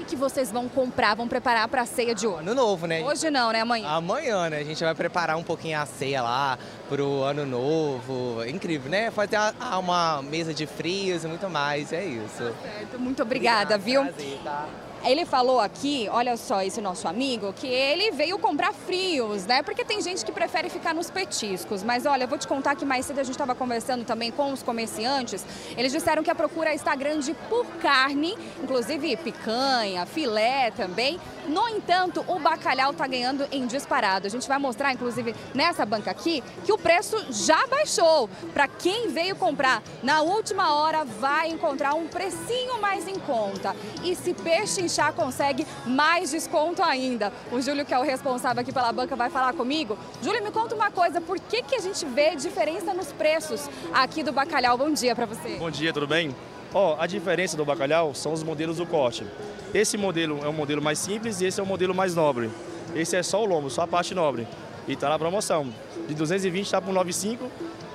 que, que vocês vão comprar, vão preparar para a ceia de hoje? Ano novo, né? Hoje não, né? Amanhã? Amanhã, né? A gente vai preparar um pouquinho a ceia lá pro ano novo. É incrível, né? Fazer uma mesa de frios e muito mais, é isso. Tá certo, muito obrigada, Obrigado, viu? Prazer, tá? Ele falou aqui, olha só, esse nosso amigo, que ele veio comprar frios, né? Porque tem gente que prefere ficar nos petiscos. Mas olha, eu vou te contar que mais cedo a gente estava conversando também com os comerciantes. Eles disseram que a procura está grande por carne, inclusive picanha, filé também. No entanto, o bacalhau está ganhando em disparado. A gente vai mostrar, inclusive, nessa banca aqui, que o preço já baixou. Para quem veio comprar na última hora, vai encontrar um precinho mais em conta. E se peixe Chá consegue mais desconto ainda. O Júlio, que é o responsável aqui pela banca, vai falar comigo. Júlio, me conta uma coisa, por que, que a gente vê diferença nos preços aqui do bacalhau? Bom dia para você. Bom dia, tudo bem? Ó, oh, a diferença do bacalhau são os modelos do corte. Esse modelo é um modelo mais simples e esse é um modelo mais nobre. Esse é só o lombo, só a parte nobre. E tá na promoção. De 220 tá por 95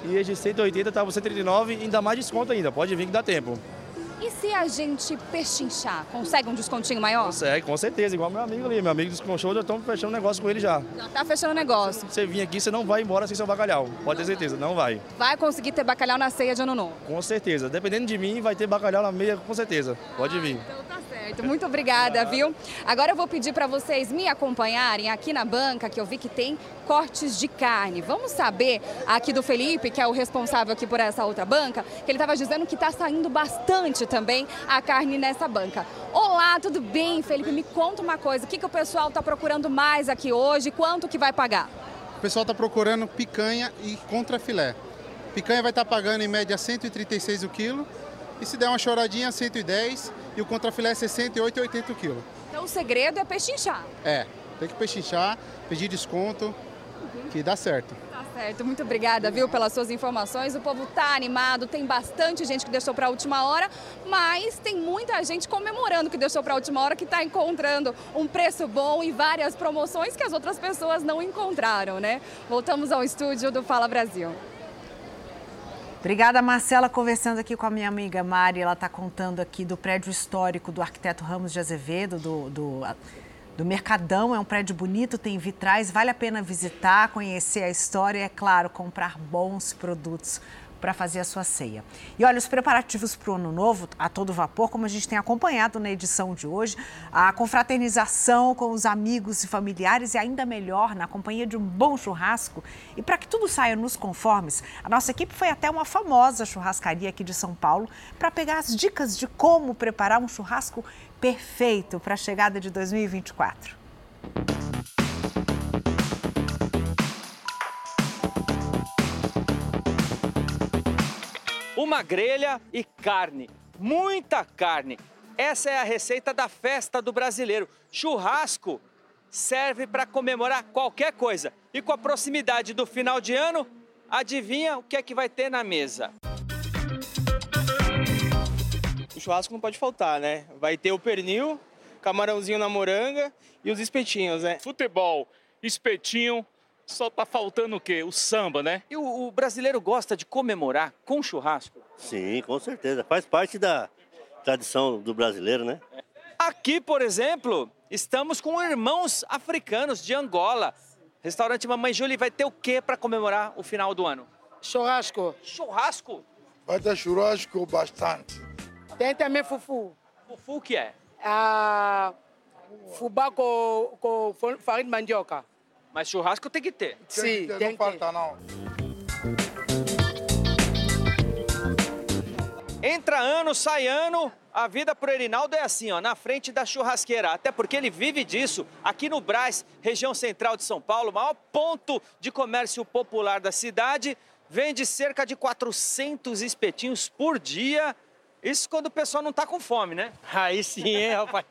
e esse de 180 tá por 139 e ainda mais desconto ainda. Pode vir que dá tempo. E se a gente pechinchar, consegue um descontinho maior? Consegue, com certeza. Igual meu amigo ali. Meu amigo desconchou, já estamos fechando negócio com ele já. Já está fechando negócio. Você vir aqui, você não vai embora sem seu bacalhau. Pode ter certeza, não vai. Vai conseguir ter bacalhau na ceia de ano novo? Com certeza. Dependendo de mim, vai ter bacalhau na meia, com certeza. Pode vir. Então tá certo. Muito obrigada, viu? Agora eu vou pedir para vocês me acompanharem aqui na banca, que eu vi que tem cortes de carne. Vamos saber aqui do Felipe, que é o responsável aqui por essa outra banca, que ele estava dizendo que está saindo bastante também a carne nessa banca. Olá, tudo bem, Felipe? Me conta uma coisa, o que, que o pessoal está procurando mais aqui hoje? Quanto que vai pagar? O pessoal está procurando picanha e contrafilé. Picanha vai estar tá pagando em média 136 o quilo e se der uma choradinha 110 e o contrafilé 68 e 80 o quilo. Então o segredo é pechinchar. É, tem que pechinchar, pedir desconto, que dá certo. Tá certo, muito obrigada, viu, pelas suas informações. O povo tá animado, tem bastante gente que deixou para a última hora, mas tem muita gente comemorando que deixou para a última hora, que está encontrando um preço bom e várias promoções que as outras pessoas não encontraram, né? Voltamos ao estúdio do Fala Brasil. Obrigada, Marcela. Conversando aqui com a minha amiga Mari, ela está contando aqui do prédio histórico do arquiteto Ramos de Azevedo, do, do do Mercadão. É um prédio bonito, tem vitrais, vale a pena visitar, conhecer a história e, é claro, comprar bons produtos para fazer a sua ceia. E olha, os preparativos para o ano novo a todo vapor, como a gente tem acompanhado na edição de hoje, a confraternização com os amigos e familiares e ainda melhor na companhia de um bom churrasco. E para que tudo saia nos conformes, a nossa equipe foi até uma famosa churrascaria aqui de São Paulo para pegar as dicas de como preparar um churrasco perfeito para a chegada de 2024. Uma grelha e carne, muita carne. Essa é a receita da festa do brasileiro. Churrasco serve para comemorar qualquer coisa. E com a proximidade do final de ano, adivinha o que é que vai ter na mesa? O churrasco não pode faltar, né? Vai ter o pernil, camarãozinho na moranga e os espetinhos, né? Futebol, espetinho, só tá faltando o quê? O samba, né? E o, o, brasileiro gosta de comemorar com churrasco? Sim, com certeza. Faz parte da tradição do brasileiro, né? Aqui, por exemplo, estamos com irmãos africanos de Angola. Restaurante Mamãe Júlia vai ter o quê para comemorar o final do ano? Churrasco. Churrasco? Vai ter churrasco bastante. Tem também fufu. Fufu o que é? Ah, fubá com, com farinha de mandioca. Mas churrasco tem que ter. Sim, tem, tem não falta não. Entra ano, sai ano, a vida pro Erinaldo é assim, ó, na frente da churrasqueira. Até porque ele vive disso aqui no Brás, região central de São Paulo, maior ponto de comércio popular da cidade. Vende cerca de 400 espetinhos por dia isso quando o pessoal não tá com fome, né? Aí sim, hein, rapaz?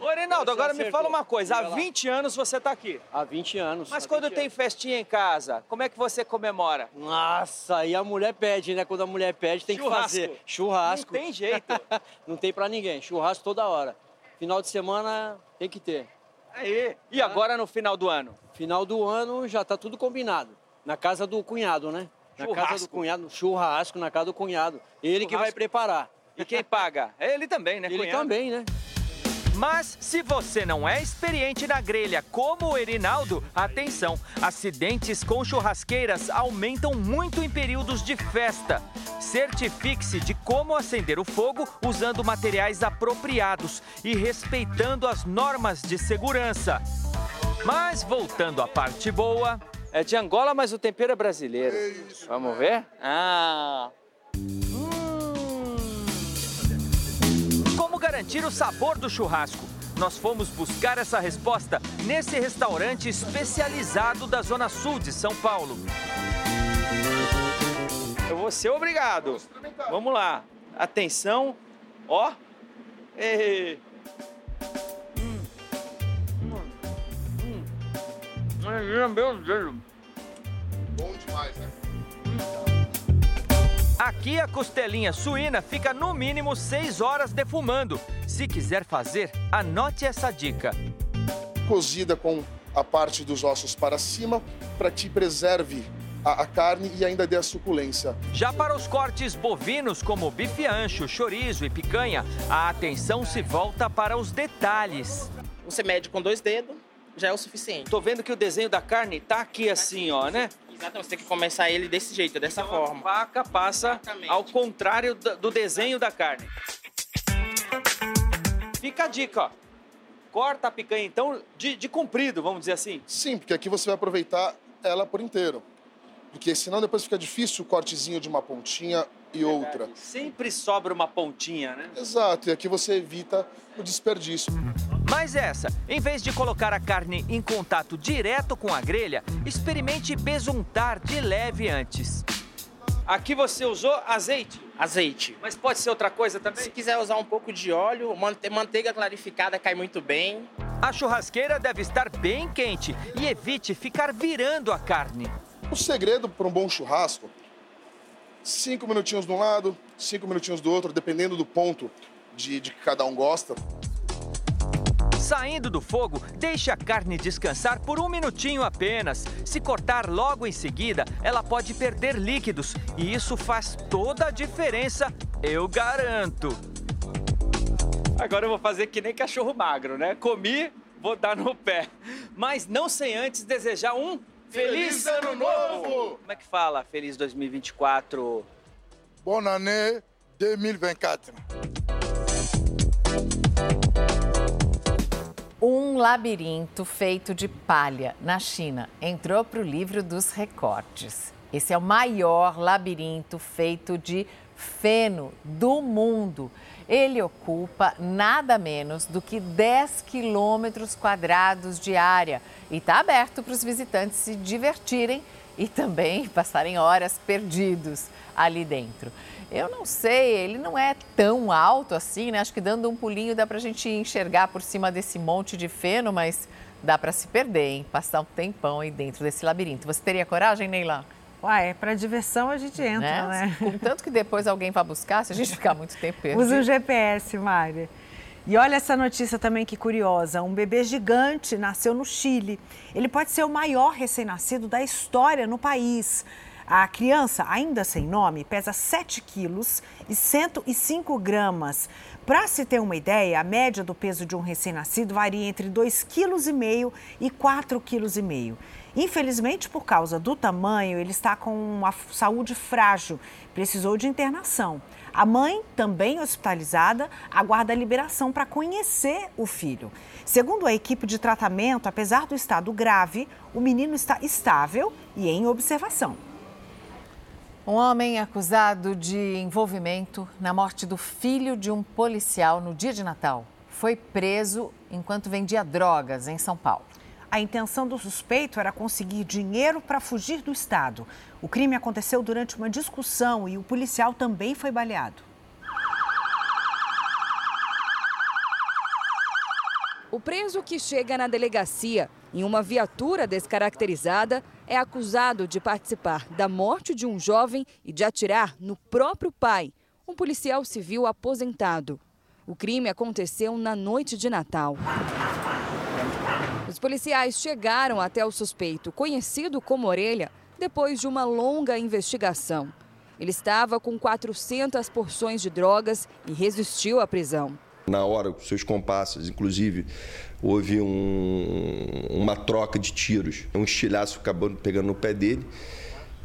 Ô, Reinaldo, agora me fala uma coisa. Há 20 anos você tá aqui. Há 20 anos. Mas quando tem anos. festinha em casa, como é que você comemora? Nossa, aí a mulher pede, né? Quando a mulher pede, tem Churrasco. que fazer. Churrasco. Não tem jeito. não tem pra ninguém. Churrasco toda hora. Final de semana tem que ter. Aí. E agora no final do ano? Final do ano já tá tudo combinado. Na casa do cunhado, né? Na Churrasco. casa do cunhado. Churrasco na casa do cunhado. Ele que vai Churrasco. preparar. E quem paga? É ele também, né? Ele cunhado? também, né? Mas se você não é experiente na grelha como o Erinaldo, atenção, acidentes com churrasqueiras aumentam muito em períodos de festa. Certifique-se de como acender o fogo usando materiais apropriados e respeitando as normas de segurança. Mas voltando à parte boa, é de Angola, mas o tempero é brasileiro. Vamos ver? Ah, garantir o sabor do churrasco? Nós fomos buscar essa resposta nesse restaurante especializado da Zona Sul de São Paulo. Eu vou ser obrigado. Vamos lá. Atenção. Ó. Ei. Hum. Hum. Hum. Ai, Meu Deus. Bom demais, né? Aqui a costelinha suína fica no mínimo 6 horas defumando. Se quiser fazer, anote essa dica. Cozida com a parte dos ossos para cima, para que preserve a, a carne e ainda dê a suculência. Já para os cortes bovinos, como bife ancho, chorizo e picanha, a atenção se volta para os detalhes. Você mede com dois dedos, já é o suficiente. Tô vendo que o desenho da carne tá aqui assim, ó, né? Exatamente, você tem que começar ele desse jeito, dessa Então a forma. faca passa ao contrário do desenho da carne. Fica a dica, ó. Corta a picanha, então, de, de comprido, vamos dizer assim. Sim, porque aqui você vai aproveitar ela por inteiro. Porque senão depois fica difícil o cortezinho de uma pontinha e outra. Sempre sobra uma pontinha, né? Exato, e aqui você evita o desperdício. Mas essa, em vez de colocar a carne em contato direto com a grelha, experimente besuntar de leve antes. Aqui você usou azeite, Azeite. mas pode ser outra coisa também? Se quiser usar um pouco de óleo, mante- manteiga clarificada cai muito bem. A churrasqueira deve estar bem quente e evite ficar virando a carne. O segredo para um bom churrasco, cinco minutinhos de um lado, cinco minutinhos do outro, dependendo do ponto de, de que cada um gosta. Saindo do fogo, deixe a carne descansar por um minutinho apenas. Se cortar logo em seguida, ela pode perder líquidos e isso faz toda a diferença, eu garanto. Agora eu vou fazer que nem cachorro magro, né? Comi, vou dar no pé. Mas não sem antes desejar um feliz, Feliz Ano Novo! Como é que fala? Feliz 2024. Bonne année 2024. Um labirinto feito de palha na China entrou para o livro dos recordes. Esse é o maior labirinto feito de feno do mundo. Ele ocupa nada menos do que 10 quilômetros quadrados de área e está aberto para os visitantes se divertirem e também passarem horas perdidos ali dentro. Eu não sei, ele não é tão alto assim, né? Acho que dando um pulinho dá para a gente enxergar por cima desse monte de feno, mas dá para se perder, hein? Passar um tempão aí dentro desse labirinto. Você teria coragem, Neila? Uai, para diversão a gente entra, né? né? Contanto que depois alguém vá buscar, se a gente ficar muito tempo perdido. Usa o GPS, Mari. E olha essa notícia também que curiosa. Um bebê gigante nasceu no Chile. Ele pode ser o maior recém-nascido da história no país. A criança, ainda sem nome, pesa 7 quilos e 105 gramas. Para se ter uma ideia, a média do peso de um recém-nascido varia entre 2,5 kg e 4,5 kg. Infelizmente, por causa do tamanho, ele está com uma saúde frágil, precisou de internação. A mãe, também hospitalizada, aguarda a liberação para conhecer o filho. Segundo a equipe de tratamento, apesar do estado grave, o menino está estável e em observação. Um homem acusado de envolvimento na morte do filho de um policial no dia de Natal foi preso enquanto vendia drogas em São Paulo. A intenção do suspeito era conseguir dinheiro para fugir do estado. O crime aconteceu durante uma discussão e o policial também foi baleado. O preso que chega na delegacia em uma viatura descaracterizada é acusado de participar da morte de um jovem e de atirar no próprio pai, um policial civil aposentado. O crime aconteceu na noite de Natal. Os policiais chegaram até o suspeito, conhecido como Orelha, depois de uma longa investigação. Ele estava com 400 porções de drogas e resistiu à prisão. Na hora, com seus compassos, inclusive, houve um, uma troca de tiros. Um estilhaço acabou pegando no pé dele,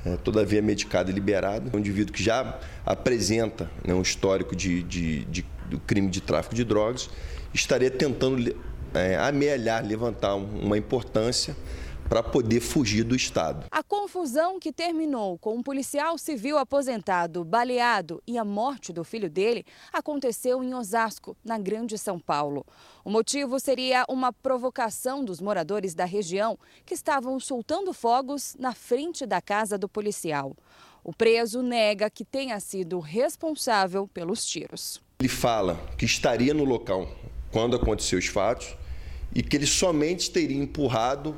é, todavia medicado e liberado. É um indivíduo que já apresenta né, um histórico de, de, de, crime de tráfico de drogas, estaria tentando é, amealhar, levantar uma importância para poder fugir do Estado. A confusão que terminou com um policial civil aposentado, baleado e a morte do filho dele aconteceu em Osasco, na Grande São Paulo. O motivo seria uma provocação dos moradores da região que estavam soltando fogos na frente da casa do policial. O preso nega que tenha sido responsável pelos tiros. Ele fala que estaria no local quando aconteceu os fatos e que ele somente teria empurrado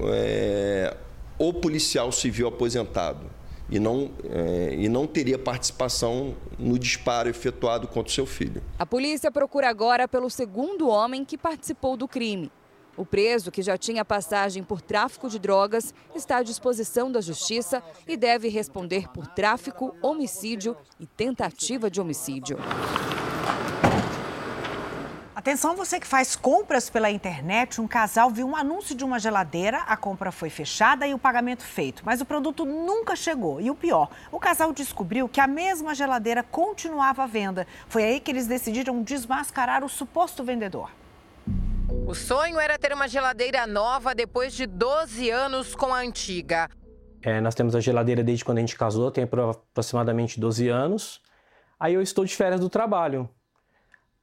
é, o policial civil aposentado e não, é, e não teria participação no disparo efetuado contra o seu filho. A polícia procura agora pelo segundo homem que participou do crime. O preso, que já tinha passagem por tráfico de drogas, está à disposição da justiça e deve responder por tráfico, homicídio e tentativa de homicídio. Atenção, você que faz compras pela internet, um casal viu um anúncio de uma geladeira, a compra foi fechada e o pagamento feito, mas o produto nunca chegou. E o pior, o casal descobriu que a mesma geladeira continuava à venda. Foi aí que eles decidiram desmascarar o suposto vendedor. O sonho era ter uma geladeira nova depois de 12 anos com a antiga. É, nós temos a geladeira desde quando a gente casou, tem aproximadamente 12 anos. Aí eu estou de férias do trabalho.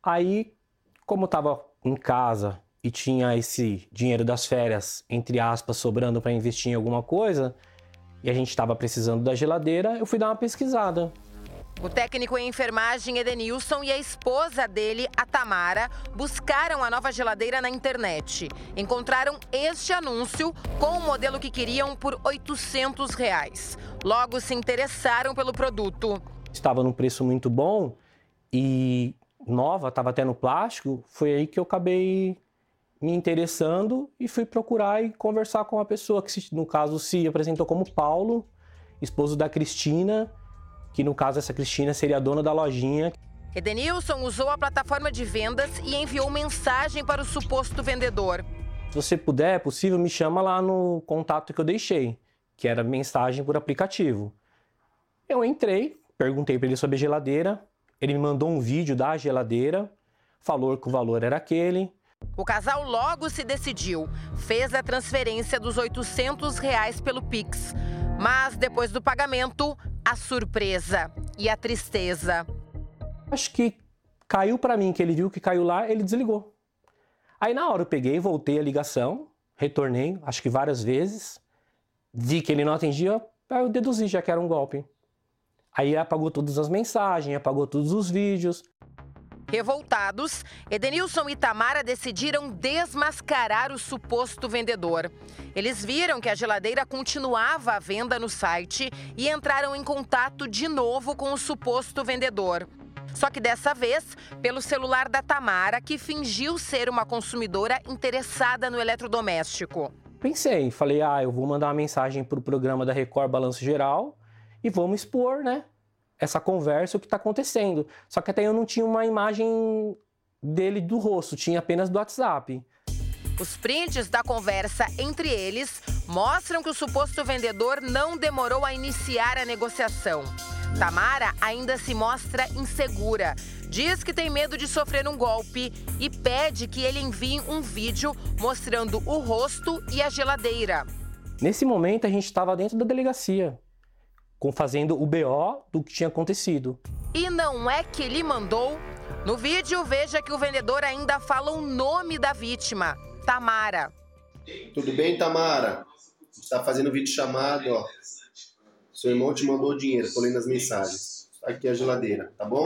Aí como estava em casa e tinha esse dinheiro das férias, entre aspas, sobrando para investir em alguma coisa, e a gente estava precisando da geladeira, eu fui dar uma pesquisada. O técnico em enfermagem Edenilson e a esposa dele, a Tamara, buscaram a nova geladeira na internet. Encontraram este anúncio com o modelo que queriam por 800 reais. Logo se interessaram pelo produto. Estava num preço muito bom e nova, estava até no plástico, foi aí que eu acabei me interessando e fui procurar e conversar com a pessoa que, no caso, se apresentou como Paulo, esposo da Cristina, que no caso essa Cristina seria a dona da lojinha. Edenilson usou a plataforma de vendas e enviou mensagem para o suposto vendedor. Se você puder, é possível, me chama lá no contato que eu deixei, que era mensagem por aplicativo. Eu entrei, perguntei para ele sobre a geladeira, ele me mandou um vídeo da geladeira, falou que o valor era aquele. O casal logo se decidiu, fez a transferência dos 800 reais pelo Pix. Mas depois do pagamento, a surpresa e a tristeza. Acho que caiu para mim, que ele viu que caiu lá, ele desligou. Aí na hora eu peguei, voltei a ligação, retornei, acho que várias vezes, vi que ele não atendia, eu deduzi já que era um golpe. Aí apagou todas as mensagens, apagou todos os vídeos. Revoltados, Edenilson e Tamara decidiram desmascarar o suposto vendedor. Eles viram que a geladeira continuava à venda no site e entraram em contato de novo com o suposto vendedor. Só que dessa vez, pelo celular da Tamara, que fingiu ser uma consumidora interessada no eletrodoméstico. Pensei, falei, ah, eu vou mandar uma mensagem para o programa da Record Balanço Geral e vamos expor, né, essa conversa, o que está acontecendo. Só que até eu não tinha uma imagem dele do rosto, tinha apenas do WhatsApp. Os prints da conversa entre eles mostram que o suposto vendedor não demorou a iniciar a negociação. Tamara ainda se mostra insegura. Diz que tem medo de sofrer um golpe e pede que ele envie um vídeo mostrando o rosto e a geladeira. Nesse momento, a gente estava dentro da delegacia com fazendo o BO do que tinha acontecido. E não é que ele mandou? No vídeo, veja que o vendedor ainda fala o nome da vítima, Tamara. Tudo bem, Tamara? Está fazendo vídeo chamado, ó. Seu irmão te mandou o dinheiro, tô lendo as mensagens. Aqui é a geladeira, tá bom?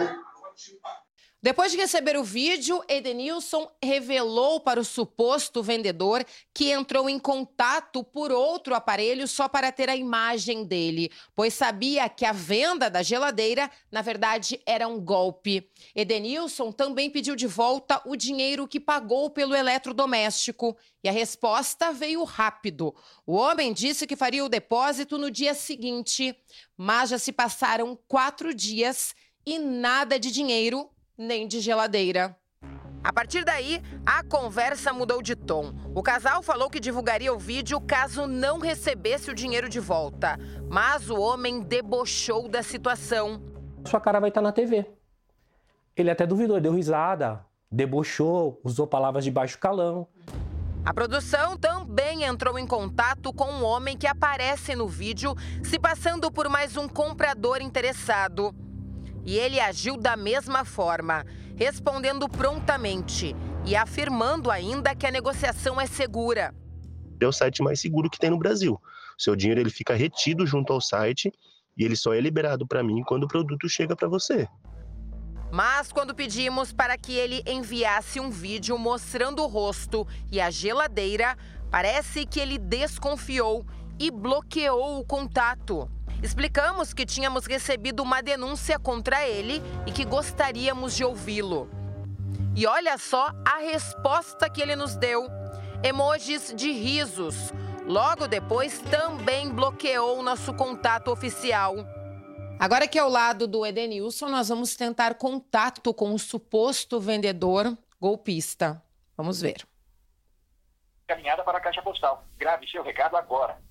Depois de receber o vídeo, Edenilson revelou para o suposto vendedor que entrou em contato por outro aparelho só para ter a imagem dele, pois sabia que a venda da geladeira, na verdade, era um golpe. Edenilson também pediu de volta o dinheiro que pagou pelo eletrodoméstico e a resposta veio rápido. O homem disse que faria o depósito no dia seguinte, mas já se passaram quatro dias e nada de dinheiro nem de geladeira. A partir daí, a conversa mudou de tom. O casal falou que divulgaria o vídeo caso não recebesse o dinheiro de volta. Mas o homem debochou da situação. Sua cara vai estar na TV. Ele até duvidou, deu risada, debochou, usou palavras de baixo calão. A produção também entrou em contato com um homem que aparece no vídeo se passando por mais um comprador interessado. E ele agiu da mesma forma, respondendo prontamente e afirmando ainda que a negociação é segura. É o site mais seguro que tem no Brasil. O seu dinheiro ele fica retido junto ao site e ele só é liberado para mim quando o produto chega para você. Mas quando pedimos para que ele enviasse um vídeo mostrando o rosto e a geladeira, parece que ele desconfiou e bloqueou o contato. Explicamos que tínhamos recebido uma denúncia contra ele e que gostaríamos de ouvi-lo. E olha só a resposta que ele nos deu: emojis de risos. Logo depois, também bloqueou nosso contato oficial. Agora que é ao lado do Edenilson, nós vamos tentar contato com o suposto vendedor golpista. Vamos ver. Caminhada para a caixa postal. Grave seu recado agora.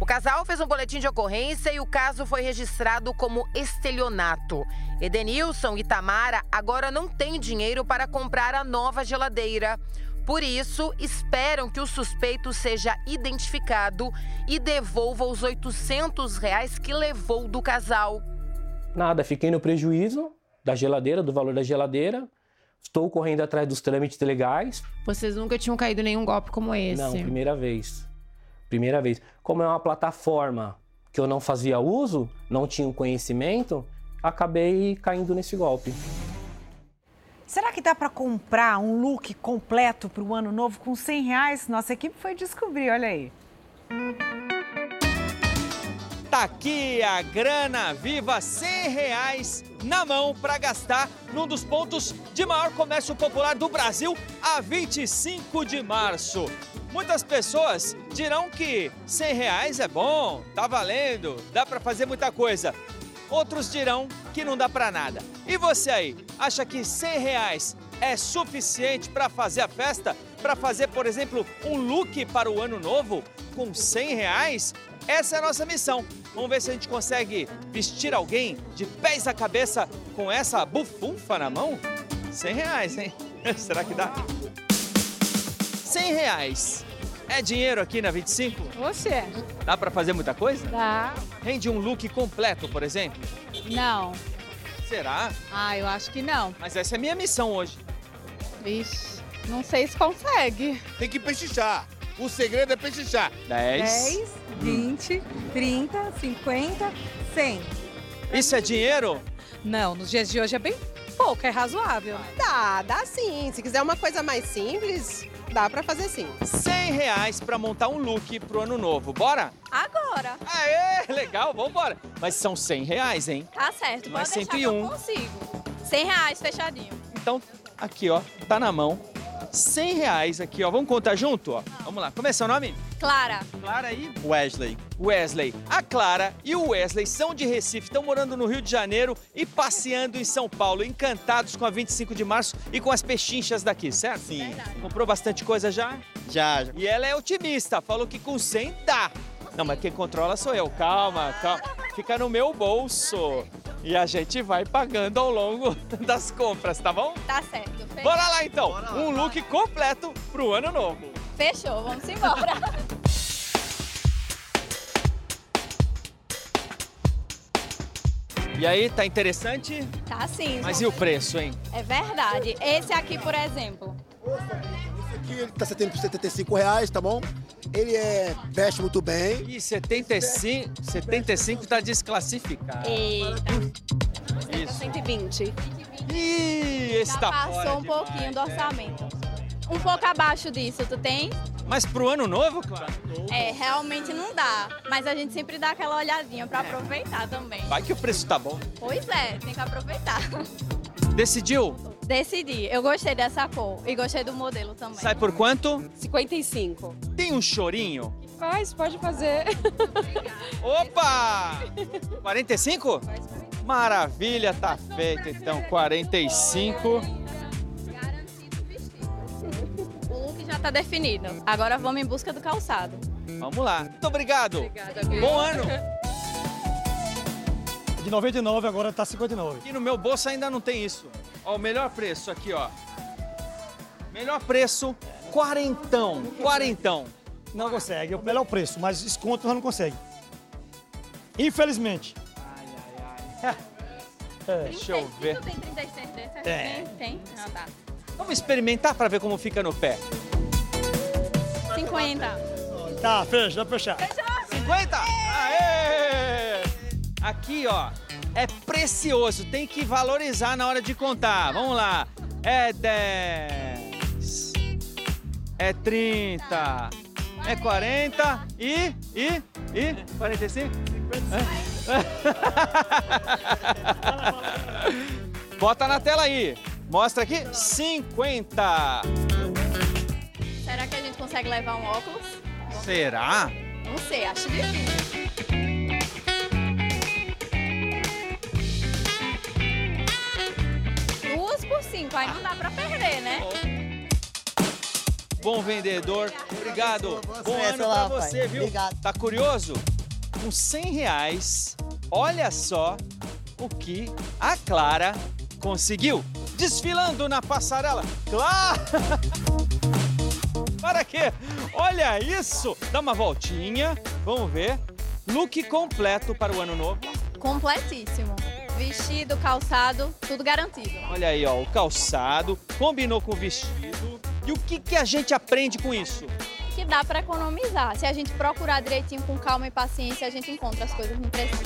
O casal fez um boletim de ocorrência e o caso foi registrado como estelionato. Edenilson e Tamara agora não têm dinheiro para comprar a nova geladeira. Por isso, esperam que o suspeito seja identificado e devolva os 800 reais que levou do casal. Nada, fiquei no prejuízo da geladeira, do valor da geladeira. Estou correndo atrás dos trâmites legais. Vocês nunca tinham caído em nenhum golpe como esse? Não, primeira vez primeira vez. Como é uma plataforma que eu não fazia uso, não tinha conhecimento, acabei caindo nesse golpe. Será que dá para comprar um look completo para o ano novo com 100 reais? Nossa equipe foi descobrir, olha aí. Tá aqui a grana viva 100 reais na mão para gastar num dos pontos de maior comércio popular do Brasil a 25 de março. Muitas pessoas dirão que 100 reais é bom, tá valendo, dá para fazer muita coisa. Outros dirão que não dá para nada. E você aí, acha que 100 reais é suficiente para fazer a festa? Para fazer, por exemplo, um look para o ano novo com 100 reais? Essa é a nossa missão. Vamos ver se a gente consegue vestir alguém de pés à cabeça com essa bufunfa na mão? 100 reais, hein? Será que dá? 100 reais. É dinheiro aqui na 25? Você? Dá pra fazer muita coisa? Dá. Rende um look completo, por exemplo? Não. Será? Ah, eu acho que não. Mas essa é a minha missão hoje. Vixe, não sei se consegue. Tem que pechinchar. O segredo é pechinchar. 10. 10, 20, 30, 50, 100. Isso é dinheiro? Não, nos dias de hoje é bem pouco, é razoável. Dá, dá sim. Se quiser uma coisa mais simples, dá pra fazer sim. 100 reais pra montar um look pro ano novo. Bora? Agora. Aê, legal, vambora. Mas são 100 reais, hein? Tá certo, Mais pode deixar que eu 101. consigo. 100 reais fechadinho. Então, aqui, ó, tá na mão. 100 reais aqui, ó. Vamos contar junto, ó. Vamos lá. Como é seu nome? Clara. Clara e Wesley. Wesley. A Clara e o Wesley são de Recife, estão morando no Rio de Janeiro e passeando em São Paulo, encantados com a 25 de março e com as pechinchas daqui, certo? Sim. Comprou bastante coisa já? Já, já. E ela é otimista, falou que com 100 dá. Não, mas quem controla sou eu. Calma, calma. Fica no meu bolso. E a gente vai pagando ao longo das compras, tá bom? Tá certo. Fechou. Bora lá então. Um look completo pro ano novo. Fechou, vamos embora. E aí, tá interessante? tá sim. Mas e o preço, hein? É verdade. Esse aqui, por exemplo. Esse aqui ele tá 70 por 75 reais, tá bom? Ele é, veste muito bem. Ih, 75, 75 tá desclassificado. Eita. Isso. 120. Ih, esse Já tá passou fora um demais, pouquinho do é. orçamento. Um pouco abaixo disso, tu tem? Mas pro ano novo, claro. É, realmente não dá. Mas a gente sempre dá aquela olhadinha pra aproveitar também. Vai que o preço tá bom. Pois é, tem que aproveitar. Decidiu? Decidi. Eu gostei dessa cor e gostei do modelo também. Sai por quanto? 55. Tem um chorinho? Faz, pode fazer. Opa! 45? Maravilha, tá feito então. 45. O look já tá definido. Agora vamos em busca do calçado. Vamos lá. Muito obrigado. Obrigada, Bom ano. De 99 agora tá 59. Aqui no meu bolso ainda não tem isso. Ó, o melhor preço aqui, ó. Melhor preço, quarentão. Quarentão. Não consegue, é o melhor preço, mas desconto nós não consegue. Infelizmente. É. Deixa eu ver. Tem 36 desse? É. Tem? Tem? Ah, tá. Vamos experimentar para ver como fica no pé. 50. Tá, fecha, dá pra fechar. 50? Aê! Aqui, ó, é precioso, tem que valorizar na hora de contar. Vamos lá. É 10. É 30. É 40 e e e 45? É. Bota na tela aí. Mostra aqui. 50. Será que a gente consegue levar um óculos? Será? Não sei, acho difícil. Duas por cinco, aí não dá pra perder, né? Bom vendedor. Obrigado. Bom Sucesso ano pra você, viu? Obrigado. Tá curioso? Com 100 reais, olha só o que a Clara conseguiu. Desfilando na passarela. Claro! Para quê? Olha isso! Dá uma voltinha. Vamos ver. Look completo para o ano novo. Completíssimo. Vestido, calçado, tudo garantido. Olha aí, ó, o calçado, combinou com o vestido. E o que, que a gente aprende com isso? Que dá pra economizar. Se a gente procurar direitinho, com calma e paciência, a gente encontra as coisas no preço.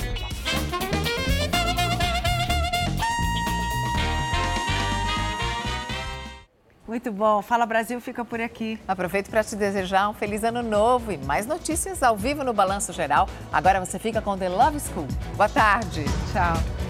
Muito bom. Fala Brasil fica por aqui. Aproveito para te desejar um feliz ano novo e mais notícias ao vivo no Balanço Geral. Agora você fica com The Love School. Boa tarde. Tchau.